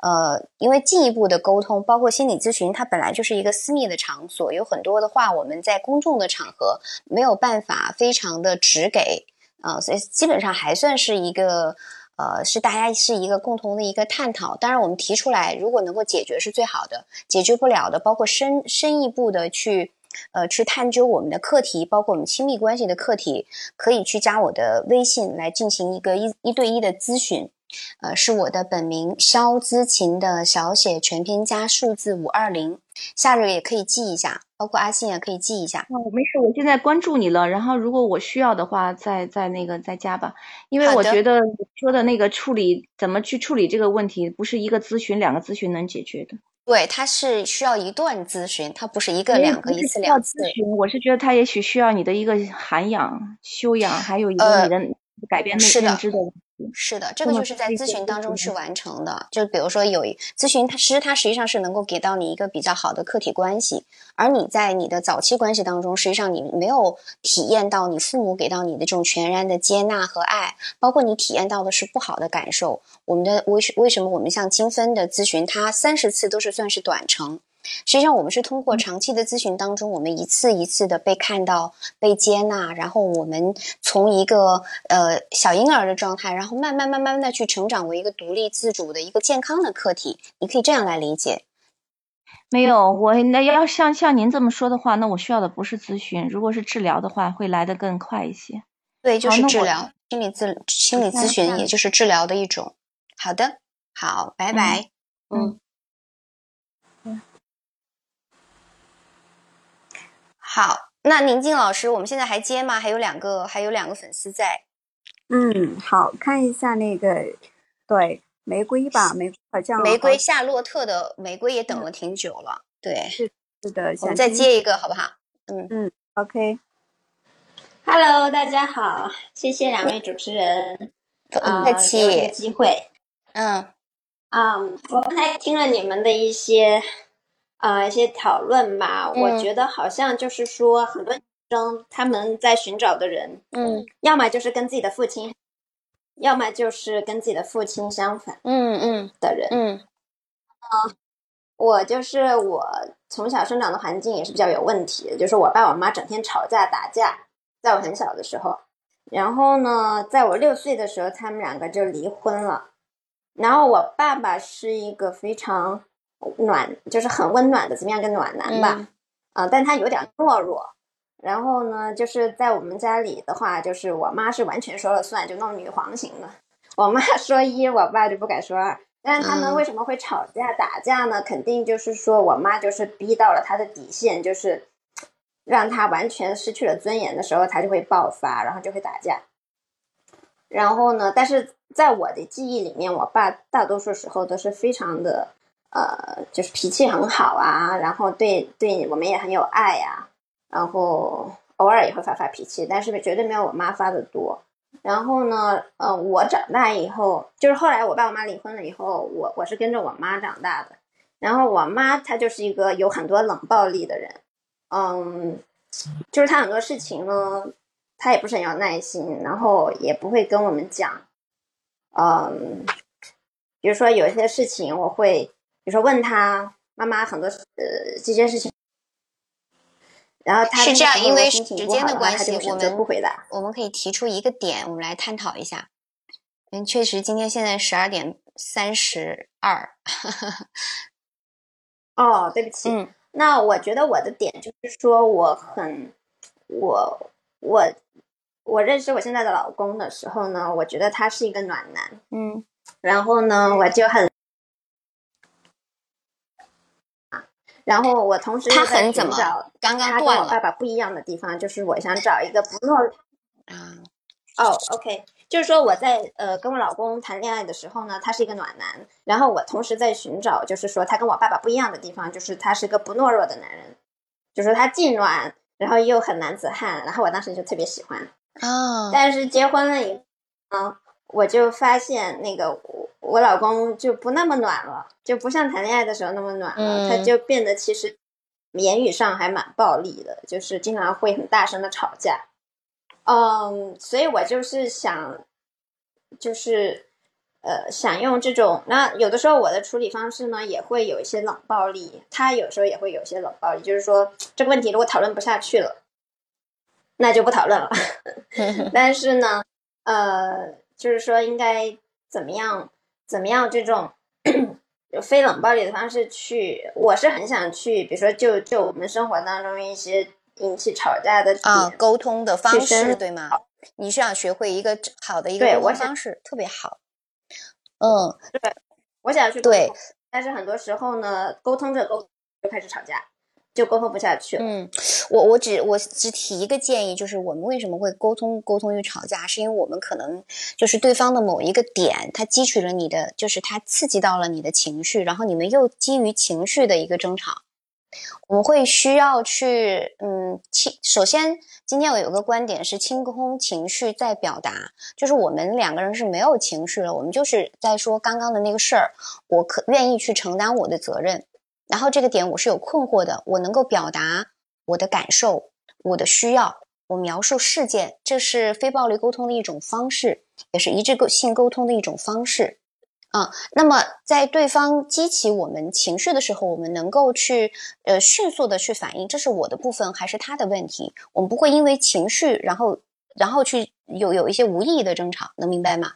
呃，因为进一步的沟通，包括心理咨询，它本来就是一个私密的场所，有很多的话我们在公众的场合没有办法非常的直给。啊，所以基本上还算是一个，呃，是大家是一个共同的一个探讨。当然，我们提出来，如果能够解决是最好的；解决不了的，包括深深一步的去，呃，去探究我们的课题，包括我们亲密关系的课题，可以去加我的微信来进行一个一一对一的咨询。呃，是我的本名肖姿琴的小写全拼加数字五二零，夏日也可以记一下，包括阿信也可以记一下。
哦，没事，我现在关注你了，然后如果我需要的话，再再那个再加吧。因为我觉得说的那个处理怎么去处理这个问题，不是一个咨询、两个咨询能解决的。
对，它是需要一段咨询，它不是一个两个一次两次。
咨询，我是觉得它也许需要你的一个涵养、修养，还有一个你的改变内认知的。
是的，这个就是在咨询当中去完成的。就比如说，有咨询，它其实它实际上是能够给到你一个比较好的客体关系。而你在你的早期关系当中，实际上你没有体验到你父母给到你的这种全然的接纳和爱，包括你体验到的是不好的感受。我们的为为什么我们像精分的咨询，它三十次都是算是短程。实际上，我们是通过长期的咨询当中，我们一次一次的被看到、被接纳，然后我们从一个呃小婴儿的状态，然后慢慢慢慢的去成长为一个独立自主的一个健康的客体。你可以这样来理解。
没有，我那要像像您这么说的话，那我需要的不是咨询，如果是治疗的话，会来得更快一些。
对，就是治疗，心理咨心理咨询，也就是治疗的一种。好的，好，拜拜。嗯。好，那宁静老师，我们现在还接吗？还有两个，还有两个粉丝在。
嗯，好看一下那个，对，玫瑰吧，玫瑰好像。
玫瑰夏洛特的玫瑰也等了挺久了，对，
是是的。
我们再接一个好不好？嗯
嗯，OK。
Hello，大家好，谢谢两位主持人，
不客气。
机会，
嗯
啊，我刚才听了你们的一些。啊，一些讨论吧，我觉得好像就是说，很多生他们在寻找的人，
嗯
要么就是跟自己的父亲，要么就是跟自己的父亲相反
嗯嗯
的人。
嗯。
我就是我从小生长的环境也是比较有问题的，就是我爸我妈整天吵架打架，在我很小的时候，然后呢，在我六岁的时候，他们两个就离婚了。然后我爸爸是一个非常暖，就是很温暖的怎么样一个暖男吧，
嗯
啊、但他有点懦弱。然后呢，就是在我们家里的话，就是我妈是完全说了算，就那种女皇型的。我妈 说一，我爸就不敢说二。但是他们
嗯
为什么会吵架打架呢？肯定就是说我妈就是逼到了他的底线，就是让他完全失去了尊严的时候，他就会爆发，然后就会打架。然后呢，但是在我的记忆里面，我爸大多数时候都是非常的，呃，就是脾气很好啊，然后对对我们也很有爱呀、然后偶尔也会发发脾气，但是绝对没有我妈发的多。然后呢，呃，我长大以后，就是后来我爸我妈离婚了以后，我我是跟着我妈长大的。然后我妈她就是一个有很多冷暴力的人，嗯，就是她很多事情呢，她也不是很有耐心，然后也不会跟我们讲，嗯，比如说有一些事情我会，比如说问他妈妈很多呃这件事情，然后他
是这样因为时间的关系我们
不回答。
我们可以提出一个点，我们来探讨一下。嗯，确实，今天现在十二点三十二。
哦，对不起，
嗯
那我觉得我的点就是说，我很，我我我认识我现在的老公的时候呢，我觉得他是一个暖男，
嗯
然后呢，我就很，然后我同时
他很怎么刚刚
跟
断了
我爸爸不一样的地方，就是我想找一个不懦
啊，
哦，OK，就是说我在呃跟我老公谈恋爱的时候呢，他是一个暖男，然后我同时在寻找，就是说他跟我爸爸不一样的地方，就是他是个不懦弱的男人，就是说他既暖，然后又很男子汉，然后我当时就特别喜欢。
哦，
但是结婚了以后呢，我就发现那个我我老公就不那么暖了，就不像谈恋爱的时候那么暖了，
嗯
他就变得其实言语上还蛮暴力的，就是经常会很大声的吵架。嗯，所以我就是想，就是呃，想用这种，那有的时候我的处理方式呢，也会有一些冷暴力，他有时候也会有一些冷暴力，就是说这个问题如果讨论不下去了，那就不讨论了。但是呢，呃，就是说应该怎么样，怎么样这种非冷暴力的方式去，我是很想去，比如说就就我们生活当中一些引起吵架的点，
啊，沟通的方式对吗？你是想学会一个好的一个沟
对我想
通方式，特别好。嗯，对
我想去沟
对
通，但是很多时候呢，沟通着沟通就开始吵架，就沟通不下去了。
嗯，我我只我只提一个建议，就是我们为什么会沟通沟通与吵架，是因为我们可能就是对方的某一个点，它激起了你的，就是它刺激到了你的情绪，然后你们又基于情绪的一个争吵，我们会需要去嗯清。首先，今天我有个观点是清空情绪再表达，就是我们两个人是没有情绪了，我们就是在说刚刚的那个事儿，我可愿意去承担我的责任。然后这个点我是有困惑的，我能够表达我的感受、我的需要，我描述事件，这是非暴力沟通的一种方式，也是一致性沟通的一种方式。啊，那么在对方激起我们情绪的时候，我们能够去呃迅速的去反应，这是我的部分还是他的问题？我们不会因为情绪，然后然后去有有一些无意义的争吵，能明白吗？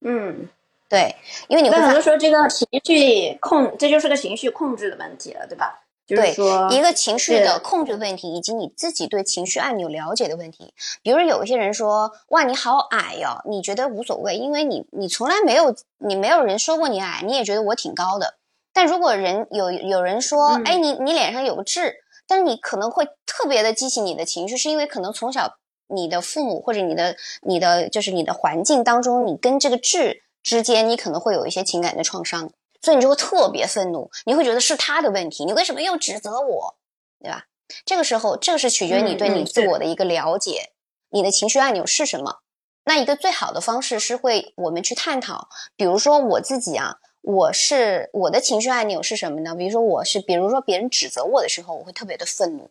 嗯，
对，因为你会发
那很多时候这个情绪控，这就是个情绪控制的问题了，对吧？就是
对
说
一个情绪的控制问题，以及你自己对情绪按钮了解的问题。比如有一些人说：“哇，你好矮哟、你觉得无所谓，因为你你从来没有你没有人说过你矮，你也觉得我挺高的。”但如果人有有人说：“
嗯
哎，你你脸上有个痣”，但是你可能会特别的激起你的情绪，是因为可能从小你的父母或者你的你的就是你的环境当中，你跟这个痣之间，你可能会有一些情感的创伤。所以你就会特别愤怒，你会觉得是他的问题，你为什么又指责我，对吧？这个时候，这个是取决于你对你自我的一个了解，你的情绪按钮是什么。那一个最好的方式是会我们去探讨，比如说我自己啊，我是我的情绪按钮是什么呢？比如说我是，比如说别人指责我的时候，我会特别的愤怒，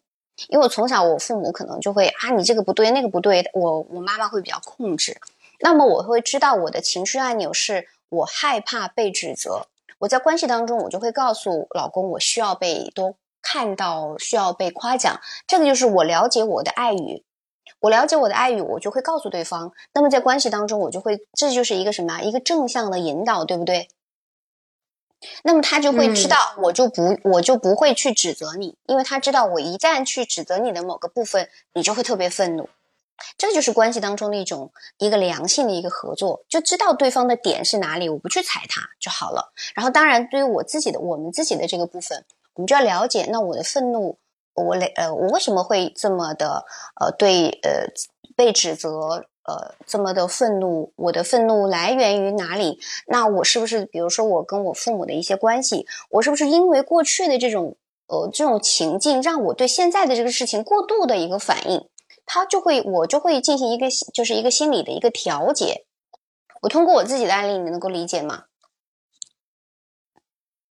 因为我从小我父母可能就会啊，你这个不对，那个不对，我我妈妈会比较控制，那么我会知道我的情绪按钮是我害怕被指责，我在关系当中我就会告诉老公我需要被多看到，需要被夸奖，这个就是我了解我的爱语。我了解我的爱语，我就会告诉对方。那么在关系当中，我就会，这就是一个什么？一个正向的引导，对不对？那么他就会知道，我就不，我就不会去指责你，因为他知道，我一旦去指责你的某个部分，你就会特别愤怒。这就是关系当中的一种一个良性的一个合作，就知道对方的点是哪里，我不去踩他就好了。然后，当然对于我自己的，我们自己的这个部分，我们就要了解，那我的愤怒。我累呃，我为什么会这么的呃对呃被指责呃这么的愤怒？我的愤怒来源于哪里？那我是不是比如说我跟我父母的一些关系，我是不是因为过去的这种呃这种情境，让我对现在的这个事情过度的一个反应，他就会我就会进行一个就是一个心理的一个调节。我通过我自己的案例，你能够理解吗？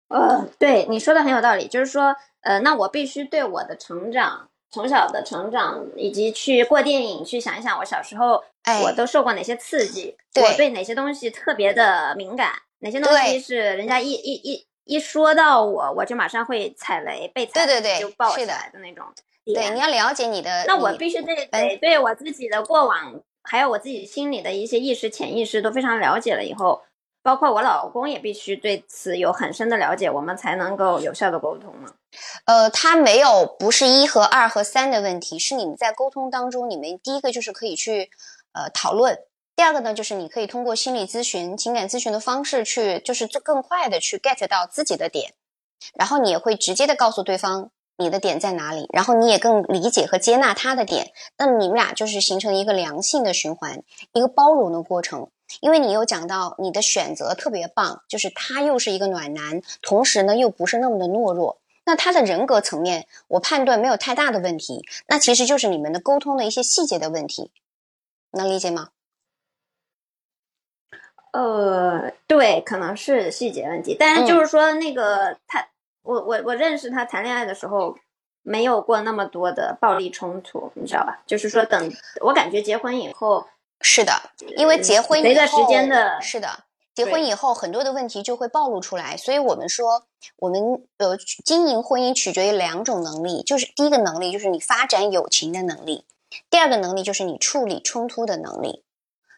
呃，对你说的很有道理，就是说。呃，那我必须对我的成长，从小的成长，以及去过电影，去想一想我小时候，我都受过哪些刺激，我对哪些东西特别的敏感，哪些东西是人家一一一一说到我，我就马上会踩雷，被踩，
对对对，
就爆起来的那种。
对，你要了解你的，
那我必须得得对我自己的过往，还有我自己心里的一些意识、潜意识都非常了解了以后。包括我老公也必须对此有很深的了解，我们才能够有效的沟通嘛。
呃，他没有不是一和二和三的问题，是你们在沟通当中，你们第一个就是可以去呃讨论，第二个呢就是你可以通过心理咨询、情感咨询的方式去，就是更快的去 get 到自己的点，然后你也会直接的告诉对方你的点在哪里，然后你也更理解和接纳他的点，那么你们俩就是形成一个良性的循环，一个包容的过程。因为你有讲到你的选择特别棒，就是他又是一个暖男，同时呢又不是那么的懦弱。那他的人格层面，我判断没有太大的问题。那其实就是你们的沟通的一些细节的问题，能理解吗？
呃，对，可能是细节问题，但是就是说那个他，我我我认识他谈恋爱的时候，没有过那么多的暴力冲突，你知道吧？就是说等我感觉结婚以后。
是的，因为结婚
随着时间的，
是的，结婚以后很多的问题就会暴露出来。所以我们说，我们呃经营婚姻取决于两种能力，就是第一个能力就是你发展友情的能力，第二个能力就是你处理冲突的能力。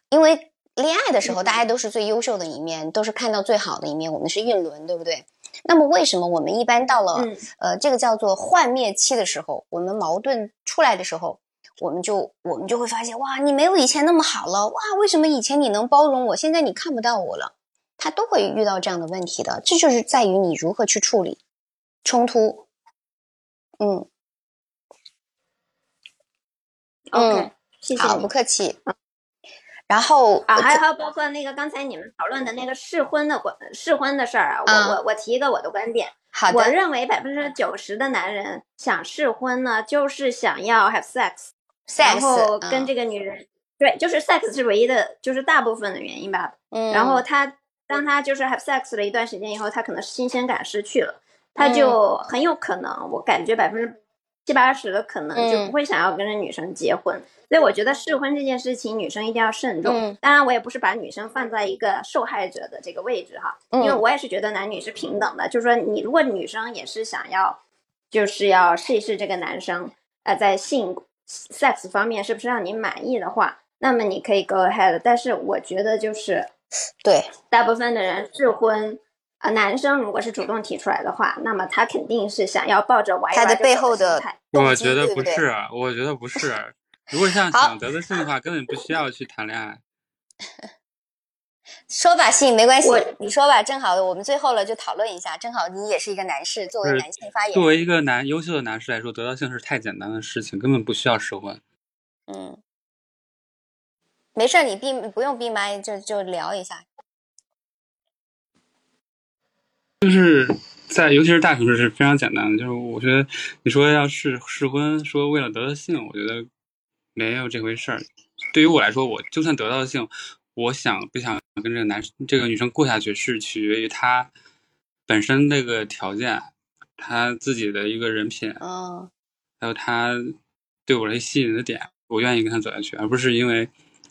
因为恋爱的时候，大家都是最优秀的一面，都是看到最好的一面，我们是运轮，对不对？那么为什么我们一般到了呃这个叫做幻灭期的时候，我们矛盾出来的时候？我们就我们就会发现，哇，你没有以前那么好了，哇，为什么以前你能包容我，现在你看不到我了？他都会遇到这样的问题的，这就是在于你如何去处理冲突。嗯
，OK，谢谢，
好，不客气。然后
啊，还有包括那个刚才你们讨论的那个试婚的关试婚的事儿啊，我我我提一个我的观点。
好的，
我认为百分之九十的男人想试婚呢，就是想要 have sex。然后跟这个女人，对，就是 sex 是唯一的，就是大部分的原因吧。嗯。然后他当他就是 have sex 了一段时间以后，他可能新鲜感失去了，他就很有可能，我感觉百分之七八十的可能就不会想要跟着女生结婚。所以我觉得试婚这件事情，女生一定要慎重。当然，我也不是把女生放在一个受害者的这个位置哈，因为我也是觉得男女是平等的。就是说，你如果女生也是想要，就是要试一试这个男生，呃，在性。sex 方面是不是让你满意的话，那么你可以 go ahead。但是我觉得就是，
对
大部分的人试婚啊，男生如果是主动提出来的话，那么他肯定是想要抱着玩
他的背后的。
我觉得不是，我觉得不是。如果像想得的性的话，根本不需要去谈恋爱。
说吧，信没关系，你说吧，正好我们最后了，就讨论一下。正好你也是一个男士，作为男性发言。
作为一个男优秀的男士来说，得到性是太简单的事情，根本不需要试婚。
嗯，没事，你闭不用闭麦，就就聊一下。
就是在尤其是大城市是非常简单的，就是我觉得你说要试试婚，说为了得到性，我觉得没有这回事儿。对于我来说，我就算得到性。我想不想跟这个男这个女生过下去，是取决于他本身那个条件，他自己的一个人品。
嗯，
还有他对我的吸引的点，我愿意跟他走下去，而不是因为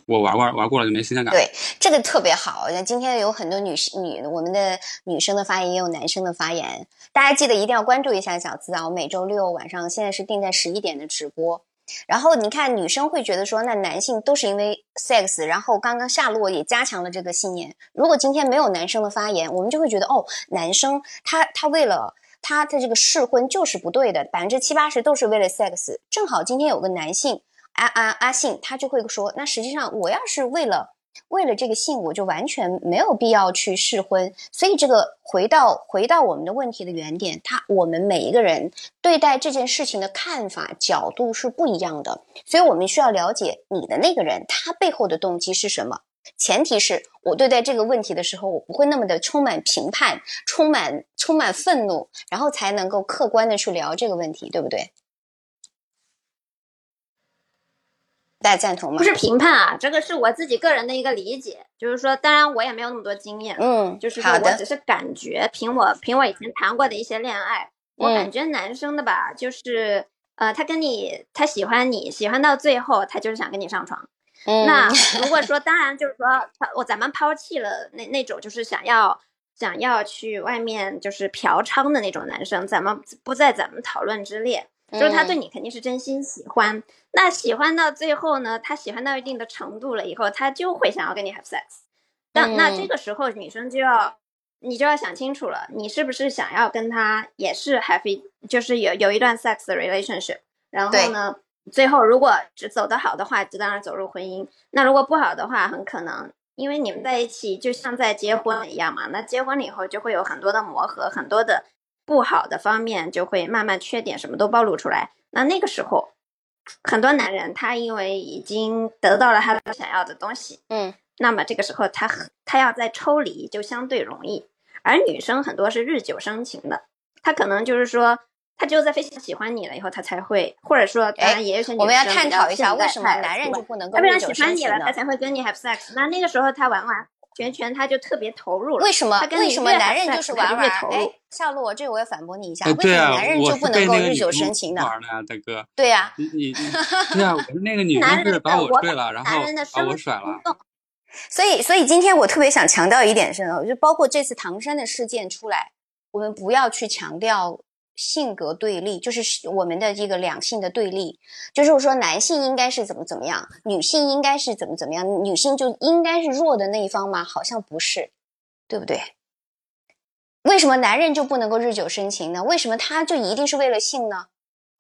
我玩玩玩过了就没新鲜感。
对，这个特别好。那今天有很多女士女我们的女生的发言，也有男生的发言，大家记得一定要关注一下小资啊！我每周六晚上现在是定在十一点的直播。然后你看，女生会觉得说，那男性都是因为 sex。然后刚刚夏洛也加强了这个信念。如果今天没有男生的发言，我们就会觉得，哦，男生他他为了他的这个试婚就是不对的，百分之七八十都是为了 sex。正好今天有个男性阿阿阿信，他就会说，那实际上我要是为了。为了这个信，我就完全没有必要去试婚。所以，这个回到回到我们的问题的原点，他我们每一个人对待这件事情的看法角度是不一样的。所以我们需要了解你的那个人，他背后的动机是什么。前提是我对待这个问题的时候，我不会那么的充满评判，充满充满愤怒，然后才能够客观的去聊这个问题，对不对？大家赞同吗？
不是评判啊，这个是我自己个人的一个理解，就是说，当然我也没有那么多经验，
嗯，
就是说我只是感觉，凭我凭我以前谈过的一些恋爱，我感觉男生的吧，就是呃，他跟你他喜欢你喜欢到最后，他就是想跟你上床。那 如果说，当然就是说，我咱们抛弃了那那种就是想要想要去外面就是嫖娼的那种男生，咱们不在咱们讨论之列。就是他对你肯定是真心喜欢，那喜欢到最后呢，他喜欢到一定的程度了以后，他就会想要跟你 have sex。但那这个时候女生就要，你就要想清楚了，你是不是想要跟他也是 have，就是有有一段 sex 的 relationship。然后呢，最后如果只走得好的话，就当然走入婚姻。那如果不好的话，很可能因为你们在一起就像在结婚一样嘛，那结婚了以后就会有很多的磨合，很多的。不好的方面就会慢慢缺点什么都暴露出来。那那个时候，很多男人他因为已经得到了他想要的东西，
嗯，
那么这个时候他他要再抽离就相对容易。而女生很多是日久生情的，他可能就是说，他只有在非常喜欢你了以后，他才会，或者说，当然也有些女生
我们要探讨一下为什么男人就不能够
日久生情了，他才会跟你 have sex。那那个时候他玩完。全全他就特别投入了。
为什么？为什么男人
就是
玩玩？哎，夏洛，这个我要反驳你一下。为什么男人就不能够日久生情呢？
玩的呀，大哥。
对呀。
你你对呀，我是那个 女生是把我睡了，然后把我甩了。
所以，所以今天我特别想强调一点是，就包括这次唐山的事件出来，我们不要去强调。性格对立就是我们的这个两性的对立，就是说男性应该是怎么怎么样，女性应该是怎么怎么样，女性就应该是弱的那一方吗？好像不是，对不对？为什么男人就不能够日久生情呢？为什么他就一定是为了性呢？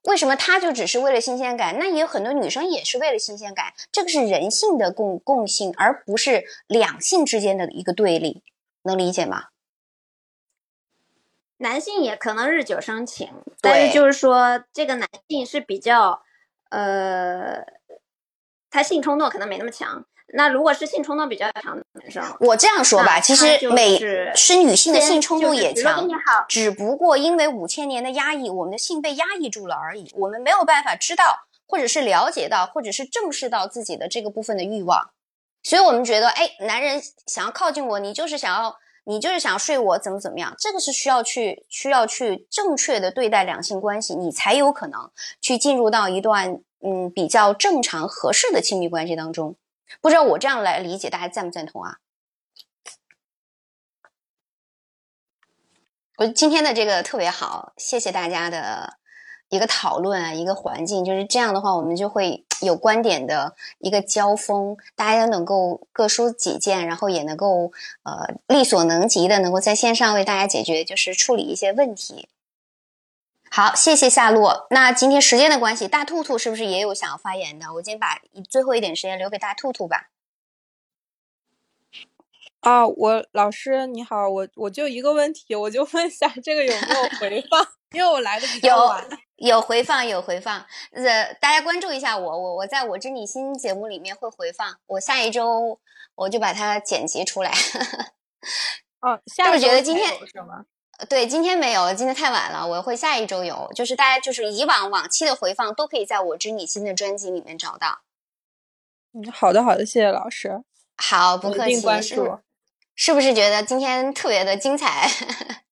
为什么他就只是为了新鲜感？那也有很多女生也是为了新鲜感，这个是人性的共共性，而不是两性之间的一个对立，能理解吗？
男性也可能日久生情，但是就是说，这个男性是比较，呃，他性冲动可能没那么强。那如果是性冲动比较强的男生，
我这样说吧，其实每是女性的性冲动也强，只不过因为五千年的压抑，我们的性被压抑住了而已，我们没有办法知道，或者是了解到，或者是正视到自己的这个部分的欲望，所以我们觉得，哎，男人想要靠近我，你就是想要。你就是想睡我怎么怎么样？这个是需要去需要去正确的对待两性关系，你才有可能去进入到一段嗯比较正常合适的亲密关系当中。不知道我这样来理解，大家赞不赞同啊？我今天的这个特别好，谢谢大家的。一个讨论啊，一个环境就是这样的话，我们就会有观点的一个交锋，大家能够各抒己见，然后也能够呃力所能及的，能够在线上为大家解决，就是处理一些问题。好，谢谢夏洛。那今天时间的关系，大兔兔是不是也有想要发言的？我今天把最后一点时间留给大兔兔吧。
啊，我老师你好，我我就一个问题，我就问一下这个有没有回放？因为我来的比较晚。
有回放，有回放，呃，大家关注一下我，我我在我知你心节目里面会回放，我下一周我就把它剪辑出来。
哦，下
周觉得今天？对，今天没有，今天太晚了，我会下一周有，就是大家就是以往往期的回放都可以在我知你心的专辑里面找到。
嗯，好的，好的，谢谢老师。
好，不客气。
关注。
是不是觉得今天特别的精彩？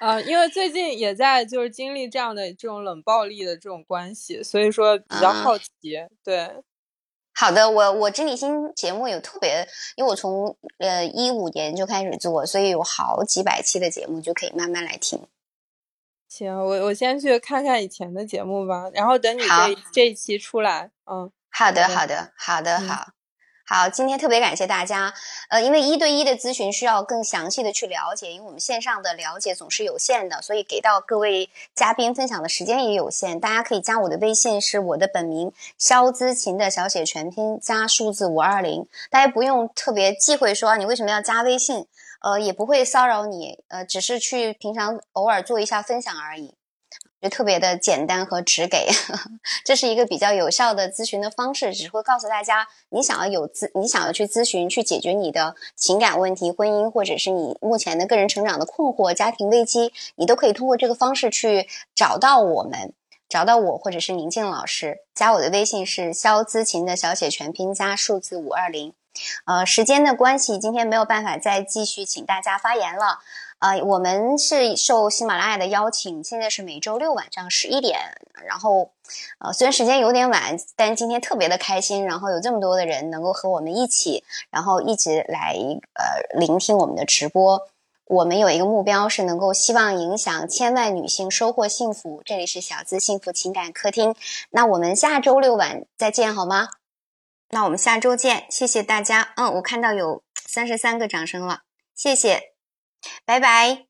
啊，因为最近也在就是经历这样的这种冷暴力的这种关系，所以说比较好奇。对，
好的，我我知理心节目有特别，因为我从呃一五年就开始做，所以有好几百期的节目就可以慢慢来听。
行，我我先去看看以前的节目吧，然后等你这这一期出来，嗯，
好的，好的，好的，好。好，今天特别感谢大家。呃，因为一对一的咨询需要更详细的去了解，因为我们线上的了解总是有限的，所以给到各位嘉宾分享的时间也有限。大家可以加我的微信，是我的本名肖姿琴的小写全拼加数字五二零。大家不用特别忌讳说你为什么要加微信，呃，也不会骚扰你，呃，只是去平常偶尔做一下分享而已。就特别的简单和直给，这是一个比较有效的咨询的方式，只会告诉大家，你想要有咨，你想要去咨询，去解决你的情感问题、婚姻，或者是你目前的个人成长的困惑、家庭危机，你都可以通过这个方式去找到我们，找到我或者是宁静老师。加我的微信是肖咨琴的小写全拼加数字五二零。呃，时间的关系，今天没有办法再继续请大家发言了。呃，我们是受喜马拉雅的邀请，现在是每周六晚上十一点。然后，呃，虽然时间有点晚，但今天特别的开心。然后有这么多的人能够和我们一起，然后一直来呃聆听我们的直播。我们有一个目标是能够希望影响千万女性收获幸福。这里是小资幸福情感客厅。那我们下周六晚再见好吗？那我们下周见，谢谢大家。嗯，我看到有三十三个掌声了，谢谢。拜拜。